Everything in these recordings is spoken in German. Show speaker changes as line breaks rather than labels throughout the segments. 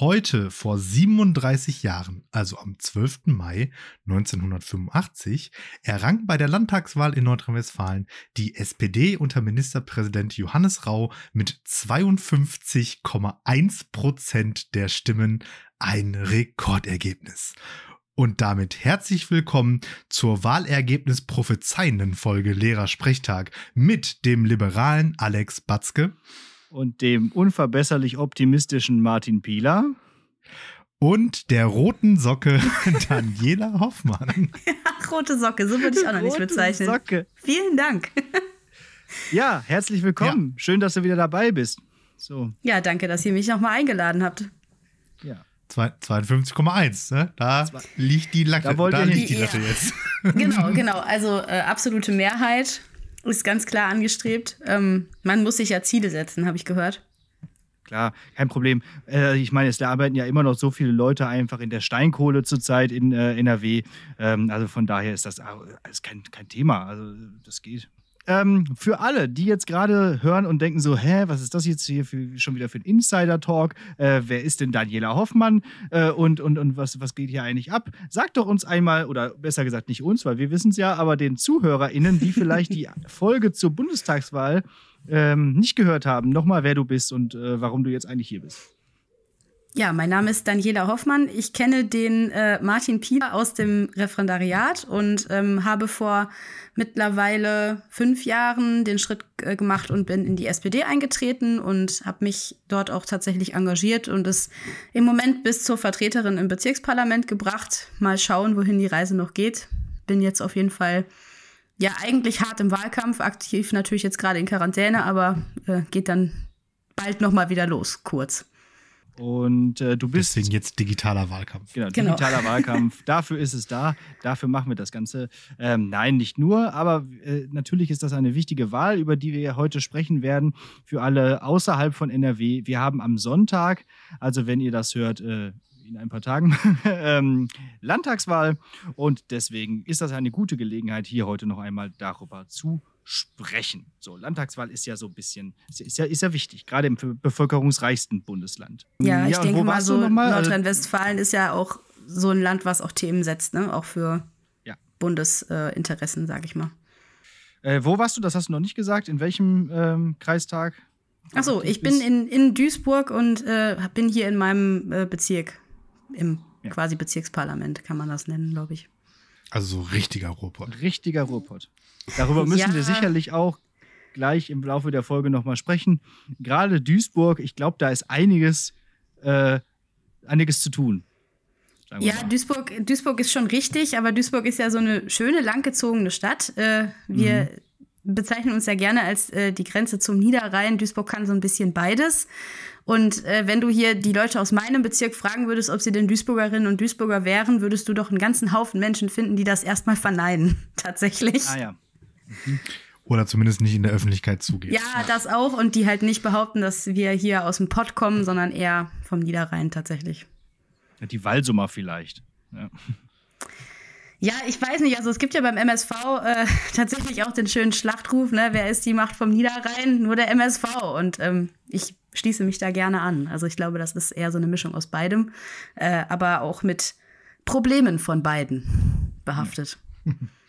Heute vor 37 Jahren, also am 12. Mai 1985, errang bei der Landtagswahl in Nordrhein-Westfalen die SPD unter Ministerpräsident Johannes Rau mit 52,1 Prozent der Stimmen ein Rekordergebnis. Und damit herzlich willkommen zur Wahlergebnis prophezeienden Folge Lehrersprechtag mit dem liberalen Alex Batzke
und dem unverbesserlich optimistischen Martin Pieler.
Und der roten Socke Daniela Hoffmann.
Ja, rote Socke, so würde ich auch noch nicht bezeichnen. Socke. Vielen Dank.
Ja, herzlich willkommen. Ja. Schön, dass du wieder dabei bist. So.
Ja, danke, dass ihr mich nochmal eingeladen habt.
Ja. 52,1, ne? Da Zwei. liegt die Latte,
da, da
liegt
die
Latte ja. jetzt.
Genau, genau. Also äh, absolute Mehrheit ist ganz klar angestrebt. Ähm, man muss sich ja Ziele setzen, habe ich gehört.
Klar, kein Problem. Äh, ich meine, es arbeiten ja immer noch so viele Leute einfach in der Steinkohle zurzeit in äh, NRW. Ähm, also von daher ist das alles kein, kein Thema. Also das geht. Ähm, für alle, die jetzt gerade hören und denken so, hä, was ist das jetzt hier für, schon wieder für ein Insider-Talk? Äh, wer ist denn Daniela Hoffmann? Äh, und und, und was, was geht hier eigentlich ab? Sagt doch uns einmal, oder besser gesagt nicht uns, weil wir wissen es ja, aber den ZuhörerInnen, die vielleicht die Folge zur Bundestagswahl ähm, nicht gehört haben, nochmal, wer du bist und äh, warum du jetzt eigentlich hier bist.
Ja, mein Name ist Daniela Hoffmann. Ich kenne den äh, Martin Pieler aus dem Referendariat und ähm, habe vor mittlerweile fünf Jahren den Schritt äh, gemacht und bin in die SPD eingetreten und habe mich dort auch tatsächlich engagiert und es im Moment bis zur Vertreterin im Bezirksparlament gebracht. Mal schauen, wohin die Reise noch geht. Bin jetzt auf jeden Fall ja eigentlich hart im Wahlkampf, aktiv natürlich jetzt gerade in Quarantäne, aber äh, geht dann bald noch mal wieder los, kurz.
Und äh, du bist.
Deswegen jetzt digitaler Wahlkampf.
Genau, genau. digitaler genau. Wahlkampf. Dafür ist es da. Dafür machen wir das Ganze. Ähm, nein, nicht nur, aber äh, natürlich ist das eine wichtige Wahl, über die wir heute sprechen werden. Für alle außerhalb von NRW. Wir haben am Sonntag, also wenn ihr das hört, äh, in ein paar Tagen, ähm, Landtagswahl. Und deswegen ist das eine gute Gelegenheit, hier heute noch einmal darüber zu sprechen sprechen. So, Landtagswahl ist ja so ein bisschen, ist ja, ist ja wichtig, gerade im bevölkerungsreichsten Bundesland.
Ja, ich denke mal so, Nordrhein-Westfalen ist ja auch so ein Land, was auch Themen setzt, ne? auch für ja. Bundesinteressen, äh, sage ich mal.
Äh, wo warst du? Das hast du noch nicht gesagt. In welchem ähm, Kreistag?
Achso, ich bin in, in Duisburg und äh, bin hier in meinem äh, Bezirk, im ja. quasi Bezirksparlament, kann man das nennen, glaube ich.
Also so richtiger Ruhrpott.
Richtiger Ruhrpott. Darüber müssen ja. wir sicherlich auch gleich im Laufe der Folge nochmal sprechen. Gerade Duisburg, ich glaube, da ist einiges, äh, einiges zu tun.
Ja, Duisburg, Duisburg ist schon richtig, aber Duisburg ist ja so eine schöne, langgezogene Stadt. Äh, wir mhm. bezeichnen uns ja gerne als äh, die Grenze zum Niederrhein. Duisburg kann so ein bisschen beides. Und äh, wenn du hier die Leute aus meinem Bezirk fragen würdest, ob sie denn Duisburgerinnen und Duisburger wären, würdest du doch einen ganzen Haufen Menschen finden, die das erstmal verneinen, tatsächlich.
Ah ja.
Mhm. Oder zumindest nicht in der Öffentlichkeit zugeben.
Ja, ja, das auch. Und die halt nicht behaupten, dass wir hier aus dem Pott kommen, sondern eher vom Niederrhein tatsächlich.
Ja, die Walsummer vielleicht. Ja.
Ja, ich weiß nicht. Also es gibt ja beim MSV äh, tatsächlich auch den schönen Schlachtruf, ne? Wer ist die Macht vom Niederrhein? Nur der MSV. Und ähm, ich schließe mich da gerne an. Also ich glaube, das ist eher so eine Mischung aus beidem, äh, aber auch mit Problemen von beiden behaftet.
Ja,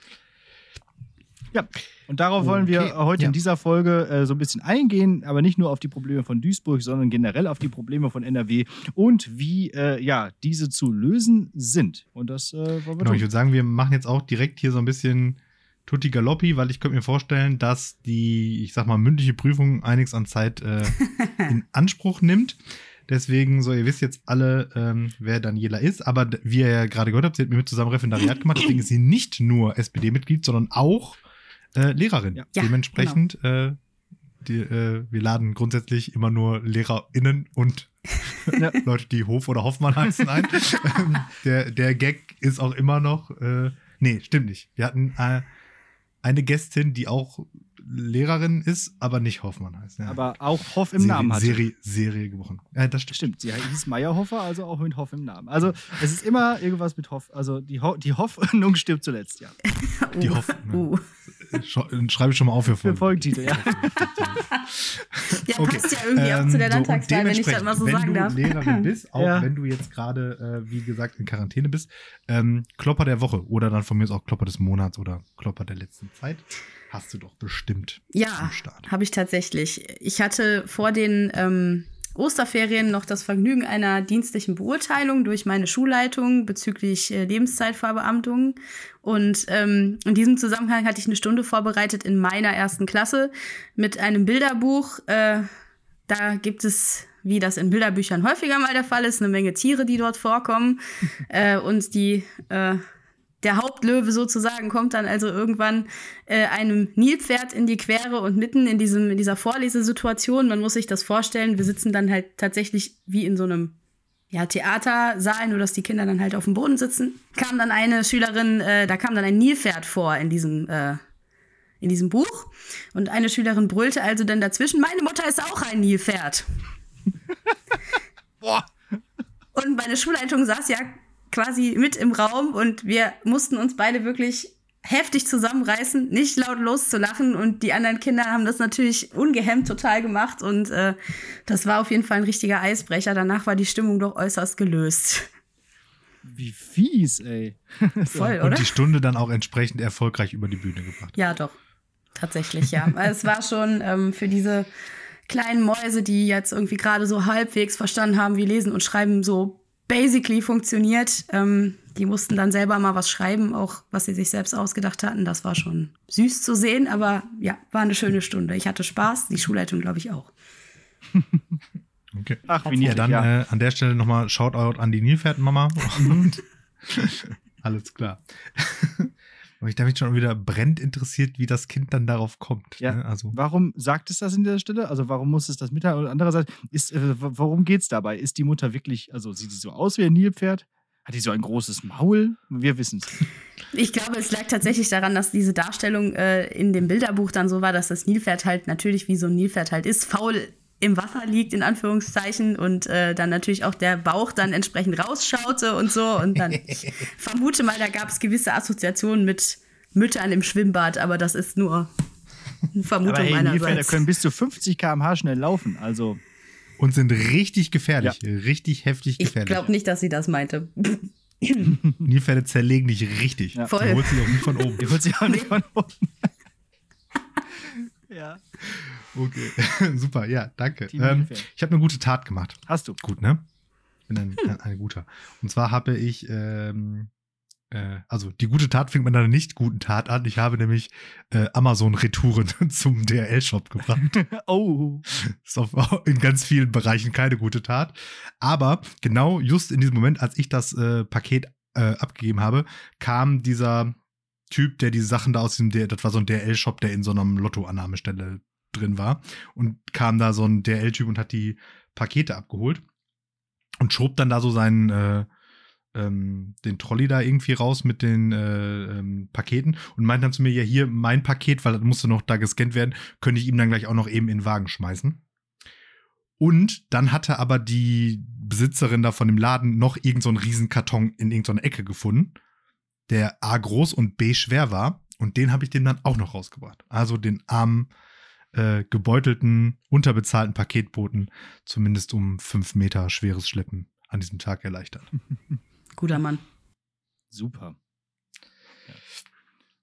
und darauf okay. wollen wir heute ja. in dieser Folge äh, so ein bisschen eingehen, aber nicht nur auf die Probleme von Duisburg, sondern generell auf die Probleme von NRW und wie äh, ja, diese zu lösen sind. Und das äh, wollen wir
genau, tun. Ich würde sagen, wir machen jetzt auch direkt hier so ein bisschen Tutti Galoppi, weil ich könnte mir vorstellen, dass die, ich sag mal, mündliche Prüfung einiges an Zeit äh, in Anspruch nimmt. Deswegen, so, ihr wisst jetzt alle, ähm, wer Daniela ist. Aber wie ihr ja gerade gehört habt, sie hat mit mir zusammen Referendariat gemacht. Deswegen ist sie nicht nur SPD-Mitglied, sondern auch äh, Lehrerin. Ja. Dementsprechend, genau. äh, die, äh, wir laden grundsätzlich immer nur LehrerInnen und ja. Leute, die Hof oder Hoffmann heißen, ein. ähm, der, der Gag ist auch immer noch, äh, nee, stimmt nicht. Wir hatten äh, eine Gästin, die auch Lehrerin ist, aber nicht Hoffmann heißt.
Ja. Aber auch Hoff im Serie, Namen hat.
Serie, Serie gebrochen.
Ja, das stimmt. stimmt. Sie hieß Meyerhoffer, also auch mit Hoff im Namen. Also es ist immer irgendwas mit Hoff. Also die, Ho die Hoffnung stirbt zuletzt, ja.
Die Hoffnung. Schreibe ich schon mal auf für.
Für Folgentitel, ja.
ja, okay. passt ja irgendwie ähm, auch zu der Landtagswahl, so, wenn ich das mal so sagen darf.
Wenn du Lehrerin bist, auch ja. wenn du jetzt gerade, äh, wie gesagt, in Quarantäne bist, ähm, Klopper der Woche oder dann von mir aus auch Klopper des Monats oder Klopper der letzten Zeit, hast du doch bestimmt.
Ja, habe ich tatsächlich. Ich hatte vor den ähm, Osterferien noch das Vergnügen einer dienstlichen Beurteilung durch meine Schulleitung bezüglich äh, Lebenszeitverbeamtung. Und ähm, in diesem Zusammenhang hatte ich eine Stunde vorbereitet in meiner ersten Klasse mit einem Bilderbuch. Äh, da gibt es, wie das in Bilderbüchern häufiger mal der Fall ist, eine Menge Tiere, die dort vorkommen. äh, und die äh, der Hauptlöwe sozusagen kommt dann also irgendwann äh, einem Nilpferd in die Quere und mitten in, diesem, in dieser Vorlesesituation, man muss sich das vorstellen, wir sitzen dann halt tatsächlich wie in so einem ja, Theatersaal, nur dass die Kinder dann halt auf dem Boden sitzen, kam dann eine Schülerin, äh, da kam dann ein Nilpferd vor in diesem, äh, in diesem Buch. Und eine Schülerin brüllte also dann dazwischen, meine Mutter ist auch ein Nilpferd. Boah. Und meine Schulleitung saß ja quasi mit im Raum und wir mussten uns beide wirklich heftig zusammenreißen, nicht laut loszulachen und die anderen Kinder haben das natürlich ungehemmt total gemacht und äh, das war auf jeden Fall ein richtiger Eisbrecher. Danach war die Stimmung doch äußerst gelöst.
Wie fies, ey.
Voll, oder? Und die Stunde dann auch entsprechend erfolgreich über die Bühne gebracht.
Ja, doch. Tatsächlich, ja. es war schon ähm, für diese kleinen Mäuse, die jetzt irgendwie gerade so halbwegs verstanden haben, wie Lesen und Schreiben so basically funktioniert. Ähm, die mussten dann selber mal was schreiben, auch was sie sich selbst ausgedacht hatten. Das war schon süß zu sehen, aber ja, war eine schöne Stunde. Ich hatte Spaß, die Schulleitung glaube ich auch.
Okay. Ach, wie niedlich, ja, dann ja. Äh, an der Stelle nochmal Shoutout an die Nilpferdmama. Mhm. Alles klar. Aber ich da mich schon wieder brennend interessiert, wie das Kind dann darauf kommt.
Ja. Ne? Also. Warum sagt es das in der Stelle? Also warum muss es das mitteilen? Und andererseits, ist, äh, worum geht es dabei? Ist die Mutter wirklich, also sieht sie so aus wie ein Nilpferd? Hat die so ein großes Maul? Wir wissen es.
Ich glaube, es lag tatsächlich daran, dass diese Darstellung äh, in dem Bilderbuch dann so war, dass das Nilpferd halt natürlich wie so ein Nilpferd halt ist, faul im Wasser liegt, in Anführungszeichen, und äh, dann natürlich auch der Bauch dann entsprechend rausschaute und so. Und dann, ich vermute mal, da gab es gewisse Assoziationen mit Müttern im Schwimmbad, aber das ist nur eine Vermutung aber hey, meinerseits.
können bis zu 50 km/h schnell laufen, also.
Und sind richtig gefährlich, ja. richtig heftig gefährlich.
Ich glaube nicht, dass sie das meinte.
Nilpferde zerlegen dich richtig.
Ja. Voll.
Die holt sie auch nicht von oben.
Die holt sie auch nicht von oben.
ja. Okay, super, ja, danke. Ähm, ich habe eine gute Tat gemacht.
Hast du?
Gut, ne? Ich bin ein, ein, ein guter. Und zwar habe ich, ähm, äh, also die gute Tat fängt man dann nicht guten Tat an. Ich habe nämlich äh, Amazon-Retouren zum DRL-Shop gebracht.
oh.
Ist auf, in ganz vielen Bereichen keine gute Tat. Aber genau just in diesem Moment, als ich das äh, Paket äh, abgegeben habe, kam dieser Typ, der diese Sachen da aus dem, das war so ein DRL-Shop, der in so einem Lottoannahmestelle drin war und kam da so ein DRL-Typ und hat die Pakete abgeholt und schob dann da so seinen äh, ähm, den Trolley da irgendwie raus mit den äh, ähm, Paketen und meinte dann zu mir, ja, hier mein Paket, weil das musste noch da gescannt werden, könnte ich ihm dann gleich auch noch eben in den Wagen schmeißen. Und dann hatte aber die Besitzerin da von dem Laden noch irgendeinen so Riesenkarton in irgendeiner Ecke gefunden, der A groß und B schwer war. Und den habe ich dem dann auch noch rausgebracht. Also den armen äh, gebeutelten, unterbezahlten Paketboten zumindest um fünf Meter schweres Schleppen an diesem Tag erleichtert.
Guter Mann.
Super.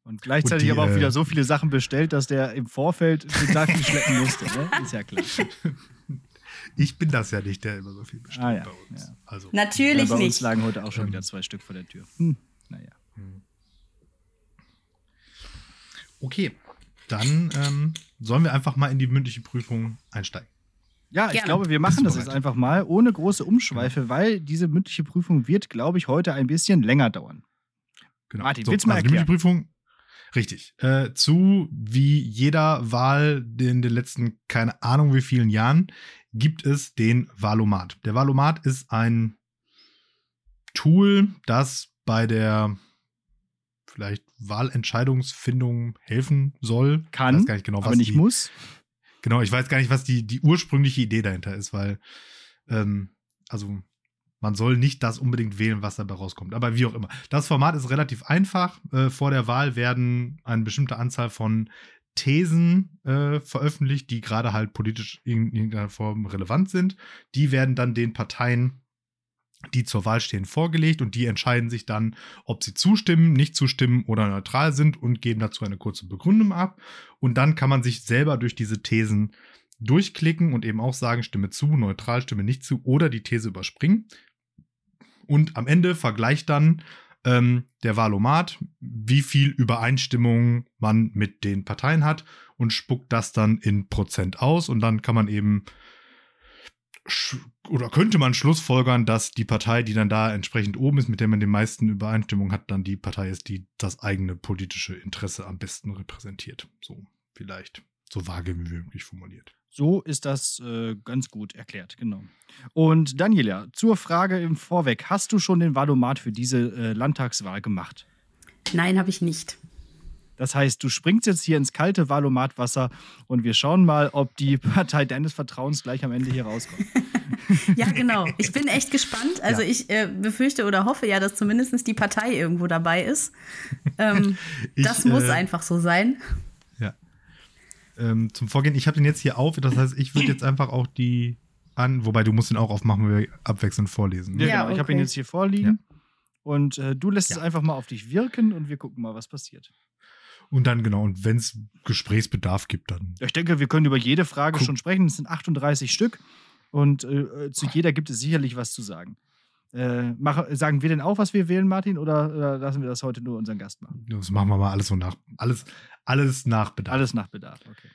Und gleichzeitig und die, aber auch wieder äh, so viele Sachen bestellt, dass der im Vorfeld den Tag nicht schleppen musste. Ne? Ist ja klar.
Ich bin das ja nicht, der immer so viel bestellt ah,
ja. bei uns. Ja. Also, Natürlich ja, bei nicht. Bei uns
lagen heute auch schon wieder zwei Stück vor der Tür. Hm. Naja.
Okay, dann ähm, sollen wir einfach mal in die mündliche Prüfung einsteigen.
Ja, Gerne. ich glaube, wir machen das jetzt einfach mal ohne große Umschweife, ja. weil diese mündliche Prüfung wird, glaube ich, heute ein bisschen länger dauern.
Genau. Martin, so, willst du mal also erklären? Die Prüfung, richtig. Äh, zu wie jeder Wahl in den letzten, keine Ahnung wie vielen Jahren, gibt es den Wahlomat. Der Wahlomat ist ein Tool, das bei der vielleicht Wahlentscheidungsfindung helfen soll.
Kann,
ich
weiß gar nicht genau, was aber nicht die, muss.
Genau, ich weiß gar nicht, was die, die ursprüngliche Idee dahinter ist, weil, ähm, also man soll nicht das unbedingt wählen, was dabei rauskommt. Aber wie auch immer. Das Format ist relativ einfach. Äh, vor der Wahl werden eine bestimmte Anzahl von Thesen äh, veröffentlicht, die gerade halt politisch in irgendeiner Form relevant sind. Die werden dann den Parteien, die zur Wahl stehen, vorgelegt und die entscheiden sich dann, ob sie zustimmen, nicht zustimmen oder neutral sind und geben dazu eine kurze Begründung ab. Und dann kann man sich selber durch diese Thesen durchklicken und eben auch sagen, stimme zu, neutral, stimme nicht zu oder die These überspringen. Und am Ende vergleicht dann ähm, der Wahlomat, wie viel Übereinstimmung man mit den Parteien hat und spuckt das dann in Prozent aus und dann kann man eben oder könnte man schlussfolgern, dass die Partei, die dann da entsprechend oben ist, mit der man die meisten Übereinstimmung hat, dann die Partei ist, die das eigene politische Interesse am besten repräsentiert. So vielleicht so vage wie möglich formuliert.
So ist das äh, ganz gut erklärt, genau. Und Daniela, zur Frage im Vorweg, hast du schon den Valomat für diese äh, Landtagswahl gemacht?
Nein, habe ich nicht.
Das heißt, du springst jetzt hier ins kalte Valomatwasser und wir schauen mal, ob die Partei deines Vertrauens gleich am Ende hier rauskommt.
ja, genau. Ich bin echt gespannt. Also ja. ich äh, befürchte oder hoffe ja, dass zumindest die Partei irgendwo dabei ist. Ähm, ich, das muss äh, einfach so sein
ähm, zum Vorgehen. Ich habe den jetzt hier auf, das heißt, ich würde jetzt einfach auch die an, wobei du musst ihn auch aufmachen, wenn wir abwechselnd vorlesen.
Ne? Ja, genau. Okay. Ich habe ihn jetzt hier vorliegen ja. und äh, du lässt ja. es einfach mal auf dich wirken und wir gucken mal, was passiert.
Und dann, genau, und wenn es Gesprächsbedarf gibt, dann.
Ich denke, wir können über jede Frage Guck. schon sprechen. Es sind 38 Stück und äh, zu jeder gibt es sicherlich was zu sagen. Äh, mach, sagen wir denn auch, was wir wählen, Martin, oder, oder, lassen wir das heute nur unseren Gast machen?
Das machen wir mal alles so nach. Alles, alles nach Bedarf.
Alles nach Bedarf, okay.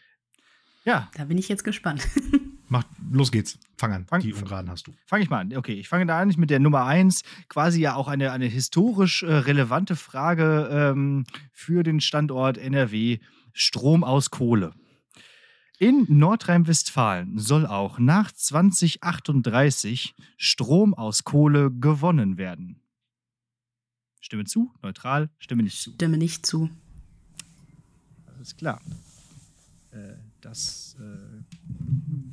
Ja.
Da bin ich jetzt gespannt.
Mach, los geht's. Fang an. Fang, Die Ungraden hast du.
Fange ich mal an. Okay, ich fange da an mit der Nummer eins. Quasi ja auch eine, eine historisch äh, relevante Frage ähm, für den Standort NRW: Strom aus Kohle. In Nordrhein-Westfalen soll auch nach 2038 Strom aus Kohle gewonnen werden. Stimme zu, neutral, stimme nicht zu.
Stimme nicht zu.
Alles klar. Äh, das äh,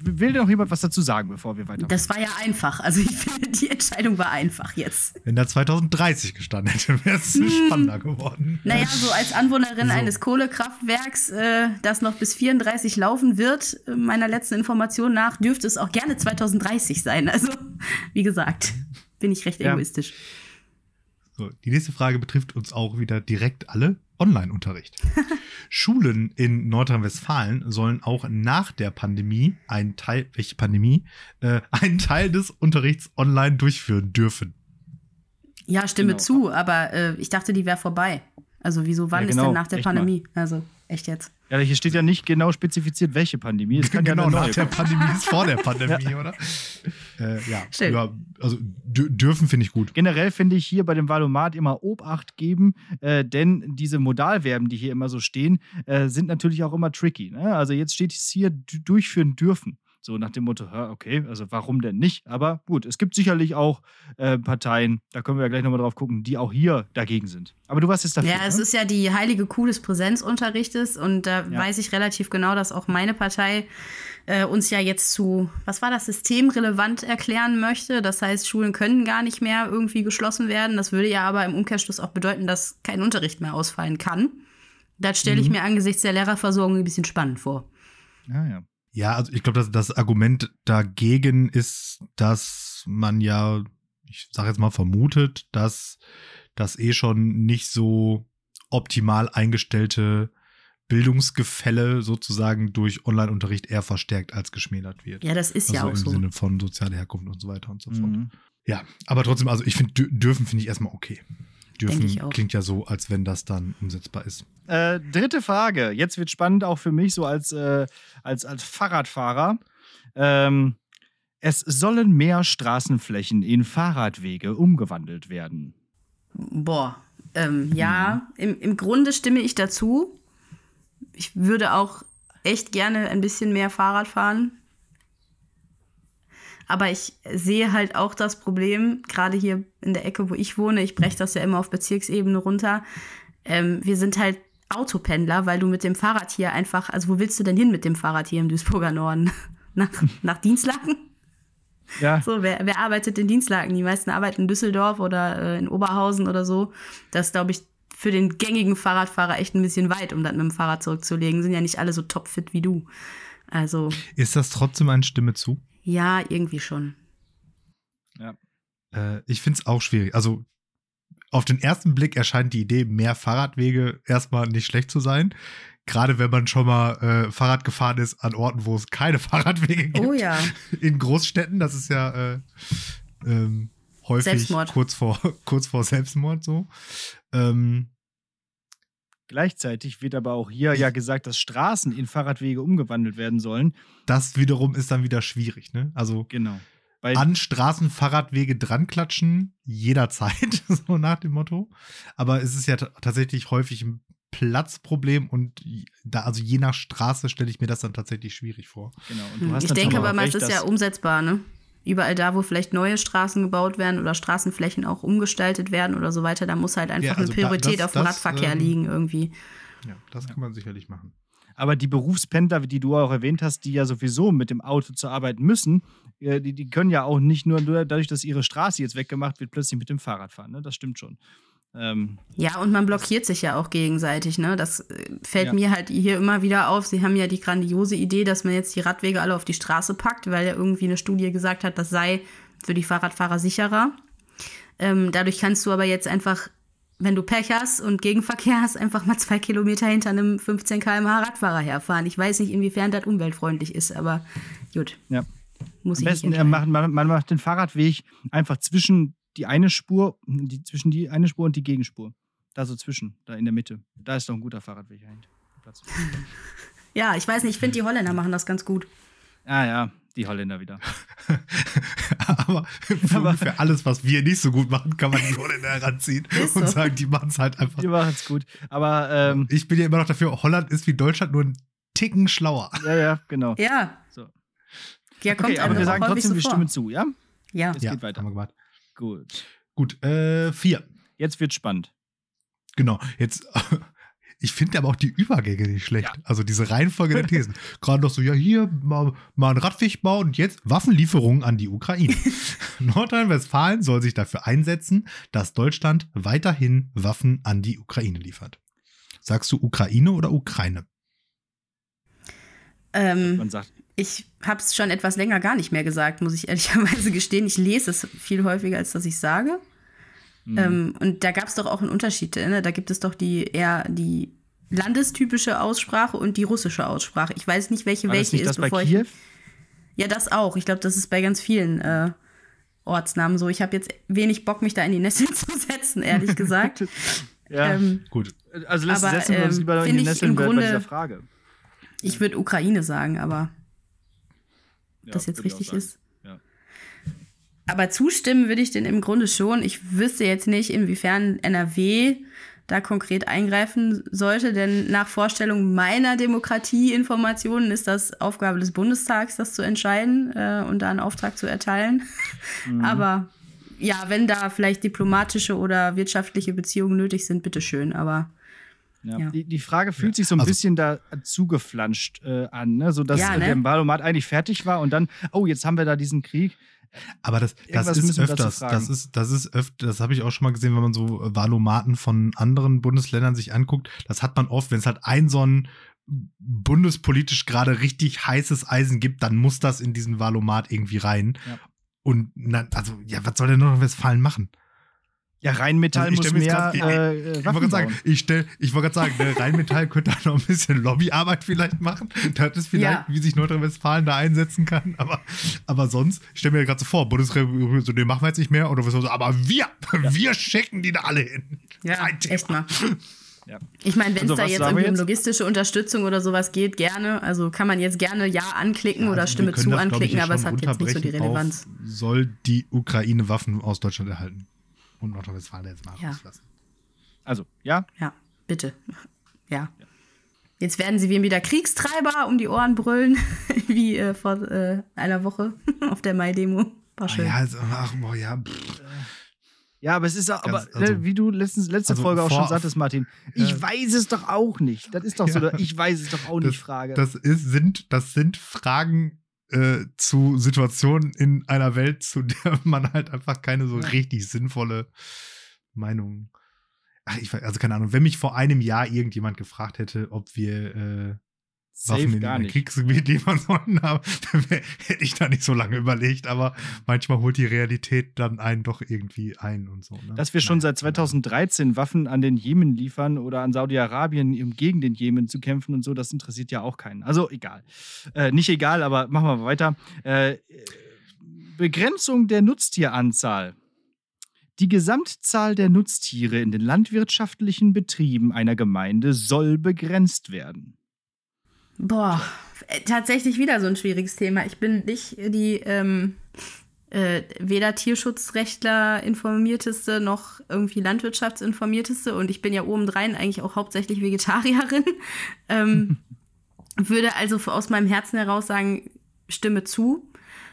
will noch jemand was dazu sagen, bevor wir weitermachen?
Das war ja einfach. Also ich finde, die Entscheidung war einfach jetzt.
Wenn da 2030 gestanden hätte, wäre es hm. spannender geworden.
Naja, so als Anwohnerin so. eines Kohlekraftwerks, äh, das noch bis 34 laufen wird, meiner letzten Information nach, dürfte es auch gerne 2030 sein. Also, wie gesagt, bin ich recht ja. egoistisch.
So, die nächste Frage betrifft uns auch wieder direkt alle. Online-Unterricht. Schulen in Nordrhein-Westfalen sollen auch nach der Pandemie einen Teil, welche Pandemie, äh, einen Teil des Unterrichts online durchführen dürfen.
Ja, stimme genau. zu, aber äh, ich dachte, die wäre vorbei. Also wieso, wann ja, genau. ist denn nach der Pandemie? Mal. Also echt jetzt.
Ja, hier steht ja nicht genau spezifiziert, welche Pandemie.
Es kann genau, ja nach der Pandemie ist vor der Pandemie, ja. oder? Äh, ja. ja, also dürfen finde ich gut.
Generell finde ich hier bei dem Valomat immer Obacht geben, äh, denn diese Modalverben, die hier immer so stehen, äh, sind natürlich auch immer tricky. Ne? Also jetzt steht es hier durchführen dürfen. So nach dem Motto, okay, also warum denn nicht? Aber gut, es gibt sicherlich auch äh, Parteien, da können wir ja gleich nochmal drauf gucken, die auch hier dagegen sind. Aber du warst jetzt dafür.
Ja, es ne? ist ja die heilige Kuh des Präsenzunterrichtes und da ja. weiß ich relativ genau, dass auch meine Partei äh, uns ja jetzt zu, was war das, systemrelevant erklären möchte. Das heißt, Schulen können gar nicht mehr irgendwie geschlossen werden. Das würde ja aber im Umkehrschluss auch bedeuten, dass kein Unterricht mehr ausfallen kann. Das stelle ich mhm. mir angesichts der Lehrerversorgung ein bisschen spannend vor.
Ja, ja. Ja, also ich glaube, dass das Argument dagegen ist, dass man ja, ich sage jetzt mal, vermutet, dass das eh schon nicht so optimal eingestellte Bildungsgefälle sozusagen durch Online-Unterricht eher verstärkt als geschmälert wird.
Ja, das ist also ja auch
im
so.
Im Sinne von soziale Herkunft und so weiter und so mhm. fort. Ja, aber trotzdem, also ich finde, dürfen finde ich erstmal okay. Dürfen klingt ja so, als wenn das dann umsetzbar ist.
Äh, dritte Frage. Jetzt wird spannend auch für mich so als, äh, als, als Fahrradfahrer. Ähm, es sollen mehr Straßenflächen in Fahrradwege umgewandelt werden.
Boah, ähm, ja, hm. im, im Grunde stimme ich dazu. Ich würde auch echt gerne ein bisschen mehr Fahrrad fahren. Aber ich sehe halt auch das Problem, gerade hier in der Ecke, wo ich wohne, ich breche das ja immer auf Bezirksebene runter. Ähm, wir sind halt Autopendler, weil du mit dem Fahrrad hier einfach, also wo willst du denn hin mit dem Fahrrad hier im Duisburger Norden? nach, nach Dienstlaken? Ja. So, wer, wer arbeitet in Dienstlaken? Die meisten arbeiten in Düsseldorf oder äh, in Oberhausen oder so. Das ist, glaube ich, für den gängigen Fahrradfahrer echt ein bisschen weit, um das mit dem Fahrrad zurückzulegen. Sind ja nicht alle so topfit wie du. Also.
Ist das trotzdem eine Stimme zu?
Ja, irgendwie schon.
Ja.
Äh, ich finde es auch schwierig. Also auf den ersten Blick erscheint die Idee, mehr Fahrradwege erstmal nicht schlecht zu sein. Gerade wenn man schon mal äh, Fahrrad gefahren ist an Orten, wo es keine Fahrradwege gibt.
Oh ja.
In Großstädten, das ist ja äh, ähm, häufig
Selbstmord.
kurz vor, kurz vor Selbstmord so. Ähm,
Gleichzeitig wird aber auch hier ja gesagt, dass Straßen in Fahrradwege umgewandelt werden sollen.
das wiederum ist dann wieder schwierig, ne? Also
Genau. Weil
an Straßen Fahrradwege dranklatschen, jederzeit, so nach dem Motto. Aber es ist ja tatsächlich häufig ein Platzproblem und da, also je nach Straße stelle ich mir das dann tatsächlich schwierig vor.
genau. Und du
Hm,
hast
Ich denke aber es ist ja umsetzbar, ne? Überall da, wo vielleicht neue Straßen gebaut werden oder Straßenflächen auch umgestaltet werden oder so weiter, da muss halt einfach
Ja, also
eine
da-
Priorität
das-
auf dem Radverkehr
ähm,
liegen irgendwie.
Ja, das kann man sicherlich machen.
Aber die Berufspendler, die du auch erwähnt hast, die ja sowieso mit dem Auto zur Arbeit müssen, äh, die, die können ja auch nicht nur nur dadurch, dass ihre Straße jetzt weggemacht wird, plötzlich mit dem Fahrrad fahren. Ne? Das stimmt schon. Ähm,
Ja, und man blockiert sich ja auch gegenseitig, ne? Das äh, fällt
Ja.
mir halt hier immer wieder auf. Sie haben ja die grandiose Idee, dass man jetzt die Radwege alle auf die Straße packt, weil ja irgendwie eine Studie gesagt hat, das sei für die Fahrradfahrer sicherer. Ähm, dadurch kannst du aber jetzt einfach, wenn du Pech hast und Gegenverkehr hast, einfach mal zwei Kilometer hinter einem 15 km/h Radfahrer herfahren. Ich weiß nicht, inwiefern das umweltfreundlich ist, aber gut,
ja.
muss
Am
ich
besten
nicht
äh, macht, man, man macht den Fahrradweg einfach zwischen die eine Spur, die, zwischen die eine Spur und die Gegenspur. Da so zwischen, da in der Mitte. Da ist doch ein guter Fahrradweg eigentlich. Platz.
Ja, ich weiß nicht, ich finde, die Holländer machen das ganz gut.
Ah ja, die Holländer wieder.
Aber für ungefähr alles, was wir nicht so gut machen, kann man die Holländer heranziehen
Ist
und
so.
sagen, die machen es halt einfach.
Die machen es gut. Aber ähm,
Ich bin ja immer noch dafür, Holland ist wie Deutschland nur ein Ticken schlauer.
ja, ja, genau.
Ja.
So.
Ja, kommt
Okay, aber wir sagen trotzdem,
so
wir stimmen zu, ja?
Ja.
Es geht weiter.
haben wir gemacht.
Gut.
Gut, äh, vier.
Jetzt wird spannend.
Genau, jetzt, ich finde aber auch die Übergänge nicht schlecht.
Ja.
Also diese Reihenfolge der Thesen. Gerade noch so, ja, hier mal, mal einen Radweg bauen und jetzt Waffenlieferungen an die Ukraine. Nordrhein-Westfalen soll sich dafür einsetzen, dass Deutschland weiterhin Waffen an die Ukraine liefert. Sagst du Ukraine oder Ukraine?
Ähm,
Man sagt,
ich habe es schon etwas länger gar nicht mehr gesagt, muss ich ehrlicherweise gestehen. Ich lese es viel häufiger, als dass ich sage.
hm,
Ähm, und da gab es doch auch einen Unterschied. Ne? Da gibt es doch die eher die landestypische Aussprache und die russische Aussprache. Ich weiß nicht, welche
war das
welche
nicht
ist,
das bei
bevor
Kiew?
ich. Ja, das auch. Ich glaube, das ist bei ganz vielen äh, Ortsnamen so. Ich habe jetzt wenig Bock, mich da in die Nässe zu setzen, ehrlich gesagt.
Ja.
ähm,
Gut.
also lässt
aber,
setzen wir uns
ähm,
lieber in
find
die Nesseln
im
bei, bei
Grunde-
dieser Frage.
ich würde Ukraine sagen, aber
Ja,
das jetzt richtig ist.
Ja.
Aber zustimmen würde ich den im Grunde schon. Ich wüsste jetzt nicht, inwiefern NRW da konkret eingreifen sollte, denn nach Vorstellung meiner Demokratieinformationen ist das Aufgabe des Bundestags, das zu entscheiden äh, und da einen Auftrag zu erteilen.
Mhm.
Aber ja, wenn da vielleicht diplomatische oder wirtschaftliche Beziehungen nötig sind, bitteschön. Aber
Ja.
Ja.
Die, die Frage fühlt sich so ein
Also-
bisschen da zugeflanscht äh, an, ne? so dass
Ja,
äh,
ne?
der Wahlomat eigentlich fertig war und dann, oh, jetzt haben wir da diesen Krieg.
Aber das, das ist öfters. Das ist, das ist öfter, das habe ich auch schon mal gesehen, wenn man so Wahlomaten von anderen Bundesländern sich anguckt. Das hat man oft, wenn es halt ein so ein bundespolitisch gerade richtig heißes Eisen gibt, dann muss das in diesen Wahlomat irgendwie rein.
Ja.
Und na, also, ja, was soll denn Nordrhein-Westfalen machen?
Ja, Rheinmetall
Also ich
muss mehr
grad-
äh,
Ich wollte
Waffen
gerade sagen, ich, stell, ich wollte gerade sagen, ne, Rheinmetall könnte da noch ein bisschen Lobbyarbeit vielleicht machen. Das ist vielleicht,
Ja.
wie sich Nordrhein-Westfalen da einsetzen kann. Aber, aber sonst, ich stelle mir gerade so vor, Bundesrepublik, so, den machen wir jetzt nicht mehr. Oder was so, aber wir, wir schicken die da alle hin.
ja,
Kein Thema.
echt mal.
Ja.
Ich meine, wenn es
Also,
da jetzt irgendwie um logistische Unterstützung oder sowas geht, gerne. Also kann man jetzt gerne Ja anklicken
Ja,
oder
also
Stimme zu
das, ich,
anklicken, aber es hat jetzt nicht so die Relevanz.
Auf, soll die Ukraine Waffen aus Deutschland erhalten? Und Nordrhein-Westfalen jetzt mal
Ja.
rauslassen.
Also, ja,
Ja, bitte. Ja. Jetzt werden sie wie wieder Kriegstreiber um die Ohren brüllen, wie äh, vor äh, einer Woche auf der Mai-Demo. War
Ah,
schön.
ja, also, ach, boah, ja, pff.
Ja, aber es ist auch, aber
also-
ne, wie du letztens, letzte
Also
Folge auch schon sagtest, Martin, ich
Ja.
weiß es doch auch nicht. Das ist doch so,
Ja.
ich weiß es doch auch nicht, Frage.
Das, ist, sind, das sind Fragen äh, zu Situationen in einer Welt, zu der man halt einfach keine so richtig sinnvolle Meinung. ach, ich also keine Ahnung, wenn mich vor einem Jahr irgendjemand gefragt hätte, ob wir äh, Waffen in
gar nicht.
Kriegsgebiet liefern wär, hätte ich da nicht so lange überlegt, aber manchmal holt die Realität dann einen doch irgendwie ein und so. Ne?
Dass wir schon
Naja,
seit 2013 Waffen an den Jemen liefern oder an Saudi-Arabien, um gegen den Jemen zu kämpfen und so, das interessiert ja auch keinen. Also egal. Äh, nicht egal, aber machen wir weiter. Äh, Begrenzung der Nutztieranzahl. Die Gesamtzahl der Nutztiere in den landwirtschaftlichen Betrieben einer Gemeinde soll begrenzt werden.
Boah, äh, tatsächlich wieder so ein schwieriges Thema. Ich bin nicht die ähm, äh, weder Tierschutzrechtler informierteste noch irgendwie Landwirtschaftsinformierteste und ich bin ja obendrein eigentlich auch hauptsächlich Vegetarierin. ähm, würde also aus meinem Herzen heraus sagen, stimme zu.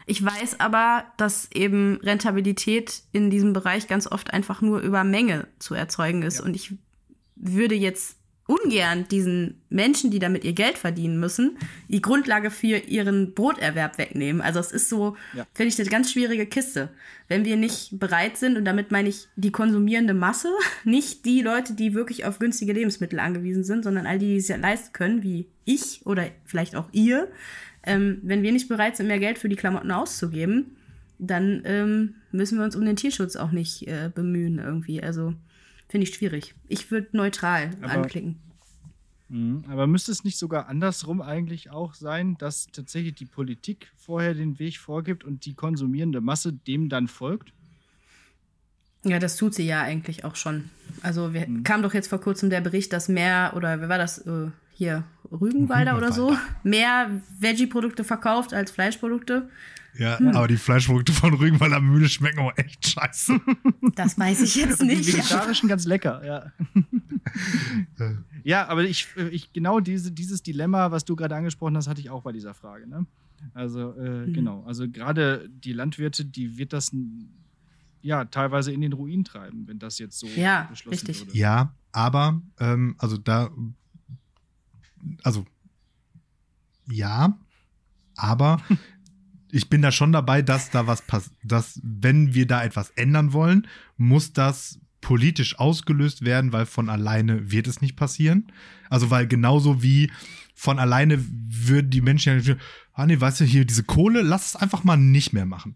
Ich weiß aber, dass eben Rentabilität in diesem Bereich ganz oft einfach nur über Menge zu erzeugen ist.
Ja.
Und ich würde jetzt ungern diesen Menschen, die damit ihr Geld verdienen müssen, die Grundlage für ihren Broterwerb wegnehmen. Also es ist so,
Ja.
finde ich, eine ganz schwierige Kiste. Wenn wir nicht bereit sind, und damit meine ich die konsumierende Masse, nicht die Leute, die wirklich auf günstige Lebensmittel angewiesen sind, sondern all die, die es ja leisten können, wie ich oder vielleicht auch ihr, ähm, wenn wir nicht bereit sind, mehr Geld für die Klamotten auszugeben, dann ähm, müssen wir uns um den Tierschutz auch nicht äh, bemühen irgendwie. Also finde ich schwierig. Ich würde neutral
Aber-
anklicken.
Mhm. Aber müsste es nicht sogar andersrum eigentlich auch sein, dass tatsächlich die Politik vorher den Weg vorgibt und die konsumierende Masse dem dann folgt?
Ja, das tut sie ja eigentlich auch schon. Also wir,
Mhm.
kam doch jetzt vor kurzem der Bericht, dass mehr, oder wer war das äh, hier, Rügenwalder oder so,
Rügenwalder.
mehr Veggie-Produkte verkauft als Fleischprodukte.
Ja,
Hm.
aber die Fleischprodukte von Rügenwalder Mühle schmecken auch echt scheiße.
Das weiß ich jetzt
Die
nicht.
vegetarischen ganz lecker, ja.
Äh,
Ja, aber ich, ich genau diese, dieses Dilemma, was du gerade angesprochen hast, hatte ich auch bei dieser Frage. Ne? Also äh,
Mhm.
genau, also gerade die Landwirte, die wird das ja teilweise in den Ruin treiben, wenn das jetzt so
Ja,
beschlossen
richtig.
würde.
Ja, aber, ähm, also da, also, ja, aber ich bin da schon dabei, dass da was passiert, dass, wenn wir da etwas ändern wollen, muss das politisch ausgelöst werden, weil von alleine wird es nicht passieren. Also, weil genauso wie von alleine würden die Menschen ja, ah nee, weißt du, hier diese Kohle, lass es einfach mal nicht mehr machen.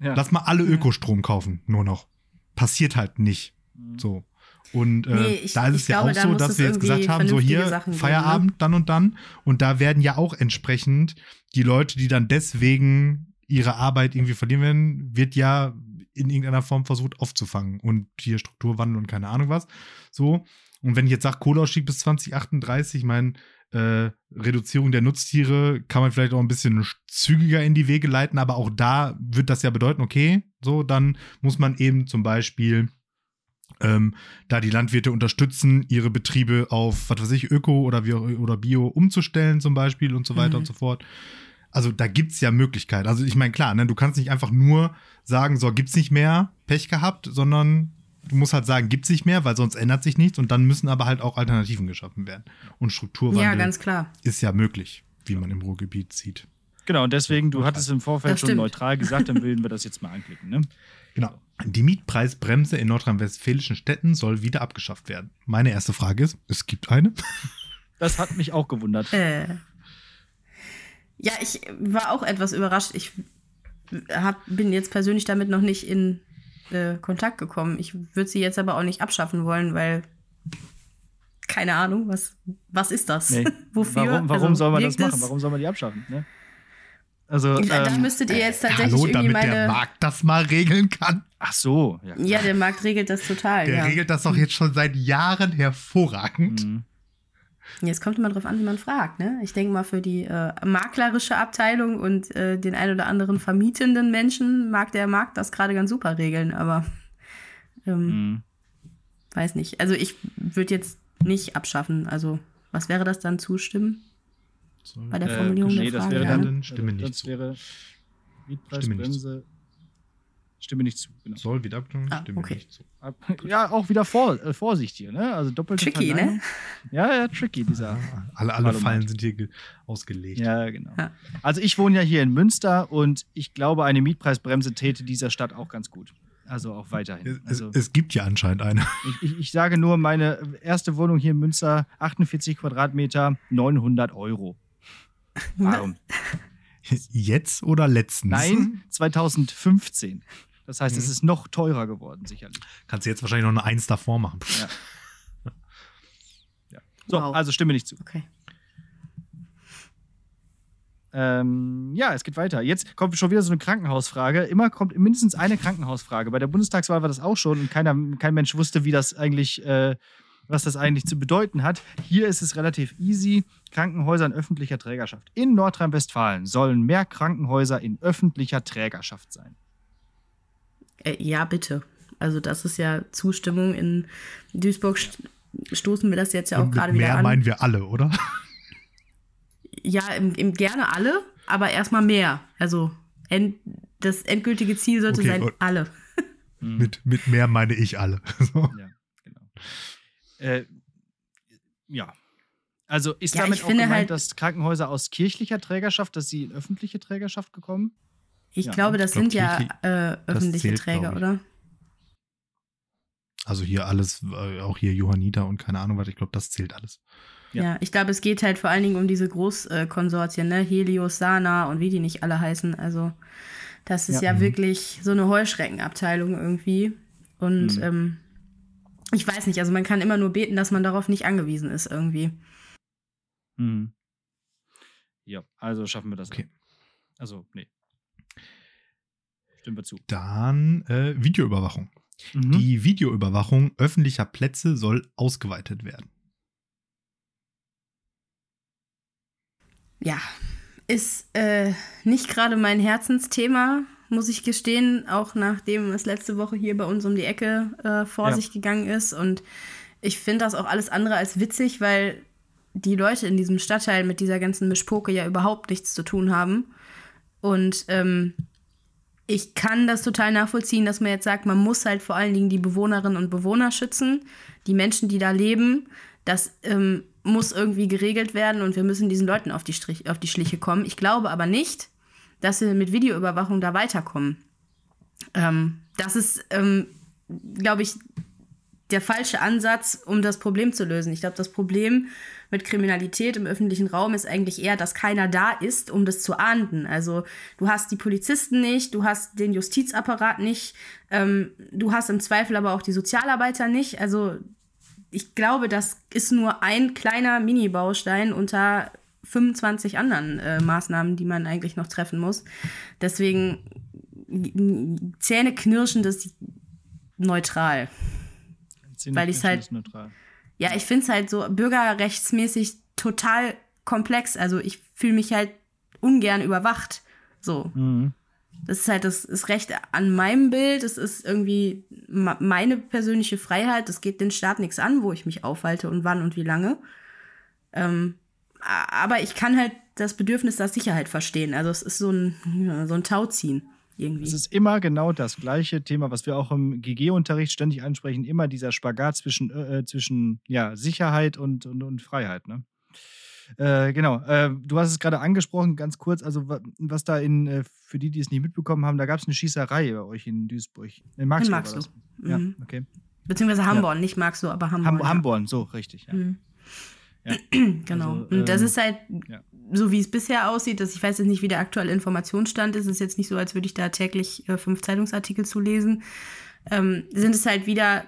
Ja.
Lass mal alle Ökostrom kaufen, nur noch. Passiert halt nicht.
Mhm.
So. Und äh,
Nee, ich-
da ist es ja
glaube,
auch so, dass wir jetzt gesagt haben, so hier
Sachen geben,
Feierabend dann und dann. Und da werden ja auch entsprechend die Leute, die dann deswegen ihre Arbeit irgendwie verlieren werden, wird ja in irgendeiner Form versucht aufzufangen. Und hier Strukturwandel und keine Ahnung was. So. Und wenn ich jetzt sage, Kohleausstieg bis 2038, ich meine, äh, Reduzierung der Nutztiere kann man vielleicht auch ein bisschen zügiger in die Wege leiten, aber auch da wird das ja bedeuten, okay, so, dann muss man eben zum Beispiel ähm, da die Landwirte unterstützen, ihre Betriebe auf, was weiß ich, Öko oder, oder Bio umzustellen zum Beispiel und so weiter
Mhm.
und so fort. Also da gibt es ja Möglichkeiten. Also ich meine, klar, ne, du kannst nicht einfach nur sagen, so gibt's nicht mehr, Pech gehabt, sondern du musst halt sagen, gibt's nicht mehr, weil sonst ändert sich nichts und dann müssen aber halt auch Alternativen geschaffen werden. Und Strukturwandel
Ja, ganz klar.
ist ja möglich, wie man im Ruhrgebiet sieht.
Genau, und deswegen, du hattest im Vorfeld
Das
schon
stimmt.
neutral gesagt, dann würden wir das jetzt mal anklicken. Ne?
Genau. Die Mietpreisbremse in nordrhein-westfälischen Städten soll wieder abgeschafft werden. Meine erste Frage ist, es gibt eine?
Das hat mich auch gewundert.
Äh. Ja, ich war auch etwas überrascht. Ich hab, bin jetzt persönlich damit noch nicht in äh, Kontakt gekommen. Ich würde sie jetzt aber auch nicht abschaffen wollen, weil keine Ahnung, was, was ist das?
Nee.
Wofür?
Warum, warum
Also,
soll man das machen? Warum soll man die abschaffen? Ne? Also,
Da, da
ähm,
müsstet ihr jetzt tatsächlich
Hallo,
irgendwie
damit der
meine.
Markt das mal regeln kann.
ach so. Ja, klar.
Ja, der Markt regelt das total.
Der
ja.
regelt das doch jetzt schon seit Jahren hervorragend.
Mhm.
Jetzt kommt immer drauf an, wie man fragt. Ne? Ich denke mal, für die äh, maklerische Abteilung und äh, den ein oder anderen vermietenden Menschen mag der Markt das gerade ganz super regeln, aber ähm,
Mhm.
weiß nicht. Also ich würde jetzt nicht abschaffen. Also was wäre das dann zustimmen bei der
Äh,
Formulierung
nee,
der
das
Frage?
wäre
ja,
dann,
ne?
Dann stimme
also,
nicht
das
zu.
wäre Mietpreisbremse. Stimme nicht zu. Genau.
Soll wieder abgestimmt,
Ah,
stimme
okay.
nicht zu.
Ab- Ja, auch wieder vor, äh, Vorsicht hier, ne? Also doppelte
Tricky, ne?
Verneinung. Ja, ja, tricky, dieser.
Ah, alle alle. Fallen sind hier ge- ausgelegt.
Ja, genau.
Ja.
Also ich wohne ja hier in Münster und ich glaube, eine Mietpreisbremse täte dieser Stadt auch ganz gut. Also auch weiterhin.
Es,
Also,
es gibt ja anscheinend eine.
ich, ich, ich sage nur, meine erste Wohnung hier in Münster, 48 Quadratmeter, 900 Euro. Warum?
Jetzt oder letztens?
Nein, 2015. Das heißt, es
Mhm.
ist noch teurer geworden, sicherlich.
Kannst du jetzt wahrscheinlich noch eine Eins davor machen.
Ja. ja. So,
Wow.
also stimme nicht zu.
Okay.
Ähm, ja, es geht weiter. Jetzt kommt schon wieder so eine Krankenhausfrage. Immer kommt mindestens eine Krankenhausfrage. Bei der Bundestagswahl war das auch schon und keiner, kein Mensch wusste, wie das eigentlich, äh, was das eigentlich zu bedeuten hat. Hier ist es relativ easy. Krankenhäuser in öffentlicher Trägerschaft. In Nordrhein-Westfalen sollen mehr Krankenhäuser in öffentlicher Trägerschaft sein.
Äh, ja, bitte. Also das ist ja Zustimmung. In Duisburg st stoßen wir das jetzt ja auch gerade wieder
mehr
an.
meinen wir alle, oder?
Ja, im, im gerne alle, aber erstmal mehr. Also end, das endgültige Ziel sollte
Okay,
sein, alle.
Mit, mit mehr meine ich alle. So.
Ja, genau. Äh, ja. Also ist
Ja,
damit
ich
auch
finde
gemeint,
halt-
dass Krankenhäuser aus kirchlicher Trägerschaft, dass sie in öffentliche Trägerschaft gekommen?
Ich
Ja,
glaube, das
ich glaub,
sind ja äh, öffentliche
zählt,
Träger, oder?
Also hier alles, äh, auch hier Johanniter und keine Ahnung was, ich glaube, das zählt alles.
Ja.
Ja. ich glaube, es geht halt vor allen Dingen um diese Großkonsortien, ne? Helios, Sana und wie die nicht alle heißen. Also, das ist
Ja.
ja,
Mhm.
wirklich so eine Heuschreckenabteilung irgendwie. Und
Mhm.
ähm, ich weiß nicht, also man kann immer nur beten, dass man darauf nicht angewiesen ist irgendwie.
Mhm. Ja, also schaffen wir das.
Okay.
Also, nee. Stimmen wir zu.
Dann äh, Videoüberwachung.
Mhm.
Die Videoüberwachung öffentlicher Plätze soll ausgeweitet werden.
Ja, ist äh, nicht gerade mein Herzensthema, muss ich gestehen, auch nachdem es letzte Woche hier bei uns um die Ecke äh, vor
Ja.
sich gegangen ist. Und ich finde das auch alles andere als witzig, weil die Leute in diesem Stadtteil mit dieser ganzen Mischpoke ja überhaupt nichts zu tun haben. Und ähm, ich kann das total nachvollziehen, dass man jetzt sagt, man muss halt vor allen Dingen die Bewohnerinnen und Bewohner schützen, die Menschen, die da leben. Das ähm, muss irgendwie geregelt werden und wir müssen diesen Leuten auf die, Strich, auf die Schliche kommen. Ich glaube aber nicht, dass wir mit Videoüberwachung da weiterkommen. Ähm, das ist, ähm, glaube ich, der falsche Ansatz, um das Problem zu lösen. Ich glaube, das Problem mit Kriminalität im öffentlichen Raum ist eigentlich eher, dass keiner da ist, um das zu ahnden. Also du hast die Polizisten nicht, du hast den Justizapparat nicht, ähm, du hast im Zweifel aber auch die Sozialarbeiter nicht. Also ich glaube, das ist nur ein kleiner Mini-Baustein unter 25 anderen äh, Maßnahmen, die man eigentlich noch treffen muss. Deswegen Zähne knirschendes neutral. weil ich's halt-
Ist neutral.
Ja, ich finde es halt so bürgerrechtsmäßig total komplex. Also ich fühle mich halt ungern überwacht. So.
Mhm.
Das ist halt das, das Recht an meinem Bild. Es ist irgendwie meine persönliche Freiheit. Das geht den Staat nichts an, wo ich mich aufhalte und wann und wie lange. Ähm, aber ich kann halt das Bedürfnis nach Sicherheit verstehen. Also es ist so ein, ja, so ein Tauziehen irgendwie.
Es ist immer genau das gleiche Thema, was wir auch im GG-Unterricht ständig ansprechen, immer dieser Spagat zwischen, äh, zwischen ja, Sicherheit und, und, und Freiheit. Ne? Äh, genau, äh, du hast es gerade angesprochen, ganz kurz, also wa- was da in, äh, für die, die es nicht mitbekommen haben, da gab es eine Schießerei bei euch in Duisburg. In Marxloh
In Marxloh.
Ja,
Mhm.
okay.
Beziehungsweise Hamborn, nicht magst du, aber Hamborn.
Ham
ja.
Hamborn, so, richtig. Ja.
Mhm.
Ja.
Genau.
Also,
und das
ähm,
ist halt,
ja.
so wie es bisher aussieht, dass ich weiß jetzt nicht, wie der aktuelle Informationsstand ist. Es ist jetzt nicht so, als würde ich da täglich äh, fünf Zeitungsartikel zu lesen. Ähm, sind es halt wieder,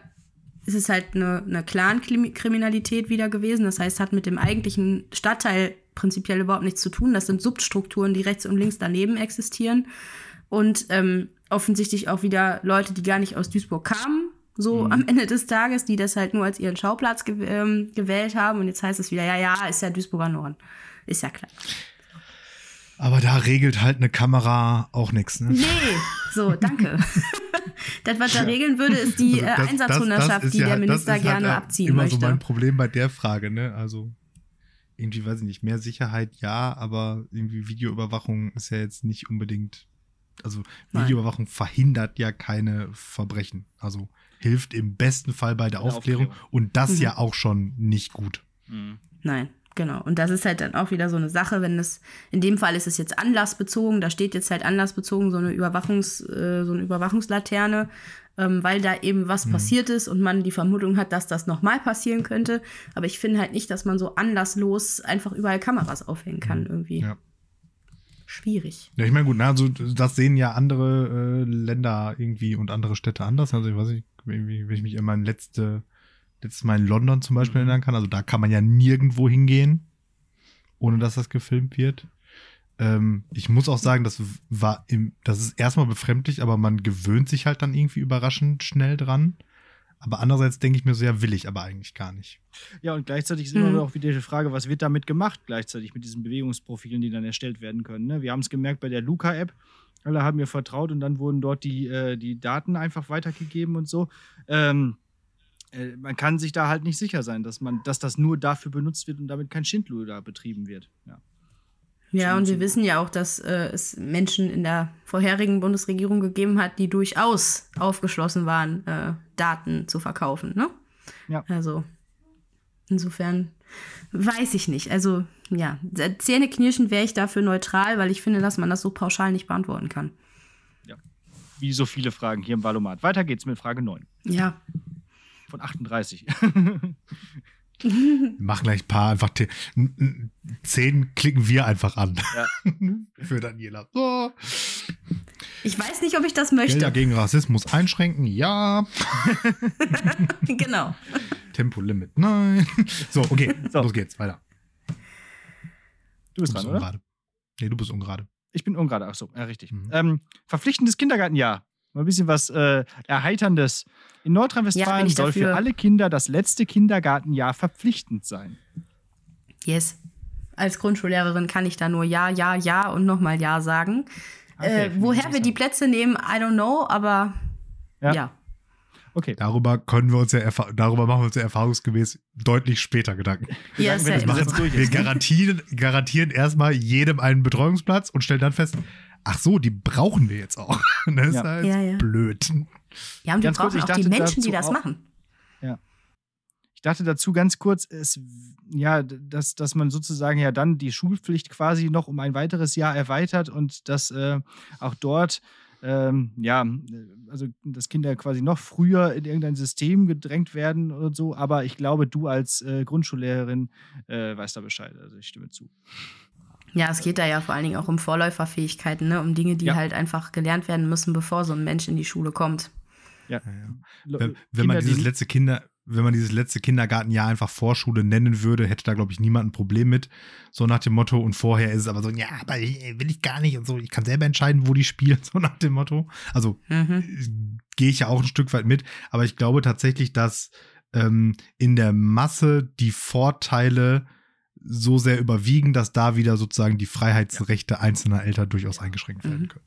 es ist halt eine, eine Clan-Kriminalität wieder gewesen. Das heißt, hat mit dem eigentlichen Stadtteil prinzipiell überhaupt nichts zu tun. Das sind Substrukturen, die rechts und links daneben existieren. Und ähm, offensichtlich auch wieder Leute, die gar nicht aus Duisburg kamen, so
Mhm.
am Ende des Tages, die das halt nur als ihren Schauplatz gew ähm, gewählt haben. Und jetzt heißt es wieder, ja, ja, ist ja Duisburger Norden. Ist ja klar.
Aber da regelt halt eine Kamera auch nichts. Ne?
Nee, so, danke. das, was da regeln würde, ist die
Also
äh,
das-
Einsatzhunderschaft,
das ist
die
ja-
der
das
Minister
ist halt
gerne
auch
abziehen
immer
möchte.
so mein Problem bei der Frage, ne? Also irgendwie weiß ich nicht, mehr Sicherheit ja, aber irgendwie Videoüberwachung ist ja jetzt nicht unbedingt. Also
Nein.
Videoüberwachung verhindert ja keine Verbrechen. Also hilft im besten Fall bei der Aufklärung,
Aufklärung.
und das
Mhm.
ja auch schon nicht gut.
Mhm.
Nein, Genau. Und das ist halt dann auch wieder so eine Sache, wenn es, in dem Fall ist es jetzt anlassbezogen, da steht jetzt halt anlassbezogen so eine Überwachungs, äh, so eine Überwachungslaterne, ähm, weil da eben was mhm. passiert ist und man die Vermutung hat, dass das nochmal passieren könnte. Aber ich finde halt nicht, dass man so anlasslos einfach überall Kameras aufhängen kann, mhm. irgendwie. Ja. Schwierig.
Ja, ich meine, gut, also das sehen ja andere äh, Länder irgendwie und andere Städte anders. Also ich weiß nicht, wenn ich mich an mein letzte, letztes Mal in London zum Beispiel mhm. erinnern kann, also da kann man ja nirgendwo hingehen, ohne dass das gefilmt wird. Ähm, ich muss auch sagen, das war im, das ist erstmal befremdlich, aber man gewöhnt sich halt dann irgendwie überraschend schnell dran. Aber andererseits denke ich mir so, ja, will ich aber eigentlich gar nicht.
Ja, und gleichzeitig ist immer mhm. auch wieder die Frage, was wird damit gemacht, gleichzeitig mit diesen Bewegungsprofilen, die dann erstellt werden können. Ne? Wir haben es gemerkt bei der Luca-App. Alle haben mir vertraut und dann wurden dort die, äh, die Daten einfach weitergegeben und so. Ähm, äh, man kann sich da halt nicht sicher sein, dass, man, dass das nur dafür benutzt wird und damit kein Schindluder betrieben wird. Ja.
Ja, und wir wissen ja auch, dass äh, es Menschen in der vorherigen Bundesregierung gegeben hat, die durchaus aufgeschlossen waren, äh, Daten zu verkaufen. Ne? Ja. Also insofern weiß ich nicht. Also ja, Zähneknirschen wäre ich dafür neutral, weil ich finde, dass man das so pauschal nicht beantworten kann.
Ja, wie so viele Fragen hier im Valomat. Weiter geht's mit Frage 9.
Ja.
Von 38.
Wir machen gleich ein paar einfach zehn klicken wir einfach an. Ja. Für Daniela. So.
Ich weiß nicht, ob ich das möchte.
Gelder gegen Rassismus einschränken, ja.
genau.
Tempolimit, nein. So, okay, so. los geht's, weiter.
Du bist, du bist dran, ungerade. oder?
Nee, du bist ungerade.
Ich bin ungerade, ach so, ja, richtig. Mhm. Ähm, verpflichtendes Kindergartenjahr. Mal ein bisschen was äh, Erheiterndes. In Nordrhein-Westfalen ja, soll für alle Kinder das letzte Kindergartenjahr verpflichtend sein.
Yes. Als Grundschullehrerin kann ich da nur Ja, Ja, Ja und nochmal Ja sagen. Okay, äh, woher wir die Plätze nehmen, I don't know, aber ja. ja.
Okay. Darüber können wir uns ja darüber machen wir uns ja erfahrungsgemäß deutlich später Gedanken.
Ja, ist ja
machen, wir garantieren, garantieren erstmal jedem einen Betreuungsplatz und stellen dann fest, ach so, die brauchen wir jetzt auch. Das ist ja. halt ja, ja. blöd.
Ja, und wir ganz brauchen kurz, auch die Menschen, die das auch, machen.
Ja. Ich dachte dazu ganz kurz, es, ja, dass, dass man sozusagen ja dann die Schulpflicht quasi noch um ein weiteres Jahr erweitert und dass äh, auch dort ähm, ja, also dass Kinder quasi noch früher in irgendein System gedrängt werden oder so. Aber ich glaube, du als äh, Grundschullehrerin äh, weißt da Bescheid. Also ich stimme zu.
Ja, es geht da ja vor allen Dingen auch um Vorläuferfähigkeiten, ne? um Dinge, die ja. halt einfach gelernt werden müssen, bevor so ein Mensch in die Schule kommt.
Ja. ja. Wenn, wenn man dieses letzte Kinder, wenn man dieses letzte Kindergartenjahr einfach Vorschule nennen würde, hätte da, glaube ich, niemand ein Problem mit. So nach dem Motto. Und vorher ist es aber so, ja, aber will ich gar nicht und so. Ich kann selber entscheiden, wo die spielen, so nach dem Motto. Also mhm. gehe ich ja auch ein Stück weit mit. Aber ich glaube tatsächlich, dass ähm, in der Masse die Vorteile so sehr überwiegen, dass da wieder sozusagen die Freiheitsrechte ja. einzelner Eltern durchaus eingeschränkt werden mhm. können.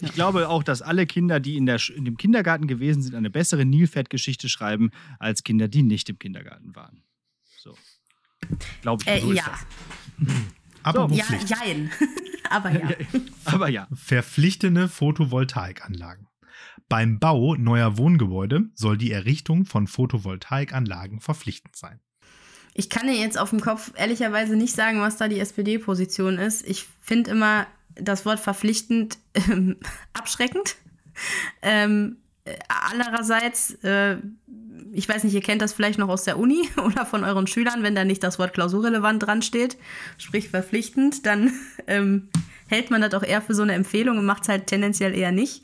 Ich glaube auch, dass alle Kinder, die in, der, in dem Kindergarten gewesen sind, eine bessere Nilpferd-Geschichte schreiben, als Kinder, die nicht im Kindergarten waren. So. Glaube ich.
Äh, so ja.
Aber
so. ja, jein. Aber ja.
Aber ja.
Verpflichtende Photovoltaikanlagen. Beim Bau neuer Wohngebäude soll die Errichtung von Photovoltaikanlagen verpflichtend sein.
Ich kann dir jetzt auf dem Kopf ehrlicherweise nicht sagen, was da die SPD-Position ist. Ich finde immer das Wort verpflichtend ähm, abschreckend. Ähm, andererseits, äh, ich weiß nicht, ihr kennt das vielleicht noch aus der Uni oder von euren Schülern, wenn da nicht das Wort klausurrelevant dran steht, sprich verpflichtend, dann ähm, hält man das auch eher für so eine Empfehlung und macht es halt tendenziell eher nicht.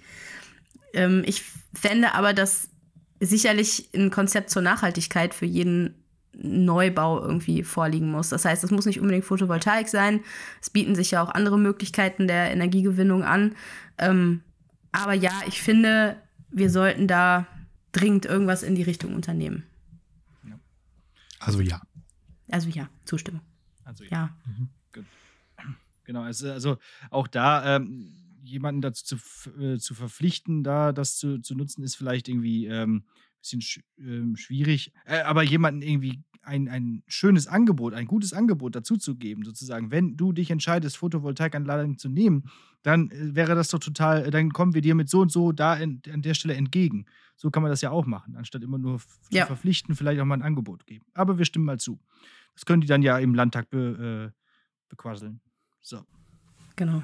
Ähm, ich fände aber, dass sicherlich ein Konzept zur Nachhaltigkeit für jeden Neubau irgendwie vorliegen muss. Das heißt, es muss nicht unbedingt Photovoltaik sein. Es bieten sich ja auch andere Möglichkeiten der Energiegewinnung an. Ähm, aber ja, ich finde, wir sollten da dringend irgendwas in die Richtung unternehmen.
Also ja.
Also ja, Zustimmung.
Also ja. ja. Mhm. Genau, also, also auch da ähm, jemanden dazu zu, äh, zu verpflichten, da das zu, zu nutzen, ist vielleicht irgendwie ähm, bisschen sch äh, schwierig, äh, aber jemanden irgendwie ein, ein schönes Angebot, ein gutes Angebot dazu zu geben, sozusagen. Wenn du dich entscheidest, Photovoltaikanlagen zu nehmen, dann äh, wäre das doch total, äh, dann kommen wir dir mit so und so da in, an der Stelle entgegen. So kann man das ja auch machen, anstatt immer nur ja. zu verpflichten, vielleicht auch mal ein Angebot geben. Aber wir stimmen mal zu. Das können die dann ja im Landtag be, äh, bequasseln. So.
Genau.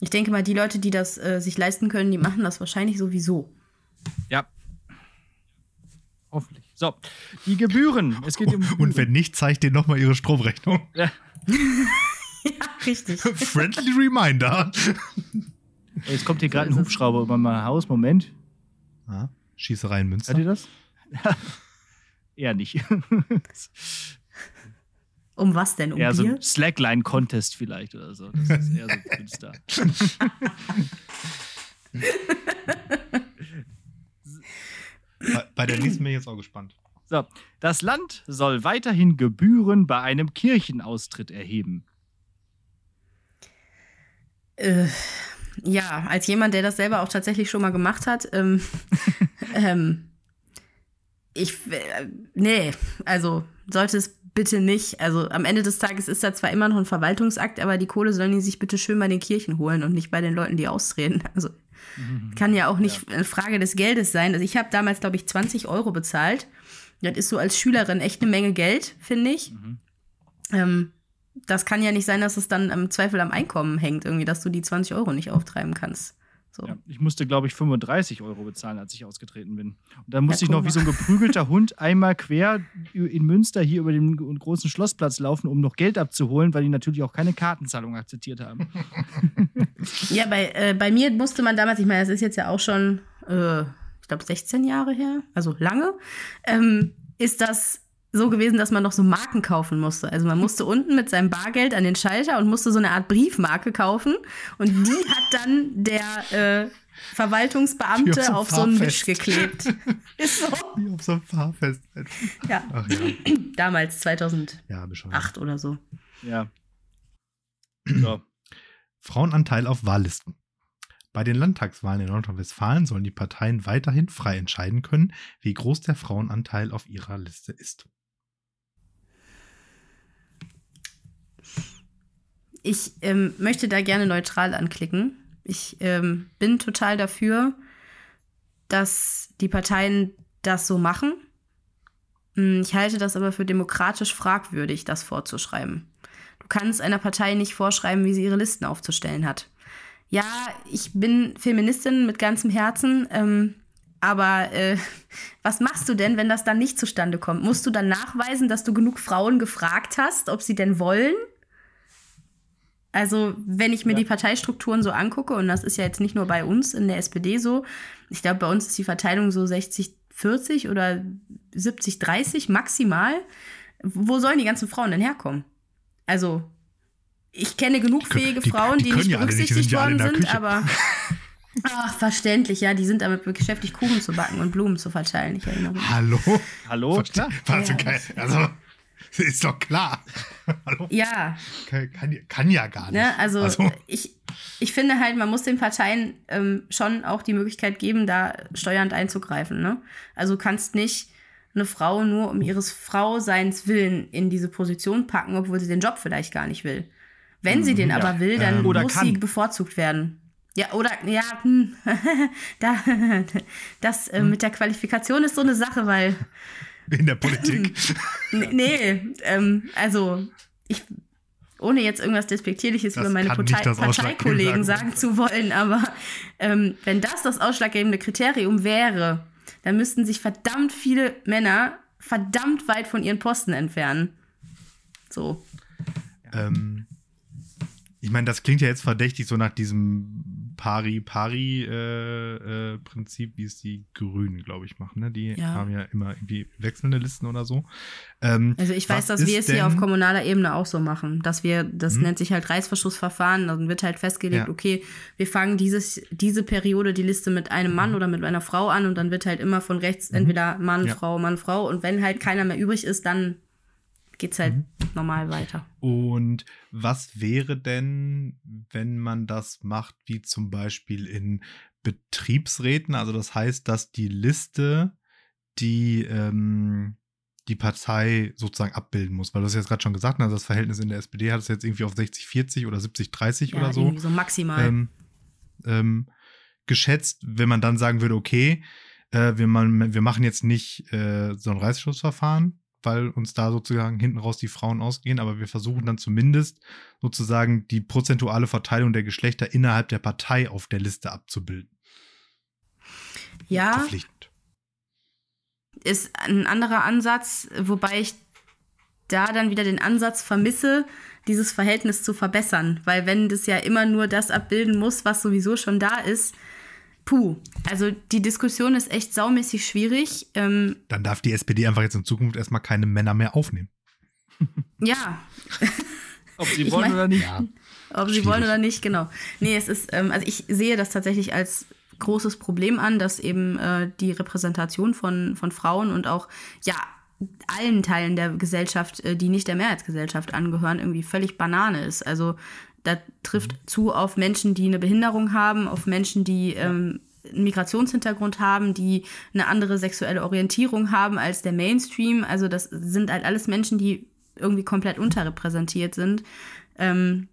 Ich denke mal, die Leute, die das äh, sich leisten können, die machen das wahrscheinlich sowieso.
Ja. Hoffentlich. So, die Gebühren. Es geht um
Und wenn nicht, zeigt denen nochmal ihre Stromrechnung.
Ja.
ja, richtig.
Friendly Reminder.
Jetzt kommt hier gerade ein. Hubschrauber über mein Haus. Moment.
Ah, Schießerei in Münster.
Hört ihr das? Eher nicht.
Um was denn? Um
eher so ein Slackline-Contest vielleicht oder so. Das ist eher so Künstler.
Bei, bei der nächsten bin ich jetzt auch gespannt.
So, das Land soll weiterhin Gebühren bei einem Kirchenaustritt erheben.
Äh, ja, als jemand, der das selber auch tatsächlich schon mal gemacht hat, ähm, ähm, ich, äh, nee, also sollte es bitte nicht. Also am Ende des Tages ist da zwar immer noch ein Verwaltungsakt, aber die Kohle sollen die sich bitte schön bei den Kirchen holen und nicht bei den Leuten, die austreten. Also kann ja auch nicht eine Frage des Geldes sein. Also ich habe damals, glaube ich, 20 Euro bezahlt. Das ist so als Schülerin echt eine Menge Geld, finde ich.
Mhm.
Ähm, das kann ja nicht sein, dass es dann im Zweifel am Einkommen hängt, irgendwie, dass du die 20 Euro nicht auftreiben kannst. So.
Ja, ich musste, glaube ich, 35 Euro bezahlen, als ich ausgetreten bin. Und dann musste
Ja,
ich noch wie so ein geprügelter Hund einmal quer in Münster hier über den großen Schlossplatz laufen, um noch Geld abzuholen, weil die natürlich auch keine Kartenzahlung akzeptiert haben.
Ja, bei, äh, bei mir musste man damals, ich meine, das ist jetzt ja auch schon, äh, ich glaube, 16 Jahre her, also lange, ähm, ist das so gewesen, dass man noch so Marken kaufen musste. Also man musste unten mit seinem Bargeld an den Schalter und musste so eine Art Briefmarke kaufen. Und die hat dann der äh, Verwaltungsbeamte
so
auf so einen. Wisch geklebt. ist so.
Wie auf so einem Fahrfest.
Ja,
Ach ja.
damals 2008
Ja,
oder so.
Ja. So.
Frauenanteil auf Wahllisten. Bei den Landtagswahlen in Nordrhein-Westfalen sollen die Parteien weiterhin frei entscheiden können, wie groß der Frauenanteil auf ihrer Liste ist.
Ich ähm, möchte da gerne neutral anklicken. Ich ähm, bin total dafür, dass die Parteien das so machen. Hm, Ich halte das aber für demokratisch fragwürdig, das vorzuschreiben. Du kannst einer Partei nicht vorschreiben, wie sie ihre Listen aufzustellen hat. Ja, ich bin Feministin mit ganzem Herzen, ähm, aber äh, was machst du denn, wenn das dann nicht zustande kommt? Musst du dann nachweisen, dass du genug Frauen gefragt hast, ob sie denn wollen? Also, wenn ich mir
Ja.
die Parteistrukturen so angucke, und das ist ja jetzt nicht nur bei uns in der SPD so, ich glaube, bei uns ist die Verteilung so 60, 40 oder 70, 30 maximal. Wo sollen die ganzen Frauen denn herkommen? Also, ich kenne genug
Die können-
fähige
die-
Frauen,
die
die, nicht
ja alle nicht, die
berücksichtigt
sind
worden sind,
Küche.
aber. Ach, verständlich, ja, die sind damit beschäftigt, Kuchen zu backen und Blumen zu verteilen. Ich erinnere mich.
Hallo?
Hallo?
Verste- Was,
Ja.
kein- Also, ist doch klar.
Ja,
Kann, kann, kann ja gar nicht.
Ne, also, ich, ich finde halt, man muss den Parteien ähm, schon auch die Möglichkeit geben, da steuernd einzugreifen. Ne? Also du kannst nicht eine Frau nur um ihres Frauseins willen in diese Position packen, obwohl sie den Job vielleicht gar nicht will. Wenn sie den
ja.
aber will, dann
Ähm,
muss
kann.
sie bevorzugt werden. Ja, oder, ja, hm, da, das äh, mit der Qualifikation ist so eine Sache, weil
In der Politik.
Nee, ähm, also ich, ohne jetzt irgendwas Despektierliches
Das
über meine Partei Parteikollegen sagen zu wollen, aber ähm, wenn das das ausschlaggebende Kriterium wäre, dann müssten sich verdammt viele Männer verdammt weit von ihren Posten entfernen. So.
ähm, ich meine, das klingt ja jetzt verdächtig so nach diesem Pari-Pari-Prinzip, wie es die Grünen, glaube ich, machen. Ne? Die
Ja.
haben ja immer irgendwie wechselnde Listen oder so. Ähm,
Also ich weiß, dass wir es hier auf kommunaler Ebene auch so machen, dass wir, das
Mhm.
nennt sich halt Reißverschlussverfahren, dann wird halt festgelegt,
Ja.
okay, wir fangen dieses, diese Periode die Liste mit einem Mann oder mit einer Frau an und dann wird halt immer von rechts entweder Mann,
Mhm. Ja.
Frau, Mann, Frau und wenn halt keiner mehr übrig ist, dann geht's halt
Mhm.
normal weiter.
Und was wäre denn, wenn man das macht, wie zum Beispiel in Betriebsräten? Also das heißt, dass die Liste, die ähm, die Partei sozusagen abbilden muss. Weil du hast jetzt gerade schon gesagt, also das Verhältnis in der SPD hat es jetzt irgendwie auf 60-40 oder 70-30
Ja,
oder so.
so maximal.
ähm, ähm, geschätzt, wenn man dann sagen würde, okay, äh, wir, man, wir machen jetzt nicht äh, so ein Reißschussverfahren, weil uns da sozusagen hinten raus die Frauen ausgehen, aber wir versuchen dann zumindest sozusagen die prozentuale Verteilung der Geschlechter innerhalb der Partei auf der Liste abzubilden.
Ja. Verpflichtend. Ist ein anderer Ansatz, wobei ich da dann wieder den Ansatz vermisse, dieses Verhältnis zu verbessern. Weil wenn das ja immer nur das abbilden muss, was sowieso schon da ist, puh. Also die Diskussion ist echt saumäßig schwierig. Ähm,
dann darf die SPD einfach jetzt in Zukunft erstmal keine Männer mehr aufnehmen.
Ja.
Ob sie wollen mein, oder nicht. Ja.
Ob sie wollen oder nicht, genau. Nee, es ist, ähm, also ich sehe das tatsächlich als großes Problem an, dass eben äh, die Repräsentation von, von Frauen und auch, ja, allen Teilen der Gesellschaft, äh, die nicht der Mehrheitsgesellschaft angehören, irgendwie völlig Banane ist. Also da trifft mhm. zu auf Menschen, die eine Behinderung haben, auf Menschen, die ähm, einen Migrationshintergrund haben, die eine andere sexuelle Orientierung haben als der Mainstream. Also das sind halt alles Menschen, die irgendwie komplett unterrepräsentiert sind. Ähm,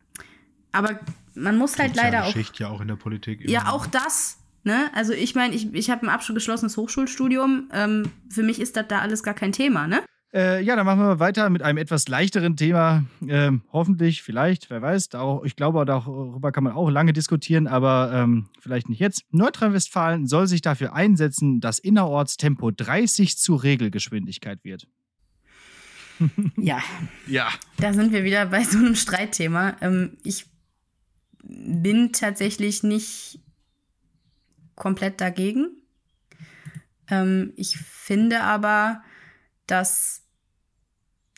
aber man muss halt leider auch.
Schicht ja auch in der Politik.
Ja, auch das. Ne? Also ich meine, ich, ich habe ein abgeschlossenes Hochschulstudium. Ähm, für mich ist das da alles gar kein Thema, ne?
Äh, ja, dann machen wir weiter mit einem etwas leichteren Thema. Ähm, hoffentlich, vielleicht, wer weiß. Auch, ich glaube, darüber kann man auch lange diskutieren, aber ähm, vielleicht nicht jetzt. Nordrhein-Westfalen soll sich dafür einsetzen, dass innerorts Tempo 30 zur Regelgeschwindigkeit wird.
ja.
Ja.
Da sind wir wieder bei so einem Streitthema. Ähm, ich bin tatsächlich nicht komplett dagegen. Ähm, ich finde aber, dass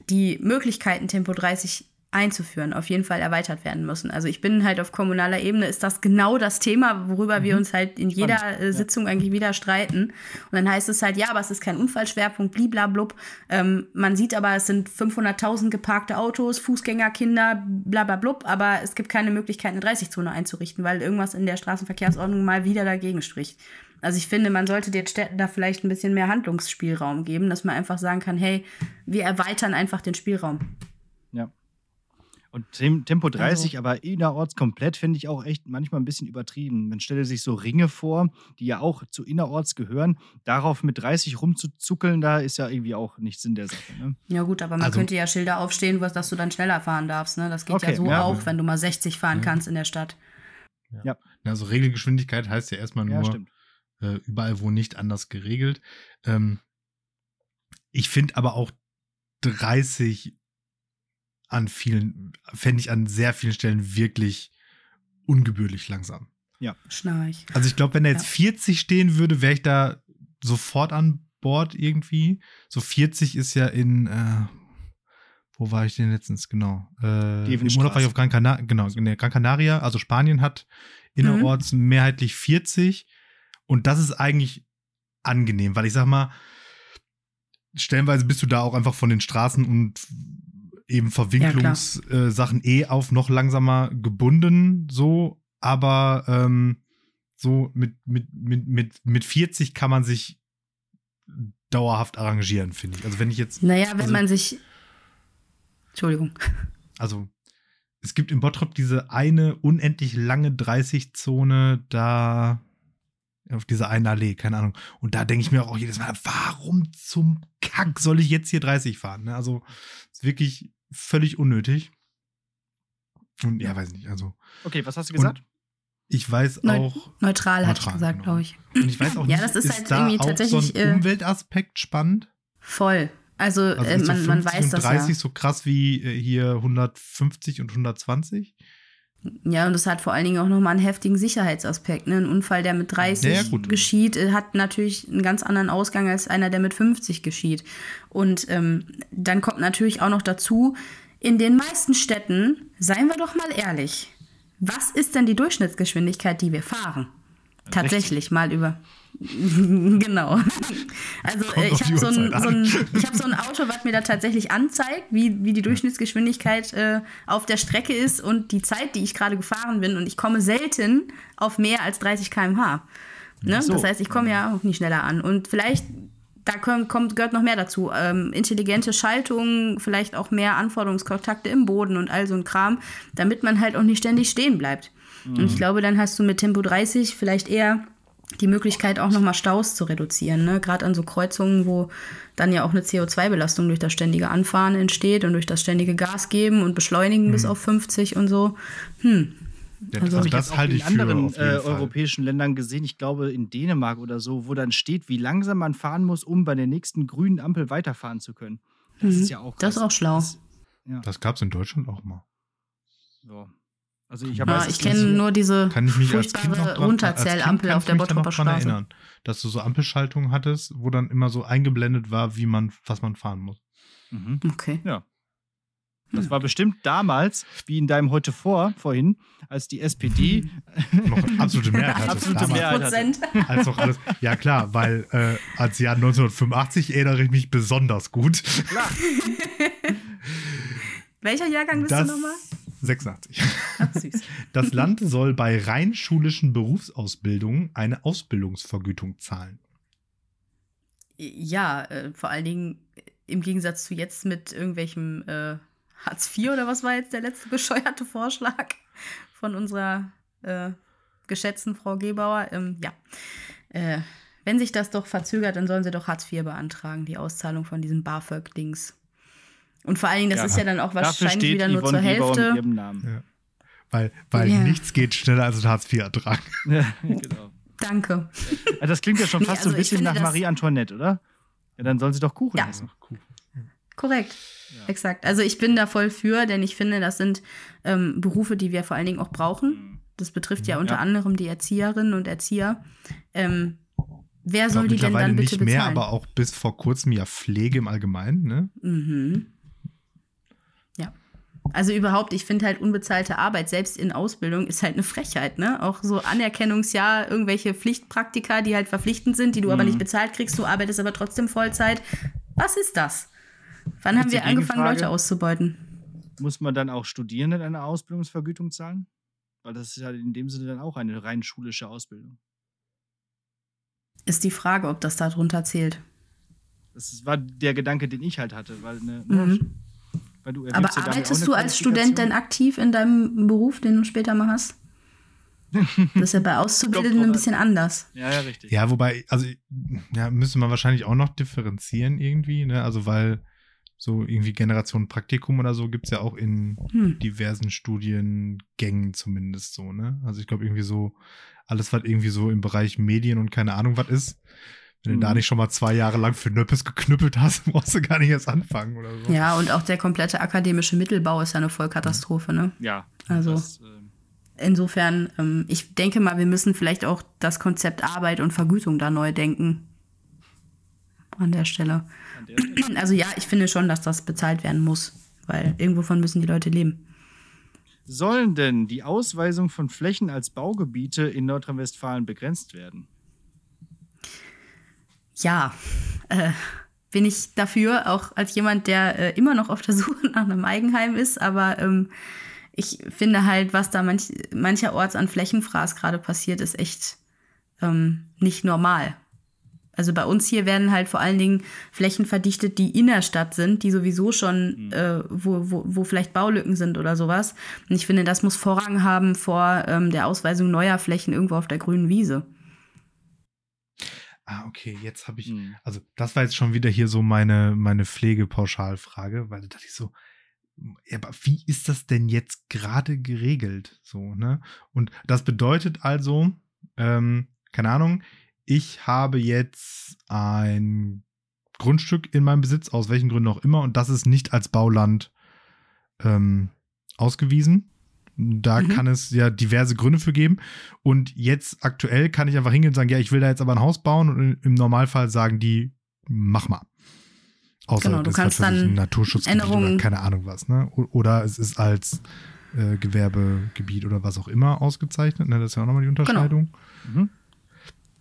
die Möglichkeiten, Tempo 30 einzuführen, auf jeden Fall erweitert werden müssen. Also ich bin halt auf kommunaler Ebene, ist das genau das Thema, worüber mhm. wir uns halt in jeder Spannend. Äh, Sitzung ja. eigentlich wieder streiten. Und dann heißt es halt, ja, aber es ist kein Unfallschwerpunkt, bliblablub. Ähm, man sieht aber, es sind 500.000 geparkte Autos, Fußgängerkinder, blablablub, aber es gibt keine Möglichkeit, eine 30-Zone einzurichten, weil irgendwas in der Straßenverkehrsordnung mal wieder dagegen spricht. Also ich finde, man sollte den Städten da vielleicht ein bisschen mehr Handlungsspielraum geben, dass man einfach sagen kann, hey, wir erweitern einfach den Spielraum.
Ja. Und Tempo 30, also. aber innerorts komplett, finde ich auch echt manchmal ein bisschen übertrieben. Man stelle sich so Ringe vor, die ja auch zu innerorts gehören. Darauf mit 30 rumzuzuckeln, da ist ja irgendwie auch nicht Sinn der Sache. Ne?
Ja, gut, aber man also, könnte ja Schilder aufstehen, dass du dann schneller fahren darfst. Ne? Das geht okay, ja so ja, auch, wenn du mal 60 fahren ja. kannst in der Stadt.
Ja. ja. Also Regelgeschwindigkeit heißt ja erstmal nur äh, überall, wo nicht anders geregelt. Ähm, ich finde aber auch 30 an vielen, fände ich an sehr vielen Stellen wirklich ungebührlich langsam.
Ja.
Schnarch.
Also ich glaube, wenn da jetzt ja. 40 stehen würde, wäre ich da sofort an Bord irgendwie. So 40 ist ja in, äh, wo war ich denn letztens? Genau. Äh, Im Urlaub war ich auf Gran Canaria, genau, in der Gran Canaria, also Spanien hat innerorts mhm. mehrheitlich 40. Und das ist eigentlich angenehm, weil ich sag mal, stellenweise bist du da auch einfach von den Straßen und eben Verwinklungssachen ja, äh, eh auf noch langsamer gebunden, so, aber ähm, so mit, mit, mit, mit, mit 40 kann man sich dauerhaft arrangieren, finde ich. Also wenn ich jetzt.
Naja, wenn also, man sich. Entschuldigung.
Also, es gibt in Bottrop diese eine unendlich lange 30-Zone, da auf dieser einen Allee, keine Ahnung. Und da denke ich mir auch jedes Mal, warum zum Kack soll ich jetzt hier 30 fahren? Ne? Also, ist wirklich völlig unnötig. Und ja, weiß nicht, also.
Okay, was hast du gesagt?
ich
weiß auch.
Neutral, neutral hatte ich gesagt, genau. glaube ich.
Und ich weiß auch nicht, ja, das ist, ist halt da irgendwie tatsächlich. So ein äh, Umweltaspekt spannend?
Voll. Also, also äh, man, so man weiß das. 30 ja.
so krass wie äh, hier 150 und 120?
Ja, und das hat vor allen Dingen auch nochmal einen heftigen Sicherheitsaspekt. Ne? Ein Unfall, der mit 30 ja, ja, geschieht, äh, hat natürlich einen ganz anderen Ausgang als einer, der mit 50 geschieht. Und ähm, dann kommt natürlich auch noch dazu, in den meisten Städten, seien wir doch mal ehrlich, was ist denn die Durchschnittsgeschwindigkeit, die wir fahren? Tatsächlich mal über. genau. Also äh, ich habe so, ein, so, hab so ein Auto, was mir da tatsächlich anzeigt, wie, wie die Durchschnittsgeschwindigkeit äh, auf der Strecke ist und die Zeit, die ich gerade gefahren bin. Und ich komme selten auf mehr als 30 km/h. Ne? So. Das heißt, ich komme ja auch nie schneller an. Und vielleicht, da kommt, gehört noch mehr dazu. Ähm, intelligente Schaltungen, vielleicht auch mehr Anforderungskontakte im Boden und all so ein Kram, damit man halt auch nicht ständig stehen bleibt. Mhm. Und ich glaube, dann hast du mit Tempo 30 vielleicht eher die Möglichkeit, auch nochmal Staus zu reduzieren. Ne? Gerade an so Kreuzungen, wo dann ja auch eine CO2-Belastung durch das ständige Anfahren entsteht und durch das ständige Gas geben und beschleunigen mhm. bis auf 50 und so. Hm.
Ja, also, also das halte ich in anderen äh, europäischen Ländern gesehen, ich glaube in Dänemark oder so, wo dann steht, wie langsam man fahren muss, um bei der nächsten grünen Ampel weiterfahren zu können.
Das mhm. ist ja auch krass. Das ist auch schlau. Das,
ja. das gab es in Deutschland auch mal.
So.
Also ich, ja, ich kenne nur diese kann ich mich furchtbare Runterzählampel auf der Bottroper Straße. Erinnern,
dass du so Ampelschaltungen hattest, wo dann immer so eingeblendet war, wie man, was man fahren muss.
Mhm. Okay.
Ja. Das hm. war bestimmt damals, wie in deinem heute vor, vorhin, als die SPD
noch absolute Mehrheit hatte. absolute Mehrheit hatte. Als auch alles, ja klar, weil äh, als Jahr 1985 erinnere ich mich besonders gut. Klar.
Welcher Jahrgang bist das, du nochmal?
86. Ach, süß. Das Land soll bei rein schulischen Berufsausbildungen eine Ausbildungsvergütung zahlen.
Ja, äh, vor allen Dingen im Gegensatz zu jetzt mit irgendwelchem äh, Hartz IV oder was war jetzt der letzte bescheuerte Vorschlag von unserer äh, geschätzten Frau Gebauer? Ähm, ja. Äh, wenn sich das doch verzögert, dann sollen sie doch Hartz IV beantragen, die Auszahlung von diesem BAföG-Dings. Und vor allen Dingen, das ja, ist ja dann auch wahrscheinlich wieder nur zur Hälfte. Ja.
Weil, weil ja. nichts geht schneller als ein Hartz-IV-Ertrag. Ja,
genau. Danke.
Das klingt ja schon fast nee, also so ein bisschen nach Marie Antoinette, oder? Ja, dann sollen sie doch Kuchen ja. essen.
Korrekt. Ja. Exakt. Also ich bin da voll für, denn ich finde, das sind ähm, Berufe, die wir vor allen Dingen auch brauchen. Mhm. Das betrifft ja unter ja. anderem die Erzieherinnen und Erzieher. Ähm, wer soll die denn dann bitte nicht
mehr, aber auch bis vor kurzem ja Pflege im Allgemeinen, ne?
Mhm. Also überhaupt, ich finde halt unbezahlte Arbeit, selbst in Ausbildung, ist halt eine Frechheit, ne? Auch so Anerkennungsjahr, irgendwelche Pflichtpraktika, die halt verpflichtend sind, die du mhm. aber nicht bezahlt kriegst, du arbeitest aber trotzdem Vollzeit. Was ist das? Wann Jetzt haben wir angefangen, Leute auszubeuten?
Muss man dann auch Studierenden eine Ausbildungsvergütung zahlen? Weil das ist ja in dem Sinne dann auch eine rein schulische Ausbildung.
Ist die Frage, ob das da drunter zählt.
Das war der Gedanke, den ich halt hatte, weil eine, mhm.
Aber ja arbeitest du als Student denn aktiv in deinem Beruf, den du später mal hast? Das ist ja bei Auszubildenden ein bisschen anders.
Ja, ja, richtig.
Ja, wobei, also, ja, müsste man wahrscheinlich auch noch differenzieren irgendwie, ne? Also, weil so irgendwie Generation Praktikum oder so gibt es ja auch in hm. diversen Studiengängen zumindest so, ne? Also, ich glaube, irgendwie so, alles, was irgendwie so im Bereich Medien und keine Ahnung was ist, wenn du da mhm. nicht schon mal zwei Jahre lang für Nöppes geknüppelt hast, brauchst du gar nicht erst anfangen oder so.
Ja, und auch der komplette akademische Mittelbau ist ja eine Vollkatastrophe, ne?
Ja.
Also. Das, äh insofern, ähm, ich denke mal, wir müssen vielleicht auch das Konzept Arbeit und Vergütung da neu denken. An der Stelle. An der Stelle. Also ja, ich finde schon, dass das bezahlt werden muss, weil irgendwovon müssen die Leute leben.
Sollen denn die Ausweisung von Flächen als Baugebiete in Nordrhein-Westfalen begrenzt werden?
Ja, äh, bin ich dafür, auch als jemand, der äh, immer noch auf der Suche nach einem Eigenheim ist, aber ähm, ich finde halt, was da manch, mancherorts an Flächenfraß gerade passiert, ist echt ähm, nicht normal. Also bei uns hier werden halt vor allen Dingen Flächen verdichtet, die in der Stadt sind, die sowieso schon, mhm. äh, wo, wo, wo vielleicht Baulücken sind oder sowas. Und ich finde, das muss Vorrang haben vor ähm, der Ausweisung neuer Flächen irgendwo auf der grünen Wiese.
Ah, okay, jetzt habe ich, mhm. also das war jetzt schon wieder hier so meine, meine Pflegepauschalfrage, weil da dachte ich so, ja, aber wie ist das denn jetzt gerade geregelt? So, ne? Und das bedeutet also, ähm, keine Ahnung, ich habe jetzt ein Grundstück in meinem Besitz, aus welchen Gründen auch immer, und das ist nicht als Bauland ähm, ausgewiesen. Da mhm. kann es ja diverse Gründe für geben. Und jetzt aktuell kann ich einfach hingehen und sagen, ja, ich will da jetzt aber ein Haus bauen und im Normalfall sagen die, mach mal. Außer genau, du kannst dann Änderungen oder keine Ahnung was, ne? Oder es ist als äh, Gewerbegebiet oder was auch immer ausgezeichnet, ne? Das ist ja auch nochmal die genau. Unterscheidung. Genau. Mhm.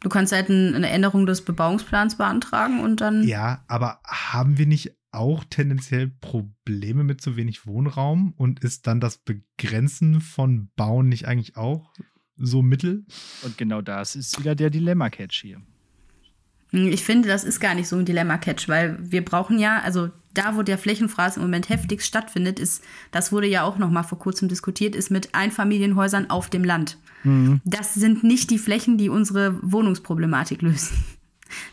Du kannst halt eine Änderung des Bebauungsplans beantragen und dann.
Ja, aber haben wir nicht auch tendenziell Probleme mit zu wenig Wohnraum und ist dann das Begrenzen von Bauen nicht eigentlich auch so Mittel?
Und genau das ist wieder der Dilemma-Catch hier.
Hm, ich finde, das ist gar nicht so ein Dilemma-Catch, weil wir brauchen ja, also da, wo der Flächenfraß im Moment heftigst stattfindet, ist, das wurde ja auch noch mal vor kurzem diskutiert, ist mit Einfamilienhäusern auf dem Land. Mhm. Das sind nicht die Flächen, die unsere Wohnungsproblematik lösen.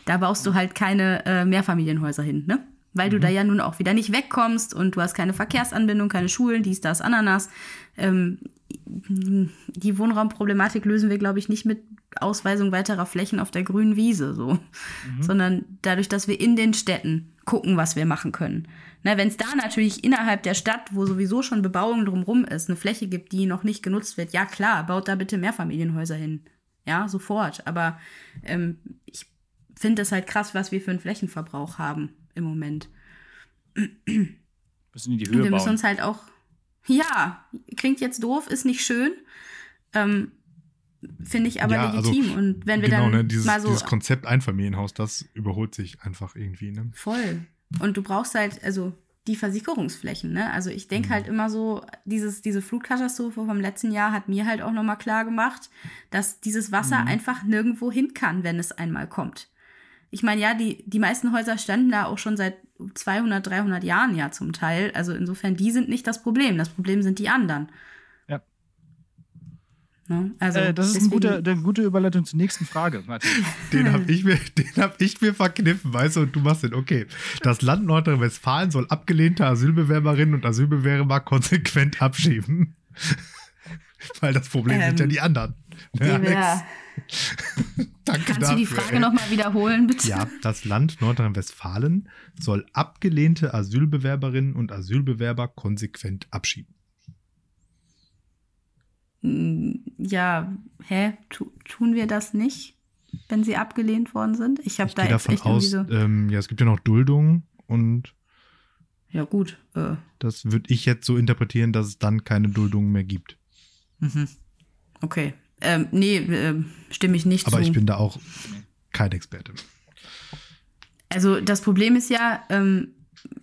Da baust du halt keine äh, Mehrfamilienhäuser hin, ne? Weil mhm. du da ja nun auch wieder nicht wegkommst und du hast keine Verkehrsanbindung, keine Schulen, dies, das, Ananas. Ähm, die Wohnraumproblematik lösen wir, glaube ich, nicht mit Ausweisung weiterer Flächen auf der grünen Wiese, so, mhm. sondern dadurch, dass wir in den Städten gucken, was wir machen können. Wenn es da natürlich innerhalb der Stadt, wo sowieso schon Bebauung drumherum ist, eine Fläche gibt, die noch nicht genutzt wird, ja klar, baut da bitte Mehrfamilienhäuser hin. Ja, sofort. Aber ähm, ich finde es halt krass, was wir für einen Flächenverbrauch haben im Moment.
Müssen in die Höhe
wir
bauen.
müssen uns halt auch, ja, klingt jetzt doof, ist nicht schön. Ähm, Finde ich aber
ja, also
legitim. Also, und wenn wir
genau,
dann
ne, dieses,
mal so.
Dieses Konzept Einfamilienhaus, das überholt sich einfach irgendwie, ne?
Voll. Und du brauchst halt, also die Versicherungsflächen, ne? Also ich denke mhm. halt immer so, dieses, diese Flutkatastrophe vom letzten Jahr hat mir halt auch nochmal klar gemacht, dass dieses Wasser mhm. einfach nirgendwo hin kann, wenn es einmal kommt. Ich meine, ja, die, die meisten Häuser standen da auch schon seit 200, 300 Jahren ja zum Teil. Also insofern, die sind nicht das Problem. Das Problem sind die anderen. Ne? Also
äh, das ist eine gute, eine gute Überleitung zur nächsten Frage, Martin.
Den habe ich, mir, hab ich mir verkniffen, weißt du, und du machst den, okay. Das Land Nordrhein-Westfalen soll abgelehnte Asylbewerberinnen und Asylbewerber konsequent abschieben. Weil das Problem ähm, sind ja ähm, die anderen.
Ja, ja. Danke Kannst dafür, du die Frage nochmal wiederholen, bitte?
Ja, das Land Nordrhein-Westfalen soll abgelehnte Asylbewerberinnen und Asylbewerber konsequent abschieben
ja, hä, tu, tun wir das nicht, wenn sie abgelehnt worden sind? Ich habe da
jetzt davon echt aus, so ähm, ja, es gibt ja noch Duldung und
ja gut. Äh.
Das würde ich jetzt so interpretieren, dass es dann keine Duldung mehr gibt.
Mhm. Okay. Ähm, nee, äh, stimme ich nicht
Aber
zu.
ich bin da auch kein Experte.
Also das Problem ist ja, ähm,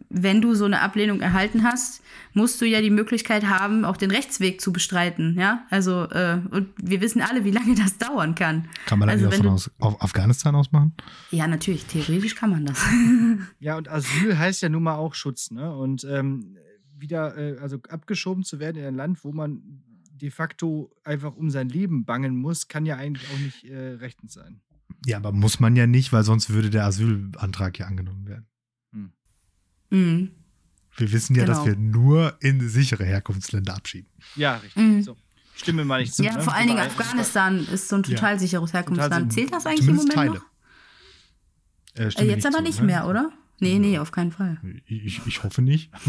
wenn du so eine Ablehnung erhalten hast, musst du ja die Möglichkeit haben, auch den Rechtsweg zu bestreiten, ja. Also äh, und wir wissen alle, wie lange das dauern kann.
Kann man
also,
das von aus, auf Afghanistan aus machen?
Ja, natürlich. Theoretisch kann man das.
ja, und Asyl heißt ja nun mal auch Schutz, ne? Und ähm, wieder, äh, also abgeschoben zu werden in ein Land, wo man de facto einfach um sein Leben bangen muss, kann ja eigentlich auch nicht äh, rechtens sein.
Ja, aber muss man ja nicht, weil sonst würde der Asylantrag ja angenommen werden. Hm.
Mhm.
Wir wissen ja, genau. dass wir nur in sichere Herkunftsländer abschieben.
Ja, richtig. Mhm. So. Stimme mal nicht zu.
Ja, ne? vor allen Dingen Afghanistan ist so ein total ja. sicheres Herkunftsland. Zählt das eigentlich im Moment
Teile.
noch? Äh, jetzt aber zu, nicht ne? mehr, oder? Nee, nee, auf keinen Fall.
Ich, ich hoffe nicht.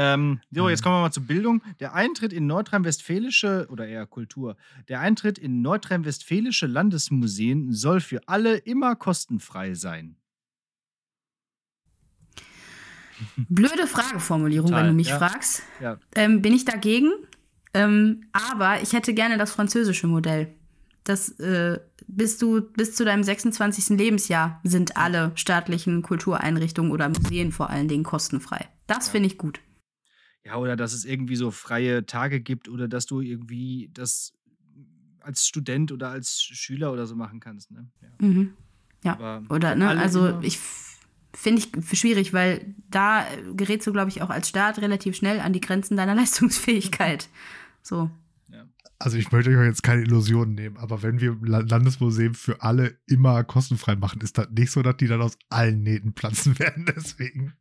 Ähm, so, jetzt kommen wir mal zur Bildung. Der Eintritt in nordrhein-westfälische oder eher Kultur. Der Eintritt in nordrhein-westfälische Landesmuseen soll für alle immer kostenfrei sein.
Blöde Frageformulierung, Total, wenn du mich ja. fragst. Ja. Ähm, bin ich dagegen? Ähm, aber ich hätte gerne das französische Modell. Das äh, bis du bis zu deinem 26. Lebensjahr sind alle staatlichen Kultureinrichtungen oder Museen vor allen Dingen kostenfrei. Das ja. finde ich gut.
Ja, oder dass es irgendwie so freie Tage gibt oder dass du irgendwie das als Student oder als Schüler oder so machen kannst. Ne?
Ja. Mhm. ja. oder ne, also ich finde ich schwierig, weil da gerätst du, glaube ich, auch als Staat relativ schnell an die Grenzen deiner Leistungsfähigkeit. So.
Also ich möchte euch jetzt keine Illusionen nehmen, aber wenn wir Landesmuseum für alle immer kostenfrei machen, ist das nicht so, dass die dann aus allen Nähten platzen werden. Deswegen.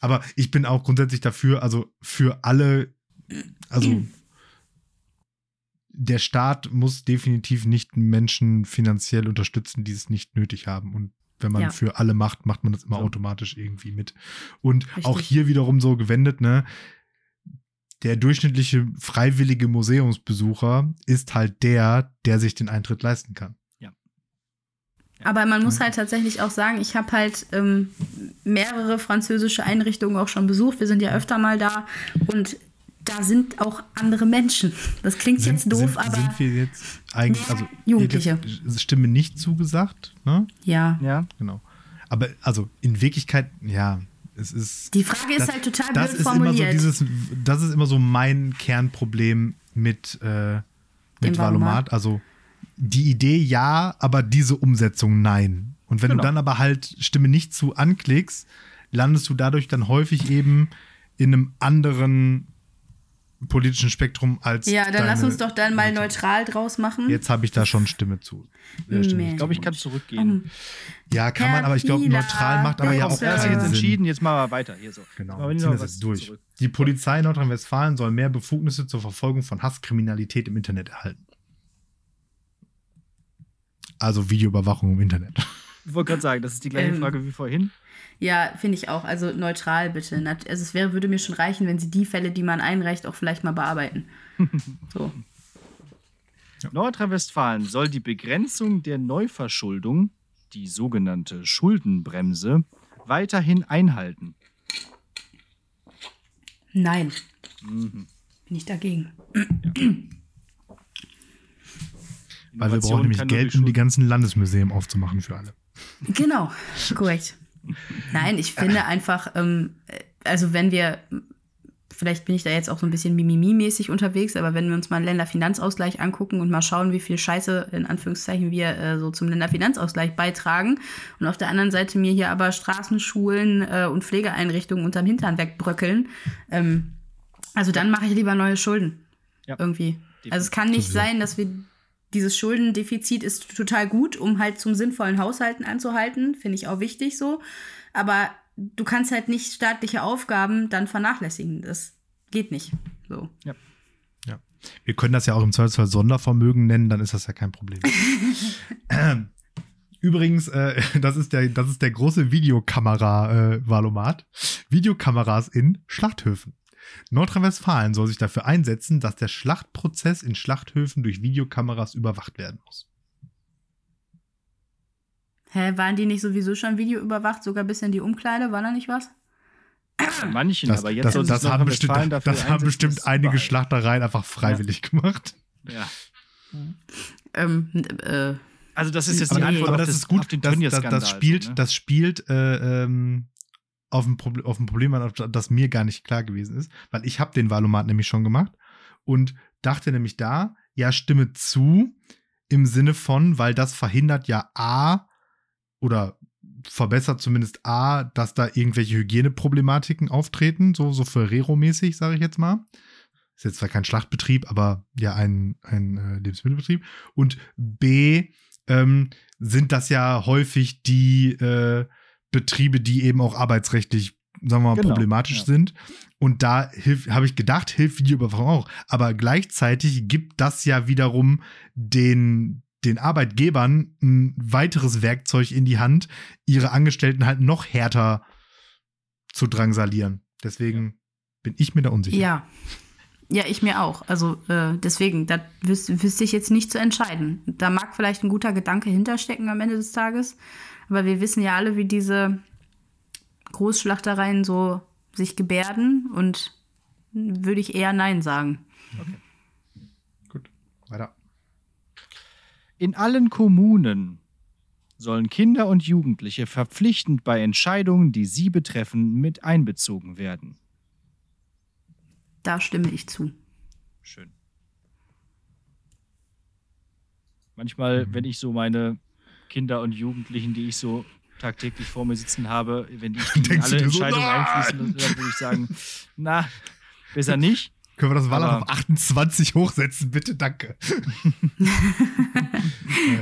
Aber ich bin auch grundsätzlich dafür, also für alle, also der Staat muss definitiv nicht Menschen finanziell unterstützen, die es nicht nötig haben. Und wenn man ja. für alle macht, macht man das immer so. automatisch irgendwie mit. Und Richtig. auch hier wiederum so gewendet, ne? Der durchschnittliche freiwillige Museumsbesucher ist halt der, der sich den Eintritt leisten kann.
Aber man muss halt tatsächlich auch sagen, ich habe halt ähm, mehrere französische Einrichtungen auch schon besucht. Wir sind ja öfter mal da und da sind auch andere Menschen. Das klingt sind, jetzt doof,
sind,
aber.
Sind wir jetzt eigentlich, also
Jugendliche.
Stimme nicht zugesagt, ne?
Ja.
Ja.
Genau. Aber also in Wirklichkeit, ja, es ist.
Die Frage ist das, halt total
das
blöd
ist
formuliert.
Immer so dieses, das ist immer so mein Kernproblem mit, äh, mit Valomat. Also die Idee ja, aber diese Umsetzung nein. Und wenn genau. du dann aber halt Stimme nicht zu anklickst, landest du dadurch dann häufig eben in einem anderen politischen Spektrum als.
Ja, dann lass uns doch dann mal neutral draus machen.
Jetzt habe ich da schon Stimme zu. Stimme
Nee.
Ich glaube, ich kann zurückgehen.
Ja, kann man, aber ich glaube, neutral macht aber ja auch keinen
jetzt
Sinn.
entschieden, jetzt machen wir weiter. Hier so.
Genau,
Aber
wir ziehen das jetzt durch.
zurück.
Die Polizei Nordrhein-Westfalen soll mehr Befugnisse zur Verfolgung von Hasskriminalität im Internet erhalten. Also Videoüberwachung im Internet.
Ich wollte gerade sagen, das ist die gleiche
Ähm.
Frage wie vorhin.
Ja, finde ich auch. Also neutral bitte. Also es wäre, würde mir schon reichen, wenn sie die Fälle, die man einreicht, auch vielleicht mal bearbeiten. So.
Nordrhein-Westfalen soll die Begrenzung der Neuverschuldung, die sogenannte Schuldenbremse, weiterhin einhalten.
Nein.
Mhm.
Bin ich dagegen.
Weil wir brauchen nämlich Geld, um die ganzen Landesmuseen aufzumachen für alle.
Genau, korrekt. Nein, ich finde einfach, ähm, äh, also wenn wir, vielleicht bin ich da jetzt auch so ein bisschen Mimimi-mäßig unterwegs, aber wenn wir uns mal einen Länderfinanzausgleich angucken und mal schauen, wie viel Scheiße in Anführungszeichen wir äh, so zum Länderfinanzausgleich beitragen und auf der anderen Seite mir hier aber Straßen, Schulen äh, und Pflegeeinrichtungen unterm Hintern wegbröckeln, ähm, also dann mache ich lieber neue Schulden.
Ja.
Irgendwie. Also es kann nicht sein, dass wir dieses Schuldendefizit ist total gut, um halt zum sinnvollen Haushalten anzuhalten, finde ich auch wichtig so. Aber du kannst halt nicht staatliche Aufgaben dann vernachlässigen. Das geht nicht. So.
Wir können das ja auch im Zweifelsfall Sondervermögen nennen, dann ist das ja kein Problem. Übrigens, äh, das, ist der, das ist der große Videokamera-Valomat. Videokameras in Schlachthöfen. Nordrhein-Westfalen soll sich dafür einsetzen, dass der Schlachtprozess in Schlachthöfen durch Videokameras überwacht werden muss.
Hä, waren die nicht sowieso schon videoüberwacht, sogar bis in die Umkleide? War da nicht was?
Bei manchen,
Das,
aber jetzt
das,
soll sich
das, haben, bestimmt,
Nordrhein-Westfalen dafür
das haben bestimmt einige
überall-
Schlachtereien einfach freiwillig gemacht.
Ja.
Ähm, äh,
Also das ist jetzt die
nee.
Antwort
Aber
auf,
das
das,
ist gut.
auf den
Das, das, das spielt,
so, ne?
das spielt äh, ähm, auf, ein Problem, auf ein Problem an, das mir gar nicht klar gewesen ist, weil ich habe den Valomat nämlich schon gemacht und dachte nämlich da, ja, stimme zu im Sinne von, weil das verhindert ja A oder verbessert zumindest A, dass da irgendwelche Hygieneproblematiken auftreten, so, so Ferrero-mäßig, sage ich jetzt mal. Ist jetzt zwar kein Schlachtbetrieb, aber ja ein, ein äh, Lebensmittelbetrieb. Und B, ähm, sind das ja häufig die äh, Betriebe, die eben auch arbeitsrechtlich, sagen wir mal,
Genau,
problematisch
ja.
sind. Und da habe ich gedacht, hilft Videoüberwachung auch. Aber gleichzeitig gibt das ja wiederum den, den Arbeitgebern ein weiteres Werkzeug in die Hand, ihre Angestellten halt noch härter zu drangsalieren. Deswegen bin ich mir da unsicher.
ja. Ja, ich mir auch. Also äh, deswegen, da wüs wüsste ich jetzt nicht zu entscheiden. Da mag vielleicht ein guter Gedanke hinterstecken am Ende des Tages, aber wir wissen ja alle, wie diese Großschlachtereien so sich gebärden und würde ich eher Nein sagen.
Gut, weiter.
In allen Kommunen sollen Kinder und Jugendliche verpflichtend bei Entscheidungen, die sie betreffen, mit einbezogen werden.
Da stimme ich zu.
Schön. Manchmal,
Mhm.
wenn ich so meine Kinder und Jugendlichen, die ich so tagtäglich vor mir sitzen habe, wenn die alle
so,
Entscheidungen
nein!
einfließen, dann würde ich sagen, na, besser nicht.
Können wir das Wahlland auf 28 hochsetzen? Bitte, danke. äh,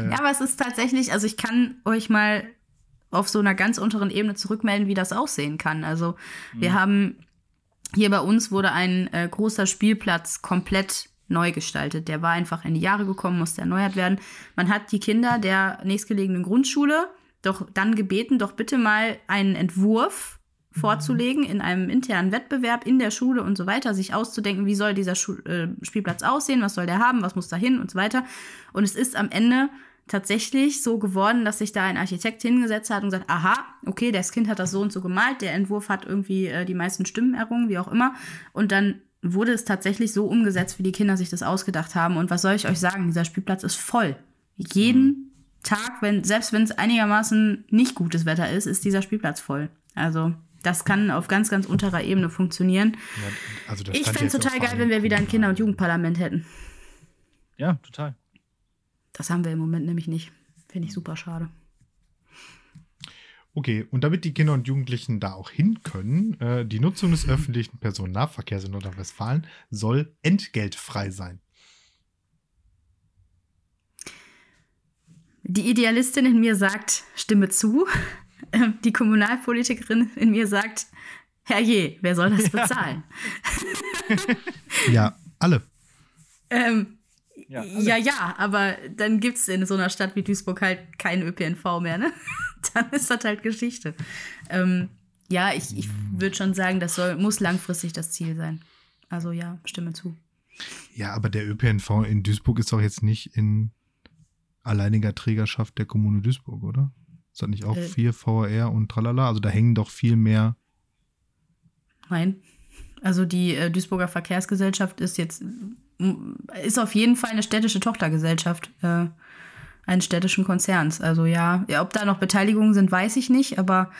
Ja, aber es ist tatsächlich, also ich kann euch mal auf so einer ganz unteren Ebene zurückmelden, wie das aussehen kann. Also wir haben hier bei uns wurde ein äh, großer Spielplatz komplett neu gestaltet. Der war einfach in die Jahre gekommen, musste erneuert werden. Man hat die Kinder der nächstgelegenen Grundschule doch dann gebeten, doch bitte mal einen Entwurf vorzulegen in einem internen Wettbewerb in der Schule und so weiter, sich auszudenken, wie soll dieser Schu äh, Spielplatz aussehen, was soll der haben, was muss da hin und so weiter. Und es ist am Ende tatsächlich so geworden, dass sich da ein Architekt hingesetzt hat und gesagt, aha, okay, das Kind hat das so und so gemalt, der Entwurf hat irgendwie äh, die meisten Stimmen errungen, wie auch immer. Und dann wurde es tatsächlich so umgesetzt, wie die Kinder sich das ausgedacht haben. Und was soll ich euch sagen? Dieser Spielplatz ist voll. Jeden Tag, wenn, selbst wenn es einigermaßen nicht gutes Wetter ist, ist dieser Spielplatz voll. Also, das kann auf ganz, ganz unterer Ebene funktionieren.
ja, also
Ich fände es total geil, wenn wir wieder ein. Kinder- und Jugendparlament hätten.
Ja, total.
Das haben wir im Moment nämlich nicht. Finde ich super schade.
Okay, und damit die Kinder und Jugendlichen da auch hin können, äh, die Nutzung des öffentlichen Personennahverkehrs in Nordrhein-Westfalen soll entgeltfrei sein.
Die Idealistin in mir sagt, stimme zu. Die Kommunalpolitikerin in mir sagt, herrje, wer soll das bezahlen?
ja, alle.
ähm, ja, ja, ja, aber dann gibt es in so einer Stadt wie Duisburg halt keinen ÖPNV mehr, ne? dann ist das halt Geschichte. Ähm, ja, ich, ich würde schon sagen, das soll, muss langfristig das Ziel sein. Also ja, stimme zu.
Ja, aber der ÖPNV in Duisburg ist doch jetzt nicht in alleiniger Trägerschaft der Kommune Duisburg, oder? Ist das nicht auch äh, 4 VR und tralala? Also da hängen doch viel mehr.
Nein. Also die äh, Duisburger Verkehrsgesellschaft ist jetzt, ist auf jeden Fall eine städtische Tochtergesellschaft äh, eines städtischen Konzerns. Also ja, ja, ob da noch Beteiligungen sind, weiß ich nicht, aber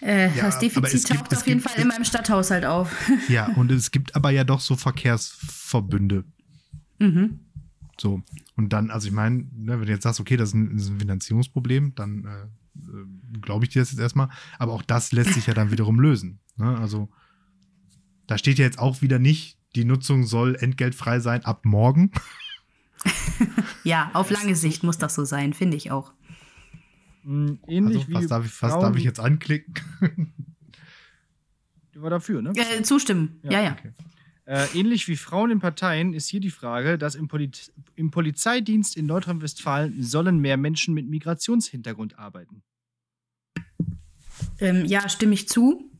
äh, ja, das Defizit taucht gibt, auf jeden gibt, Fall in meinem Stadthaushalt auf.
Ja, und es gibt aber ja doch so Verkehrsverbünde.
Mhm.
So. Und dann, also ich meine, ne, wenn du jetzt sagst, okay, das ist ein, ist ein Finanzierungsproblem, dann äh, äh, glaube ich dir das jetzt erstmal. Aber auch das lässt sich ja dann wiederum lösen. Ne? Also da steht ja jetzt auch wieder nicht, die Nutzung soll entgeltfrei sein ab morgen.
ja, auf lange Sicht muss das so sein, finde ich auch.
Hm, ähnlich also,
was wie darf ich, was darf ich jetzt anklicken?
Die war dafür, ne?
Äh, zustimmen, ja, ja. ja. Okay.
Äh, ähnlich wie Frauen in Parteien ist hier die Frage, dass im, Poli im Polizeidienst in Nordrhein-Westfalen sollen mehr Menschen mit Migrationshintergrund arbeiten.
Ähm, ja, stimme ich zu.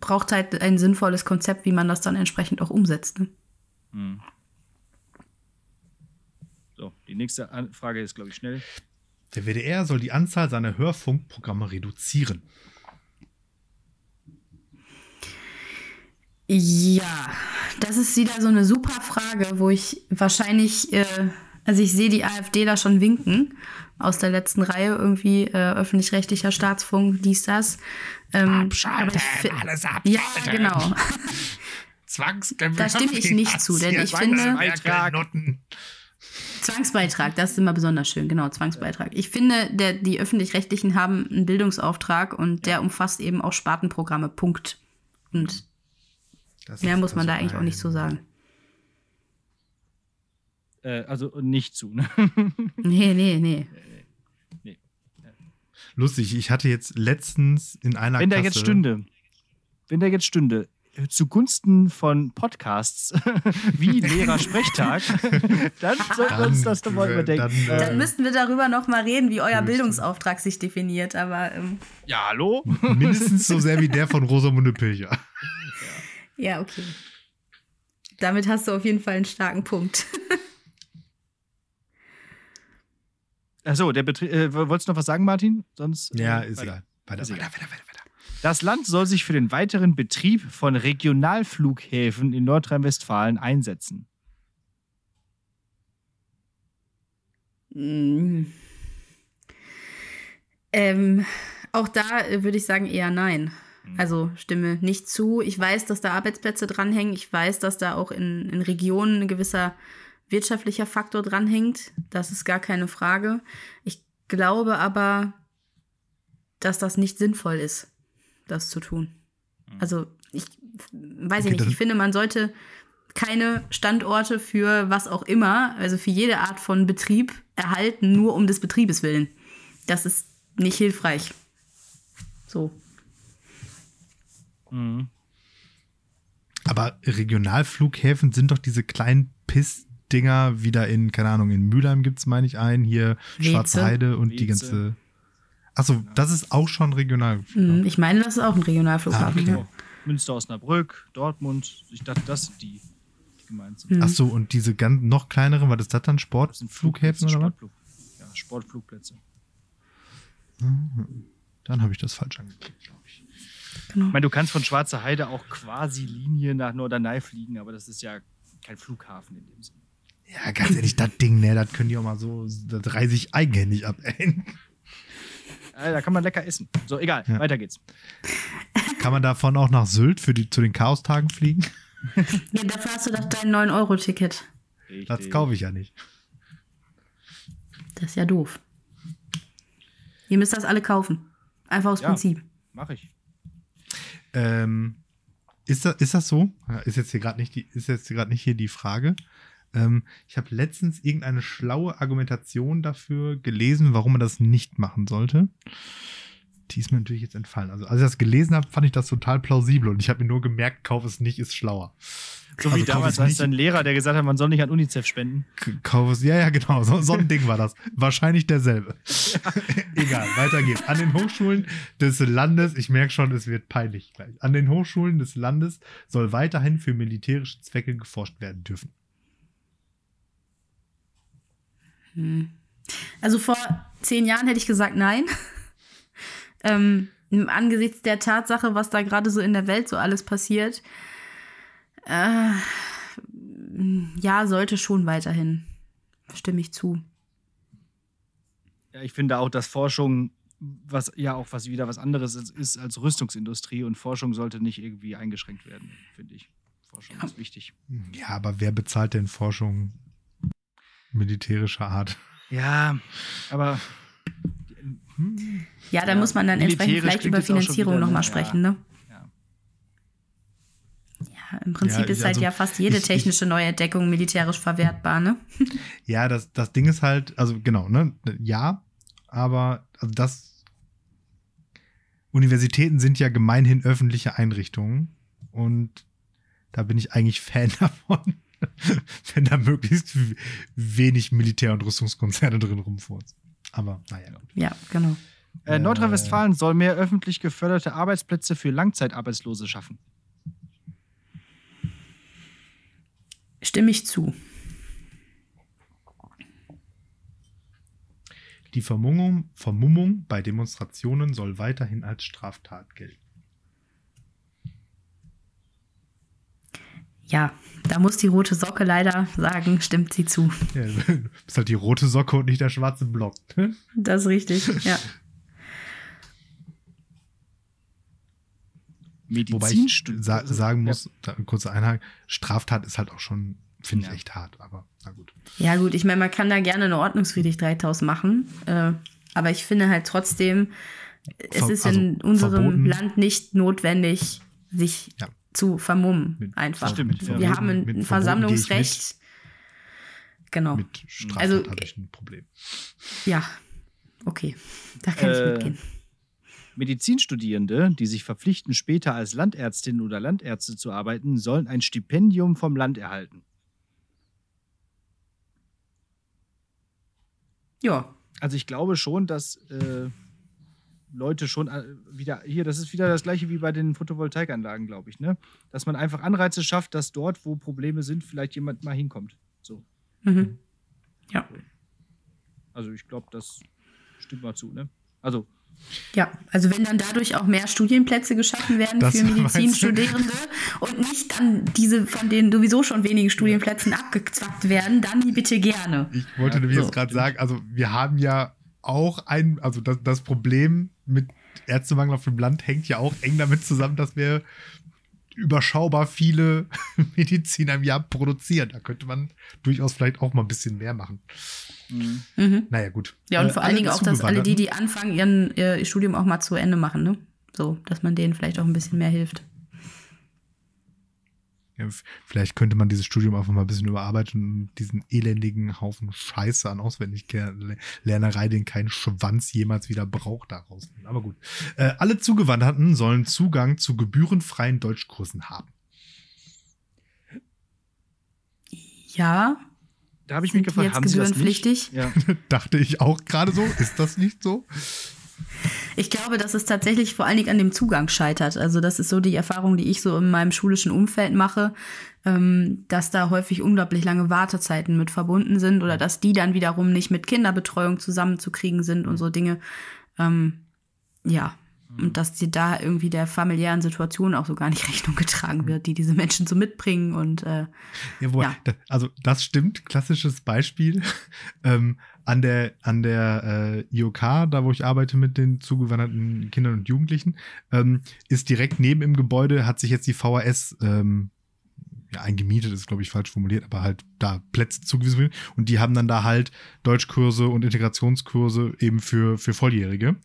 Braucht halt ein sinnvolles Konzept, wie man das dann entsprechend auch umsetzt. Ne? Hm.
Die nächste Frage ist, glaube ich, schnell.
Der WDR soll die Anzahl seiner Hörfunkprogramme reduzieren.
Ja, das ist wieder so eine super Frage, wo ich wahrscheinlich, äh, also ich sehe die AfD da schon winken aus der letzten Reihe, irgendwie äh, öffentlich-rechtlicher Staatsfunk, dies, das.
Ähm, abschalten, alles abschalten.
Ja, genau.
Zwangsgebühr.
Da stimme ich nicht zu, denn ich finde. Zwangsbeitrag, das ist immer besonders schön, genau, Zwangsbeitrag. Ich finde, der, die Öffentlich-Rechtlichen haben einen Bildungsauftrag und der umfasst eben auch Spartenprogramme, Punkt. Und das Mehr muss man da eigentlich auch nicht so sagen.
Äh, also nicht zu, ne?
nee, nee, nee.
nee. Lustig, ich hatte jetzt letztens in einer
Wenn der jetzt stünde, wenn der jetzt stünde, zugunsten von Podcasts wie Lehrersprechtag, dann sollten wir uns das doch mal überdenken.
Dann, äh, dann müssten wir darüber noch mal reden, wie euer Bildungsauftrag sich definiert. Aber ähm,
ja, hallo?
Mindestens so sehr wie der von Rosamunde Pilcher.
Ja, okay. Damit hast du auf jeden Fall einen starken Punkt.
Achso, der Betrie äh, wolltest du noch was sagen, Martin? Sonst.
Ja, ist egal. Weiter, weiter, weiter, weiter.
Das Land soll sich für den weiteren Betrieb von Regionalflughäfen in Nordrhein-Westfalen einsetzen.
Mm. Ähm, auch da würde ich sagen eher nein. Mhm. Also stimme nicht zu. Ich weiß, dass da Arbeitsplätze dranhängen. Ich weiß, dass da auch in, in Regionen ein gewisser wirtschaftlicher Faktor dranhängt. Das ist gar keine Frage. Ich glaube aber, dass das nicht sinnvoll ist, das zu tun. Mhm. Also ich weiß okay, ich nicht. Ich finde, man sollte keine Standorte für was auch immer, also für jede Art von Betrieb erhalten, nur um des Betriebes willen. Das ist nicht hilfreich. So.
Mhm. Aber Regionalflughäfen sind doch diese kleinen Piss-Dinger wieder in, keine Ahnung, in Mülheim gibt es, meine ich, einen, hier Schwarze Heide und Wietze. die ganze. Achso, das ist auch schon Regionalflughafen.
Mhm, ich meine, das ist auch ein Regionalflughafen. Ah, okay.
Münster, Osnabrück, Dortmund. Ich dachte, das sind die, die
gemeint sind. Mhm. Achso, und diese ganz noch kleineren, was ist das dann? Sportflughäfen oder was?
Ja, Sportflugplätze.
Mhm. Dann habe ich das falsch angeklickt, glaube ich.
Genau. Ich meine, du kannst von Schwarzer Heide auch quasi Linie nach Norderney fliegen, aber das ist ja kein Flughafen in dem Sinne.
Ja, ganz ehrlich, das Ding, ne, das können die auch mal so, das reiße ich eigenhändig ab, ey.
Da kann man lecker essen. So, egal, ja. weiter geht's.
Kann man davon auch nach Sylt für die, zu den Chaostagen fliegen?
Ja, dafür hast du doch dein 9-Euro-Ticket.
Das kaufe ich ja nicht.
Das ist ja doof. Ihr müsst das alle kaufen. Einfach aus
Ja.
Prinzip.
Mach ich.
Ähm, ist, das, ist das so? Ist jetzt hier gerade nicht, die- ist jetzt gerade nicht hier die Frage. Ähm, ich habe letztens irgendeine schlaue Argumentation dafür gelesen, warum man das nicht machen sollte. Die ist mir natürlich jetzt entfallen. Also, als ich das gelesen habe, fand ich das total plausibel und ich habe mir nur gemerkt, kauf es nicht, ist schlauer.
So
Also
wie damals
es
als dein Lehrer, der gesagt hat, man soll nicht an UNICEF spenden.
Kauf es, ja, ja, genau, so, so ein Ding war das. Wahrscheinlich derselbe. Egal, weiter geht's. An den Hochschulen des Landes, ich merke schon, es wird peinlich gleich. An den Hochschulen des Landes soll weiterhin für militärische Zwecke geforscht werden dürfen.
Hm. Also vor zehn Jahren hätte ich gesagt nein. ähm, angesichts der Tatsache, was da gerade so in der Welt so alles passiert, äh, ja, sollte schon weiterhin. Stimme ich zu.
Ja, ich finde auch, dass Forschung, was ja auch was wieder was anderes ist, ist als Rüstungsindustrie und Forschung sollte nicht irgendwie eingeschränkt werden, finde ich. Forschung
Ja.
ist wichtig.
Ja, aber wer bezahlt denn Forschung militärischer Art?
Ja, aber
Ja, da
Ja,
muss man dann entsprechend vielleicht über Finanzierung
ne?
nochmal
Ja.
sprechen, ne?
ja.
Ja, im Prinzip
Ja, ich-
ist halt
also,
ja fast jede
ich- ich-
technische Neuentdeckung militärisch verwertbar, ne?
Ja, das, das Ding ist halt, also genau, ne? Ja, aber also das Universitäten sind ja gemeinhin öffentliche Einrichtungen und da bin ich eigentlich Fan davon, wenn da möglichst wenig Militär- und Rüstungskonzerne drin rumfurzen. Aber naja. gut.
Ja, genau.
Äh,
Äh.
Nordrhein-Westfalen soll mehr öffentlich geförderte Arbeitsplätze für Langzeitarbeitslose schaffen.
Stimme ich zu.
Die Vermummung, Vermummung bei Demonstrationen soll weiterhin als Straftat gelten.
Ja, da muss die rote Socke leider sagen, stimmt sie zu.
Ja, du bist halt die rote Socke und nicht der schwarze Block.
Das ist richtig, ja.
Wobei ich sa
also,
sagen
ja.
muss, da, ein kurzer Einhalt, Straftat ist halt auch schon, finde ich,
Ja.
echt hart, aber na gut.
Ja, gut, ich meine, man kann da gerne eine Ordnungswidrigkeit draus machen. Äh, aber ich finde halt trotzdem, es
Ver-
ist
also
in unserem
verboten-
Land nicht notwendig, sich
Ja.
Zu vermummen. Einfach.
Stimmt, ja.
Wir
Verboten-
haben ein, ein Versammlungsrecht. Genau.
Mit Straftat
Also-
habe ich ein Problem.
Ja, okay. Da kann
Äh,
ich mitgehen.
Medizinstudierende, die sich verpflichten, später als Landärztin oder Landärzte zu arbeiten, sollen ein Stipendium vom Land erhalten.
Ja,
Also ich glaube schon, dass äh, Leute schon äh, wieder, hier, das ist wieder das gleiche wie bei den Photovoltaikanlagen, glaube ich, ne? Dass man einfach Anreize schafft, dass dort, wo Probleme sind, vielleicht jemand mal hinkommt. So.
mhm. ja.
Also ich glaube, das stimmt mal zu, ne? Also,
Ja, also wenn dann dadurch auch mehr Studienplätze geschaffen werden
Das
für? Medizinstudierende und nicht dann diese von den sowieso schon wenigen Studienplätzen abgezwackt werden, dann bitte gerne.
Ich wollte
Ja,
nämlich
so.
jetzt gerade sagen, also wir haben ja auch ein, also das, das Problem mit Ärztemangel auf dem Land hängt ja auch eng damit zusammen, dass wir überschaubar viele Mediziner im Jahr produzieren. Da könnte man durchaus vielleicht auch mal ein bisschen mehr machen.
mh.
Mhm.
Naja, gut.
Ja, und
Äh,
vor allen
alle
Dingen auch, dass alle die, die anfangen, ihren, ihr Studium auch mal zu Ende machen, ne? So, dass man denen vielleicht auch ein bisschen mehr hilft.
Vielleicht könnte man dieses Studium einfach mal ein bisschen überarbeiten und diesen elendigen Haufen Scheiße an Auswendiglernerei, den kein Schwanz jemals wieder braucht, daraus. nehmen. Aber gut. Äh, alle Zugewanderten sollen Zugang zu gebührenfreien Deutschkursen haben.
Ja,
Da habe ich mich gefragt,
jetzt
haben Sie das nicht?
gebührenpflichtig?
Ja.
Dachte ich auch gerade so. Ist das nicht so?
Ich glaube, dass es tatsächlich vor allen Dingen an dem Zugang scheitert. Also das ist so die Erfahrung, die ich so in meinem schulischen Umfeld mache, ähm, dass da häufig unglaublich lange Wartezeiten mit verbunden sind oder dass die dann wiederum nicht mit Kinderbetreuung zusammenzukriegen sind und so Dinge. Ähm, ja, und dass die da irgendwie der familiären Situation auch so gar nicht Rechnung getragen wird, die diese Menschen so mitbringen und äh,
Ja, wobei,
Ja.
Also das stimmt, klassisches Beispiel. ähm, an der, an der äh, IOK, da wo ich arbeite mit den zugewanderten Kindern und Jugendlichen, ähm, ist direkt neben im Gebäude, hat sich jetzt die VHS ähm, ja, eingemietet ist, glaube ich, falsch formuliert, aber halt da Plätze zugewiesen werden. Und die haben dann da halt Deutschkurse und Integrationskurse eben für, für Volljährige.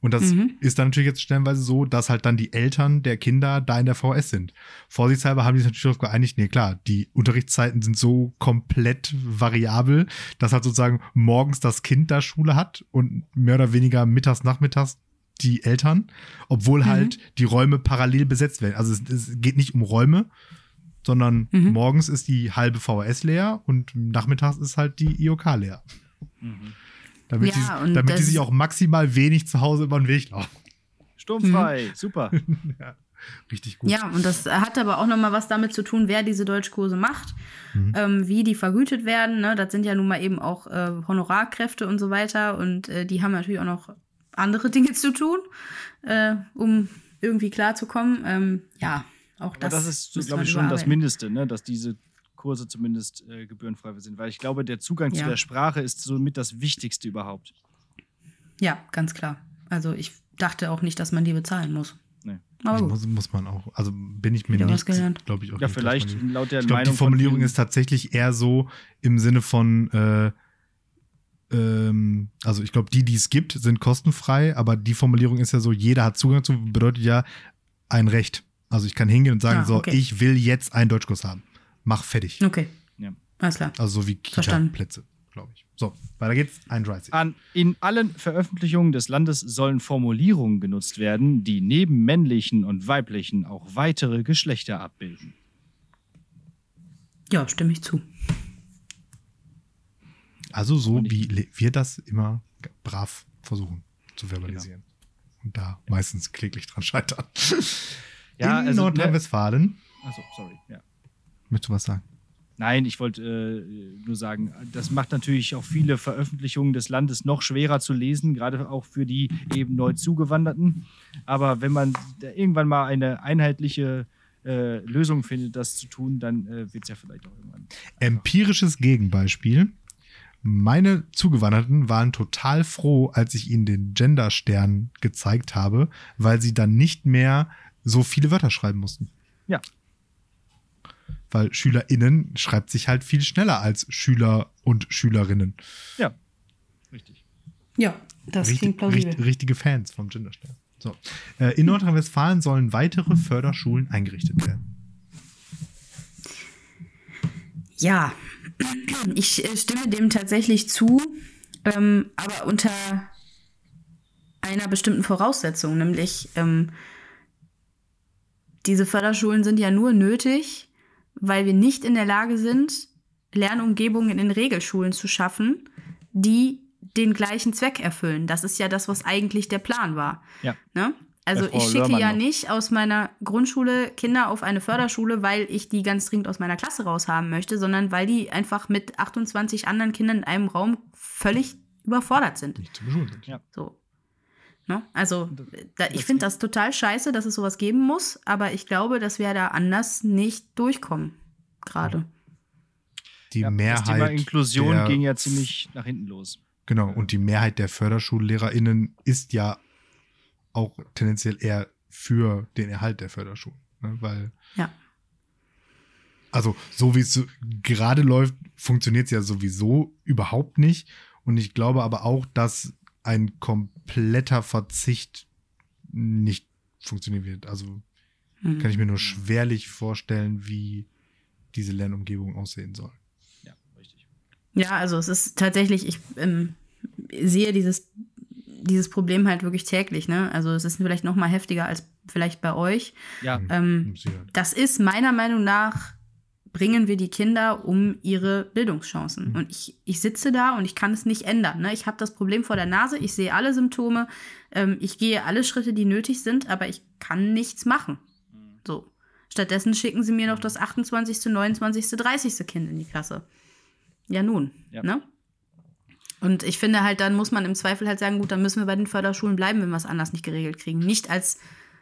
Und das
Mhm.
ist dann natürlich jetzt stellenweise so, dass halt dann die Eltern der Kinder da in der VS sind. Vorsichtshalber haben die sich natürlich darauf geeinigt, nee, klar, die Unterrichtszeiten sind so komplett variabel, dass halt sozusagen morgens das Kind da Schule hat und mehr oder weniger mittags, nachmittags die Eltern, obwohl
Mhm.
halt die Räume parallel besetzt werden. Also es, es geht nicht um Räume, sondern
Mhm.
morgens ist die halbe VHS leer und nachmittags ist halt die IOK leer.
Mhm.
Damit,
Ja,
die, damit die sich auch maximal wenig zu Hause über den Weg laufen.
Sturmfrei, super.
ja, richtig gut.
Ja, und das hat aber auch nochmal was damit zu tun, wer diese Deutschkurse macht,
Mhm.
ähm, wie die vergütet werden. Ne? Das sind ja nun mal eben auch äh, Honorarkräfte und so weiter. Und äh, die haben natürlich auch noch andere Dinge zu tun, äh, um irgendwie klarzukommen. Ähm, ja, auch
Aber
das.
das ist, glaube ich, schon das. Mindeste, ne? dass diese Kurse zumindest äh, gebührenfrei sind. Weil ich glaube, der Zugang zu
Ja.
der Sprache ist somit das Wichtigste überhaupt.
Ja, ganz klar. Also ich dachte auch nicht, dass man die bezahlen muss.
Nee.
Aber gut.
muss, muss man auch. Also bin ich mir
Wieder
nicht, glaube ich auch
Ja,
nicht,
vielleicht
man
laut der
Ich glaube,
Meinung
die Formulierung ist tatsächlich eher so im Sinne von, äh, ähm, also ich glaube, die, die es gibt, sind kostenfrei, aber die Formulierung ist ja so, jeder hat Zugang zu, bedeutet ja ein Recht. Also ich kann hingehen und sagen,
Ah,
so,
okay.
ich will jetzt einen Deutschkurs haben. Mach fertig.
Okay.
Ja.
Alles klar.
Also so wie. Kita-Plätze, glaube ich. So, weiter geht's. 31.
An, in allen Veröffentlichungen des Landes sollen Formulierungen genutzt werden, die neben männlichen und weiblichen auch weitere Geschlechter abbilden.
Ja, stimme ich zu.
Also so, wie wir das immer brav versuchen zu verbalisieren. Und da meistens kläglich dran scheitern.
Ja,
In
also, ne-
Nordrhein-Westfalen.
Achso, sorry. Ja.
Möchtest du was sagen?
Nein, ich wollte äh, nur sagen, das macht natürlich auch viele Veröffentlichungen des Landes noch schwerer zu lesen, gerade auch für die eben neu zugewanderten. Aber wenn man da irgendwann mal eine einheitliche äh, Lösung findet, das zu tun, dann äh, wird es ja vielleicht auch irgendwann.
Empirisches Gegenbeispiel. Meine Zugewanderten waren total froh, als ich ihnen den Genderstern gezeigt habe, weil sie dann nicht mehr so viele Wörter schreiben mussten.
Ja.
Weil SchülerInnen schreibt sich halt viel schneller als Schüler und Schülerinnen.
Ja, richtig.
Ja, das
Richtig-
klingt plausibel.
richt- richtige Fans vom Genderstern. So. Äh, in Nordrhein-Westfalen sollen weitere Förderschulen eingerichtet werden.
Ja, ich äh, stimme dem tatsächlich zu, ähm, aber unter einer bestimmten Voraussetzung, nämlich ähm, diese Förderschulen sind ja nur nötig, weil wir nicht in der Lage sind, Lernumgebungen in Regelschulen zu schaffen, die den gleichen Zweck erfüllen. Das ist ja das, was eigentlich der Plan war.
Ja.
Ne? Also ich schicke
Lörmann
ja
noch.
nicht aus meiner Grundschule Kinder auf eine Förderschule, weil ich die ganz dringend aus meiner Klasse raushaben möchte, sondern weil die einfach mit 28 anderen Kindern in einem Raum völlig überfordert sind.
Nicht zu beschulen sind.
Ja.
So. Ne? Also, da, ich finde das total scheiße, dass es sowas geben muss, aber ich glaube, dass wir da anders nicht durchkommen. Gerade.
Die
Ja,
Mehrheit.
das Thema Inklusion
der-
ging ja ziemlich nach hinten los.
Genau, und die Mehrheit der FörderschullehrerInnen ist ja auch tendenziell eher für den Erhalt der Förderschulen. Ne? Weil,
Ja.
also so wie es gerade läuft, funktioniert es ja sowieso überhaupt nicht. Und ich glaube aber auch, dass ein kompletter Verzicht nicht funktionieren wird. Also
Hm.
kann ich mir nur schwerlich vorstellen, wie diese Lernumgebung aussehen soll.
Ja, richtig.
Ja, also es ist tatsächlich, ich ähm, sehe dieses, dieses Problem halt wirklich täglich. Ne? Also es ist vielleicht noch mal heftiger als vielleicht bei euch.
Ja,
Ähm, das ist meiner Meinung nach, bringen wir die Kinder um ihre Bildungschancen.
Mhm.
Und ich, ich sitze da und ich kann es nicht ändern. Ne? Ich habe das Problem vor der Nase, ich sehe alle Symptome, ähm, ich gehe alle Schritte, die nötig sind, aber ich kann nichts machen. So. Stattdessen schicken sie mir noch das 28., 29., 30. Kind in die Klasse. Ja, nun.
Ja.
Ne? Und ich finde halt, dann muss man im Zweifel halt sagen, gut, dann müssen wir bei den Förderschulen bleiben, wenn wir es anders nicht geregelt kriegen. Nicht als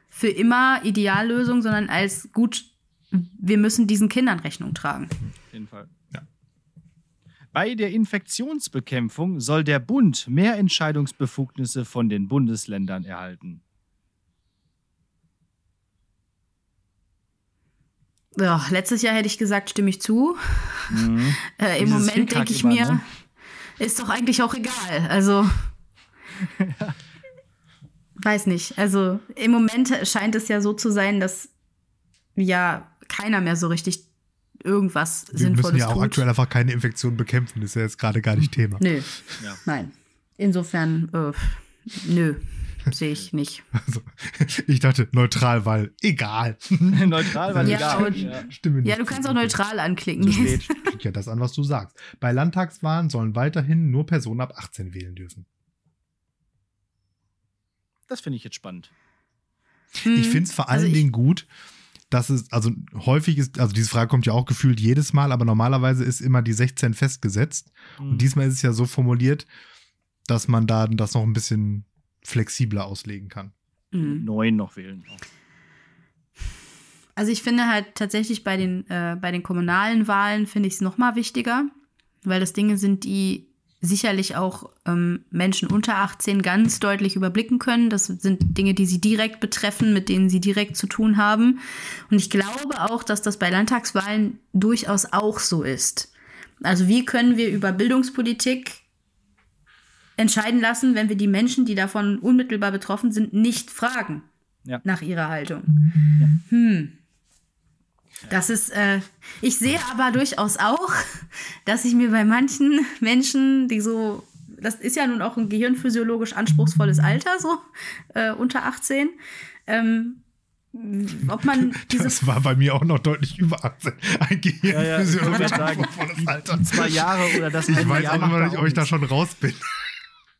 für immer Ideallösung, sondern als gut, wir müssen diesen Kindern Rechnung tragen.
auf jeden Fall.
Ja.
Bei der Infektionsbekämpfung soll der Bund mehr Entscheidungsbefugnisse von den Bundesländern erhalten.
Ja, letztes Jahr hätte ich gesagt, stimme ich zu.
Mhm.
Äh, Im
Dieses
Moment denke ich
immer,
mir,
ne?
ist doch eigentlich auch egal. Also. Weiß nicht. Also im Moment scheint es ja so zu sein, dass ja keiner mehr so richtig irgendwas
Wir
Sinnvolles
müssen ja auch
tut.
aktuell einfach keine Infektion bekämpfen. Das ist ja jetzt gerade gar nicht Thema.
Nö,
Ja.
nein. Insofern, äh, nö, sehe ich nicht.
Also, ich dachte neutral, weil egal.
Neutral, weil
Ja,
egal.
und-
Ja.
Stimme
Ja,
nicht
du
zu.
kannst auch neutral anklicken.
Klingt ja das an, was du sagst. Bei Landtagswahlen sollen weiterhin nur Personen ab 18 wählen dürfen.
Das finde ich jetzt spannend.
Hm,
Ich finde es vor allen
also
Dingen gut, dass es, also häufig ist, also diese Frage kommt ja auch gefühlt jedes Mal, aber normalerweise ist immer die 16 festgesetzt.
Mhm.
Und diesmal ist es ja so formuliert, dass man da das noch ein bisschen flexibler auslegen kann.
Hm.
neun noch wählen.
Also ich finde halt tatsächlich bei den, äh, bei den kommunalen Wahlen finde ich es noch mal wichtiger, weil das Dinge sind, die sicherlich auch ähm, Menschen unter 18 ganz deutlich überblicken können. Das sind Dinge, die sie direkt betreffen, mit denen sie direkt zu tun haben. Und ich glaube auch, dass das bei Landtagswahlen durchaus auch so ist. Also wie können wir über Bildungspolitik entscheiden lassen, wenn wir die Menschen, die davon unmittelbar betroffen sind, nicht fragen
Ja.
nach ihrer Haltung? Hm. Das ist, äh, ich sehe aber durchaus auch, dass ich mir bei manchen Menschen, die so, das ist ja nun auch ein gehirnphysiologisch anspruchsvolles Alter, so äh, unter 18, ähm, ob man diese
Das war bei mir auch noch deutlich über 18. Ein
Ja, ja,
Gehirn
sagen,
Alter.
Zwei Jahre oder das
Ich weiß
Jahr
auch
da
nicht, ob ich da schon raus bin.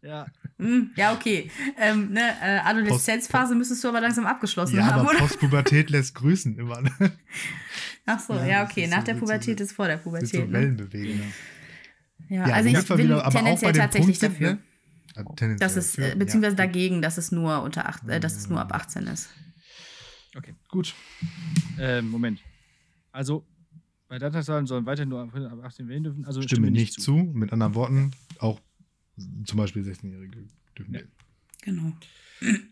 Ja.
Hm, ja, okay. Ähm, ne, äh, Adoleszenzphase müsstest du aber langsam abgeschlossen
Ja,
haben,
aber
oder?
Postpubertät lässt grüßen immer. Ne?
Ach so,
Ja,
ja,
das
okay.
ist
Nach
so
der
mit so-
Pubertät ist vor der
Mit so
Pubertät. Ne?
Wellenbewegungen.
Ja,
Ja,
also ich bin
wieder-
tendenziell tatsächlich
Punkt sind,
dafür.
ne? Tendenziell
Dass es,
für-
äh, beziehungsweise
ja.
dagegen, dass es nur unter acht, äh, dass es nur ab 18 ist.
Okay.
Gut.
Ähm, Moment. Also, bei Landtagswahlen sollen weiter nur ab 18 wählen dürfen. Also
Stimme nicht zu. Mit anderen Worten, auch zum Beispiel 16-Jährige dürfen
Ja.
wählen.
Genau.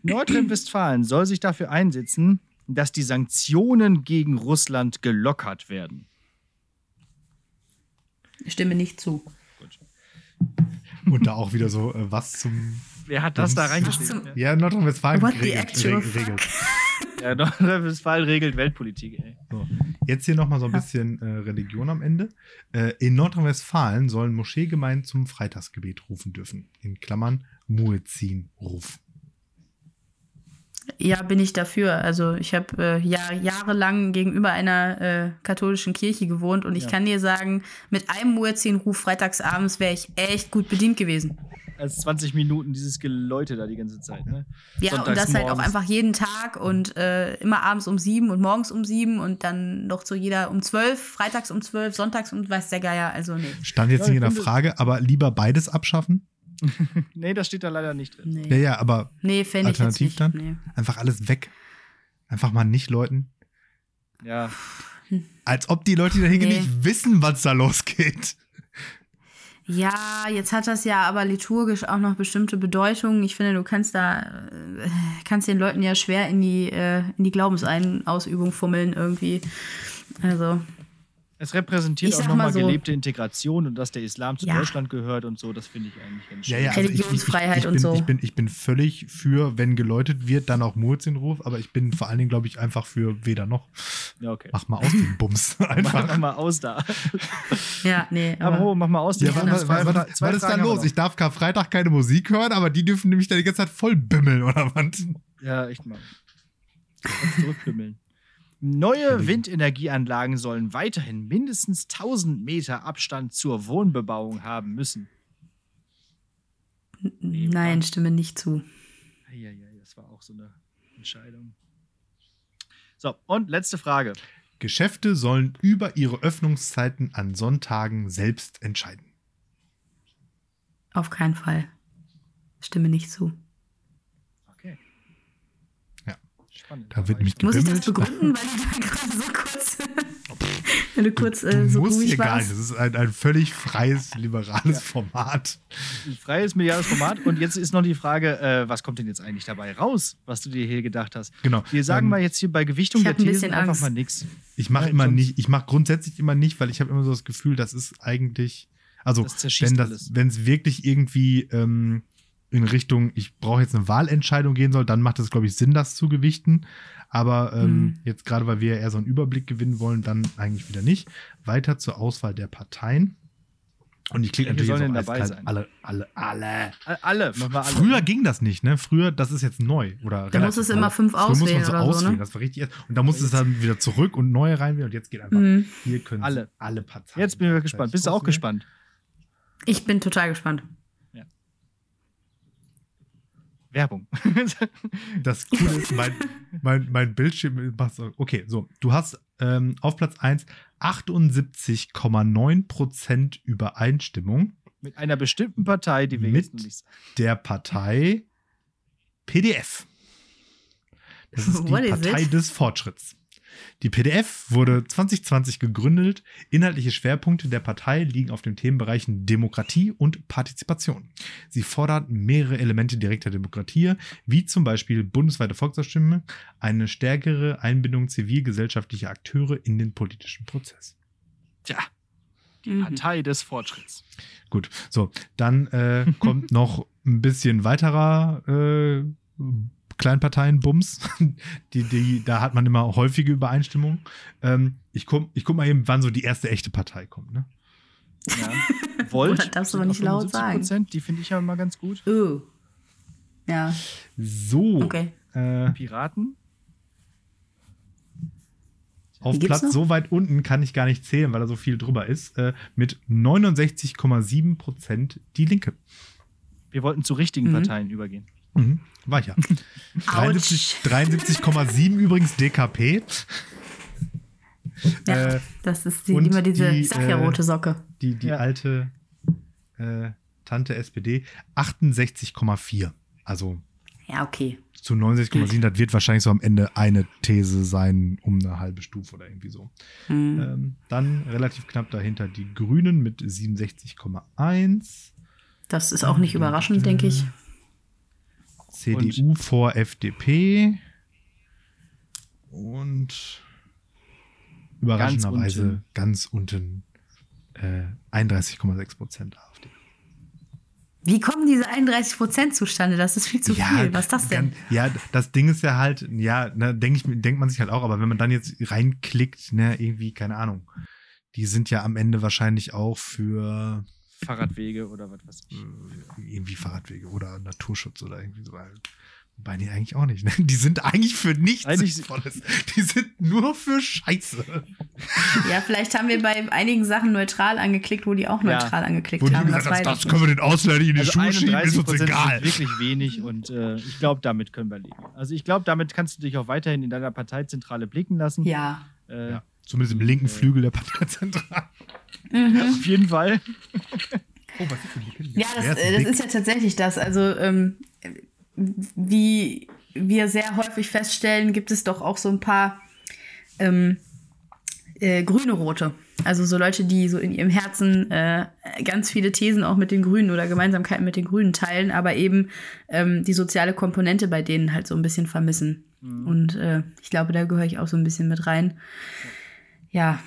Nordrhein-Westfalen soll sich dafür einsetzen, dass die Sanktionen gegen Russland gelockert werden.
Ich stimme nicht zu.
Und da auch wieder so, äh, was zum.
Wer hat das da reingeschrieben?
Ja, Nordrhein-Westfalen regelt, regelt.
Ja, Nordrhein-Westfalen regelt Weltpolitik, ey.
So. Jetzt hier nochmal so ein bisschen äh, Religion am Ende. Äh, in Nordrhein-Westfalen sollen Moscheegemeinden zum Freitagsgebet rufen dürfen. In Klammern Muezzin-Ruf.
Ja, bin ich dafür. Also ich habe äh, Jahr, jahrelang gegenüber einer äh, katholischen Kirche gewohnt und ich
Ja.
kann dir sagen, mit einem Muezzin-Ruf freitagsabends wäre ich echt gut bedient gewesen.
Als 20 Minuten dieses Geläute da die ganze Zeit, ne?
Ja, und das halt auch einfach jeden Tag und äh, immer abends um sieben und morgens um sieben und dann noch zu jeder um zwölf, freitags um zwölf, sonntags um weiß der Geier, also nee.
Stand jetzt
Ja,
nicht in der Frage, aber lieber beides abschaffen?
Nee, das steht da leider nicht drin.
Nee,
Ja, ja, aber
nee fände ich jetzt
Alternativ
nicht.
dann?
Nee.
einfach alles weg. Einfach mal nicht läuten.
Ja.
Als ob die Leute, die da hingehen,
Nee.
nicht wissen, was da losgeht.
Ja, jetzt hat das ja aber liturgisch auch noch bestimmte Bedeutungen. Ich finde, du kannst da, äh, kannst den Leuten ja schwer in die, äh, in die Glaubensausübung fummeln irgendwie. Also,
Es repräsentiert auch nochmal
mal so-
gelebte Integration und dass der Islam zu
Ja.
Deutschland gehört und so, das finde ich eigentlich ganz
Ja,
schön.
ja, also ich, ich, ich,
Religionsfreiheit und
bin,
so.
ich, bin, ich bin völlig für, wenn geläutet wird, dann auch Muezzin-Ruf, aber ich bin vor allen Dingen, glaube ich, einfach für weder noch.
Ja, okay.
Mach mal aus den Bums.
Mach,
Einfach.
mach mal aus da.
ja, nee.
Aber
Aber,
ho, mach mal aus.
Ja,
Die
was, was, was, was, ist da los? Ich darf Karfreitag keine Musik hören, aber die dürfen nämlich da die ganze Zeit voll bimmeln, oder was?
Ja, echt mal. Zurückbimmeln. Neue Windenergieanlagen sollen weiterhin mindestens 1000 Meter Abstand zur Wohnbebauung haben müssen.
nein, stimme nicht zu.
Eieiei, das war auch so eine Entscheidung. So, und letzte Frage.
Geschäfte sollen über ihre Öffnungszeiten an Sonntagen selbst entscheiden.
Auf keinen Fall. Stimme nicht zu.
Okay.
Ja.
Spannend.
Da wird mich
Muss ich das
gebimmelt.
begründen, weil du da gerade so kurz wenn du kurz äh, so
Muss
ruhig
hier gar
warst.
nicht. Das ist ein, ein völlig freies, liberales Format.
Ein freies mediales Format. Und jetzt ist noch die Frage, äh, was kommt denn jetzt eigentlich dabei raus, was du dir hier gedacht hast?
Genau.
Wir sagen
Ähm,
mal jetzt hier bei Gewichtung
Ich
der
ein
Thesen einfach mal nichts.
Ich mache
Ja,
immer nicht, ich mache grundsätzlich immer nicht, weil ich habe immer so das Gefühl, das ist eigentlich, also wenn es wirklich irgendwie ähm, in Richtung, ich brauche jetzt eine Wahlentscheidung gehen soll, dann macht es, glaube ich, Sinn, das zu gewichten. Aber ähm,
Hm.
jetzt gerade, weil wir ja eher so einen Überblick gewinnen wollen, dann eigentlich wieder nicht. Weiter zur Auswahl der Parteien. Und ich klicke natürlich
sollen
jetzt
denn
auch
dabei sein?
alle, alle, alle.
All- Alle, alle.
Früher ging das nicht, ne? Früher, das ist jetzt neu. Oder
Da musstest du immer fünf.
Früher muss man
auswählen
so
oder so,
auswählen,
ne?
das war richtig. Und da musstest du dann wieder zurück und neue reinwählen und jetzt geht einfach.
Mhm.
Hier können
Alle.
Alle Parteien.
Jetzt bin ich gespannt. Bist du auch
auswählen.
gespannt?
Ich bin total gespannt.
Werbung.
Das Coole ist, mein, mein, mein Bildschirm macht so. Okay, so. Du hast ähm, auf Platz 1 78,9% Übereinstimmung
Mit einer bestimmten Partei, die wir
Mit-
jetzt noch nicht sagen.
der Partei PDF. Das ist die
What is
Partei
it?
des Fortschritts. Die PDF wurde 2020 gegründet. Inhaltliche Schwerpunkte der Partei liegen auf den Themenbereichen Demokratie und Partizipation. Sie fordert mehrere Elemente direkter Demokratie, wie zum Beispiel bundesweite Volksabstimmung, eine stärkere Einbindung zivilgesellschaftlicher Akteure in den politischen Prozess.
Tja, die
Mhm.
Partei des Fortschritts.
Gut, so, dann äh, kommt noch ein bisschen weiterer äh, Kleinparteien-Bums. Die, die, da hat man immer häufige Übereinstimmung. Ähm, ich guck, ich guck mal eben, wann so die erste echte Partei kommt. Ne?
Ja. Volt.
Oder darfst du aber nicht laut
75%, Die finde ich ja immer ganz gut.
Oh. Ja,
So,
okay.
äh,
Piraten.
auf Platz
noch?
so weit unten kann ich gar nicht zählen, weil da so viel drüber ist. Äh, mit 69,7 Prozent die Linke.
Wir wollten zu richtigen
Mhm.
Parteien übergehen.
Mhm, war ich ja. 73 73,7 übrigens DKP.
Ja,
Äh,
das ist die,
und
immer diese,
die,
ich sag ja
äh,
rote Socke.
Die, die
Ja.
alte äh, Tante SPD 68,4. Also
Ja, okay.
zu 69,7. Das wird wahrscheinlich so am Ende eine These sein, um eine halbe Stufe oder irgendwie so.
Hm.
Ähm, dann relativ knapp dahinter die Grünen mit 67,1.
Das ist auch nicht überraschend, denke ich.
CDU vor FDP. Und überraschenderweise ganz unten, äh, 31,6 Prozent AfD.
Wie kommen diese 31 Prozent zustande? Das ist viel zu viel. Was ist das denn?
Ja, das Ding ist ja halt, ja, ne, denk ich, denkt man sich halt auch, aber wenn man dann jetzt reinklickt, ne, irgendwie, keine Ahnung, die sind ja am Ende wahrscheinlich auch für
Fahrradwege oder was weiß ich.
äh, irgendwie Fahrradwege oder Naturschutz oder irgendwie so. Wobei, nee, eigentlich auch nicht. Ne? Die sind eigentlich für nichts
Eigentlich-
Sinnvolles. Die sind nur für Scheiße.
Ja, vielleicht haben wir bei einigen Sachen neutral angeklickt, wo die auch
Ja.
neutral angeklickt
Wo die
haben.
gesagt
Das
das können wir den Ausländern in die
Also
Schuhe schieben, ist uns
31%
egal.
sind wirklich wenig und äh, ich glaube, damit können wir leben. Also ich glaube, damit kannst du dich auch weiterhin in deiner Parteizentrale blicken lassen.
Ja.
Äh,
Ja, zumindest im linken Flügel der Parteizentrale.
Mhm.
Auf jeden Fall.
Oh, was ist denn hier?
Ja, das, äh, das ist ja tatsächlich das. Also, ähm, wie wir sehr häufig feststellen, gibt es doch auch so ein paar ähm, äh, grüne Rote. Also so Leute, die so in ihrem Herzen äh, ganz viele Thesen auch mit den Grünen oder Gemeinsamkeiten mit den Grünen teilen, aber eben ähm, die soziale Komponente bei denen halt so ein bisschen vermissen. Und äh, ich glaube, da gehöre ich auch so ein bisschen mit rein. Ja,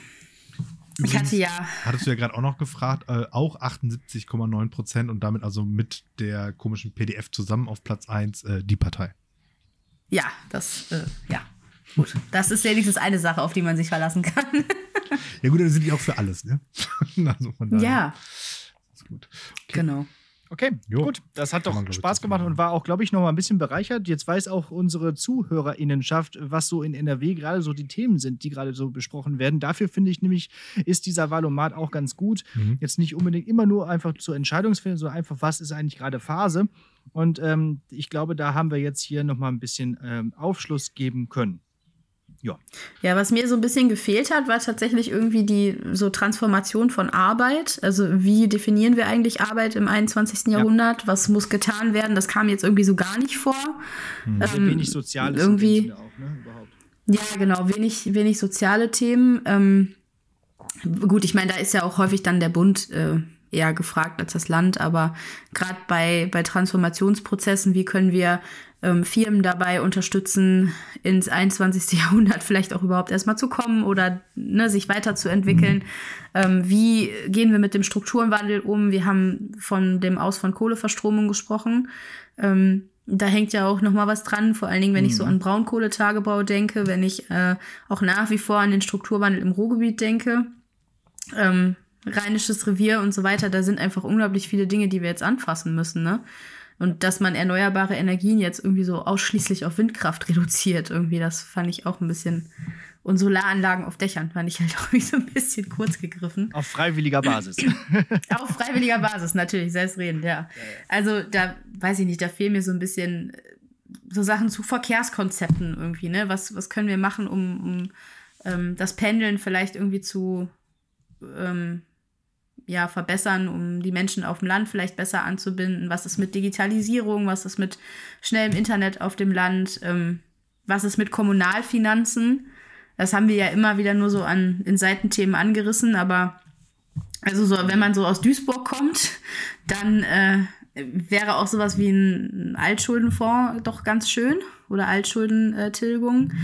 ich
Übrigens
hatte ja
Hattest du ja gerade auch noch gefragt, äh, auch 78,9 Prozent und damit also mit der komischen PDF zusammen auf Platz 1 äh, die Partei.
Ja, das, äh, ja. Gut. Das ist wenigstens eine Sache, auf die man sich verlassen kann.
Ja gut, dann sind die auch für alles, ne? also
ja,
ist gut.
genau.
Okay,
Jo.
gut. Das hat doch Spaß gemacht und war auch, glaube ich, noch mal ein bisschen bereichert. Jetzt weiß auch unsere Zuhörerinnenschaft, was so in NRW gerade so die Themen sind, die gerade so besprochen werden. Dafür finde ich nämlich, ist dieser Valomat auch ganz gut.
Mhm.
Jetzt nicht unbedingt immer nur einfach zur Entscheidungsfindung, sondern einfach, was ist eigentlich gerade Phase. Und ähm, ich glaube, da haben wir jetzt hier noch mal ein bisschen ähm, Aufschluss geben können.
Ja, was mir so ein bisschen gefehlt hat, war tatsächlich irgendwie die so Transformation von Arbeit. Also wie definieren wir eigentlich Arbeit im 21. Jahrhundert? Was muss getan werden? Das kam jetzt irgendwie so gar nicht vor.
Sehr
Ähm,
wenig Soziales
irgendwie-
in dem Sinne auch, ne?
Ja, genau, wenig, wenig soziale Themen. Ähm, Gut, ich meine, da ist ja auch häufig dann der Bund äh, eher gefragt als das Land, aber gerade bei, bei Transformationsprozessen, wie können wir ähm, Firmen dabei unterstützen, ins 21. Jahrhundert vielleicht auch überhaupt erstmal zu kommen oder ne, sich weiterzuentwickeln? Mhm. Ähm, wie gehen wir mit dem Strukturwandel um? Wir haben von dem Aus von Kohleverstromung gesprochen. Ähm, da hängt ja auch noch mal was dran, vor allen Dingen, wenn mhm. ich so mhm. an Braunkohletagebau denke, wenn ich äh, auch nach wie vor an den Strukturwandel im Ruhrgebiet denke. Ähm, Rheinisches Revier und so weiter, da sind einfach unglaublich viele Dinge, die wir jetzt anfassen müssen, ne? Und dass man erneuerbare Energien jetzt irgendwie so ausschließlich auf Windkraft reduziert, irgendwie, das fand ich auch ein bisschen. Und Solaranlagen auf Dächern fand ich halt auch so ein bisschen kurz gegriffen.
Auf freiwilliger Basis.
auf freiwilliger Basis, natürlich, selbstredend, ja. Also da weiß ich nicht, da fehlen mir so ein bisschen so Sachen zu Verkehrskonzepten irgendwie, ne? Was, was können wir machen, um, um ähm, das Pendeln vielleicht irgendwie zu ähm, ja, verbessern, um die Menschen auf dem Land vielleicht besser anzubinden? Was ist mit Digitalisierung? Was ist mit schnellem Internet auf dem Land? Ähm, was ist mit Kommunalfinanzen? Das haben wir ja immer wieder nur so an, in Seitenthemen angerissen, aber also so, wenn man so aus Duisburg kommt, dann äh, wäre auch sowas wie ein Altschuldenfonds doch ganz schön oder Altschuldentilgung. Äh,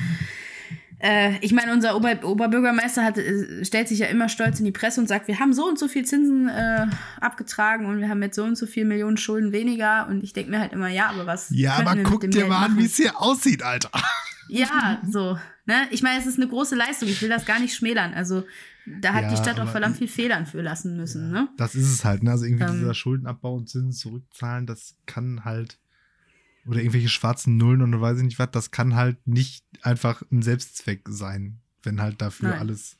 äh, ich meine, unser Ober Oberbürgermeister hat, äh, stellt sich ja immer stolz in die Presse und sagt, wir haben so und so viel Zinsen äh, abgetragen und wir haben jetzt so und so viel Millionen Schulden weniger. Und ich denke mir halt immer, ja, aber was.
Ja, aber guck dir mal an, wie es hier aussieht, Alter.
Ja, so. Ne? Ich meine, es ist eine große Leistung. Ich will das gar nicht schmälern. Also da hat ja, die Stadt auch verdammt viel Fehlern für lassen müssen. Ja, ne?
Das ist es halt. Ne? Also irgendwie ähm, dieser Schuldenabbau und Zinsen zurückzahlen, das kann halt oder irgendwelche schwarzen Nullen und weiß ich nicht was, das kann halt nicht einfach ein Selbstzweck sein, wenn halt dafür alles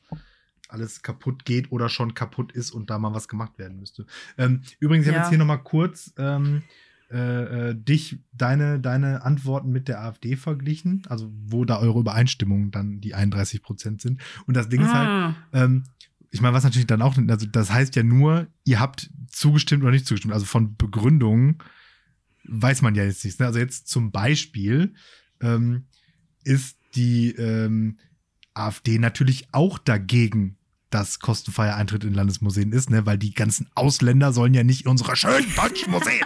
alles kaputt geht oder schon kaputt ist und da mal was gemacht werden müsste. Ähm, übrigens, ich ja. habe jetzt hier nochmal kurz ähm, äh, äh, dich, deine, deine Antworten mit der AfD verglichen, also wo da eure Übereinstimmungen dann die 31 Prozent sind. Und das Ding ah. ist halt, ah. ähm, ich meine, was natürlich dann auch, also das heißt ja nur, ihr habt zugestimmt oder nicht zugestimmt, also von Begründungen weiß man ja jetzt nichts. Ne? Also jetzt zum Beispiel ähm, ist die ähm, AfD natürlich auch dagegen, dass kostenfreier Eintritt in Landesmuseen ist, ne? weil die ganzen Ausländer sollen ja nicht in unsere schönen deutschen Museen.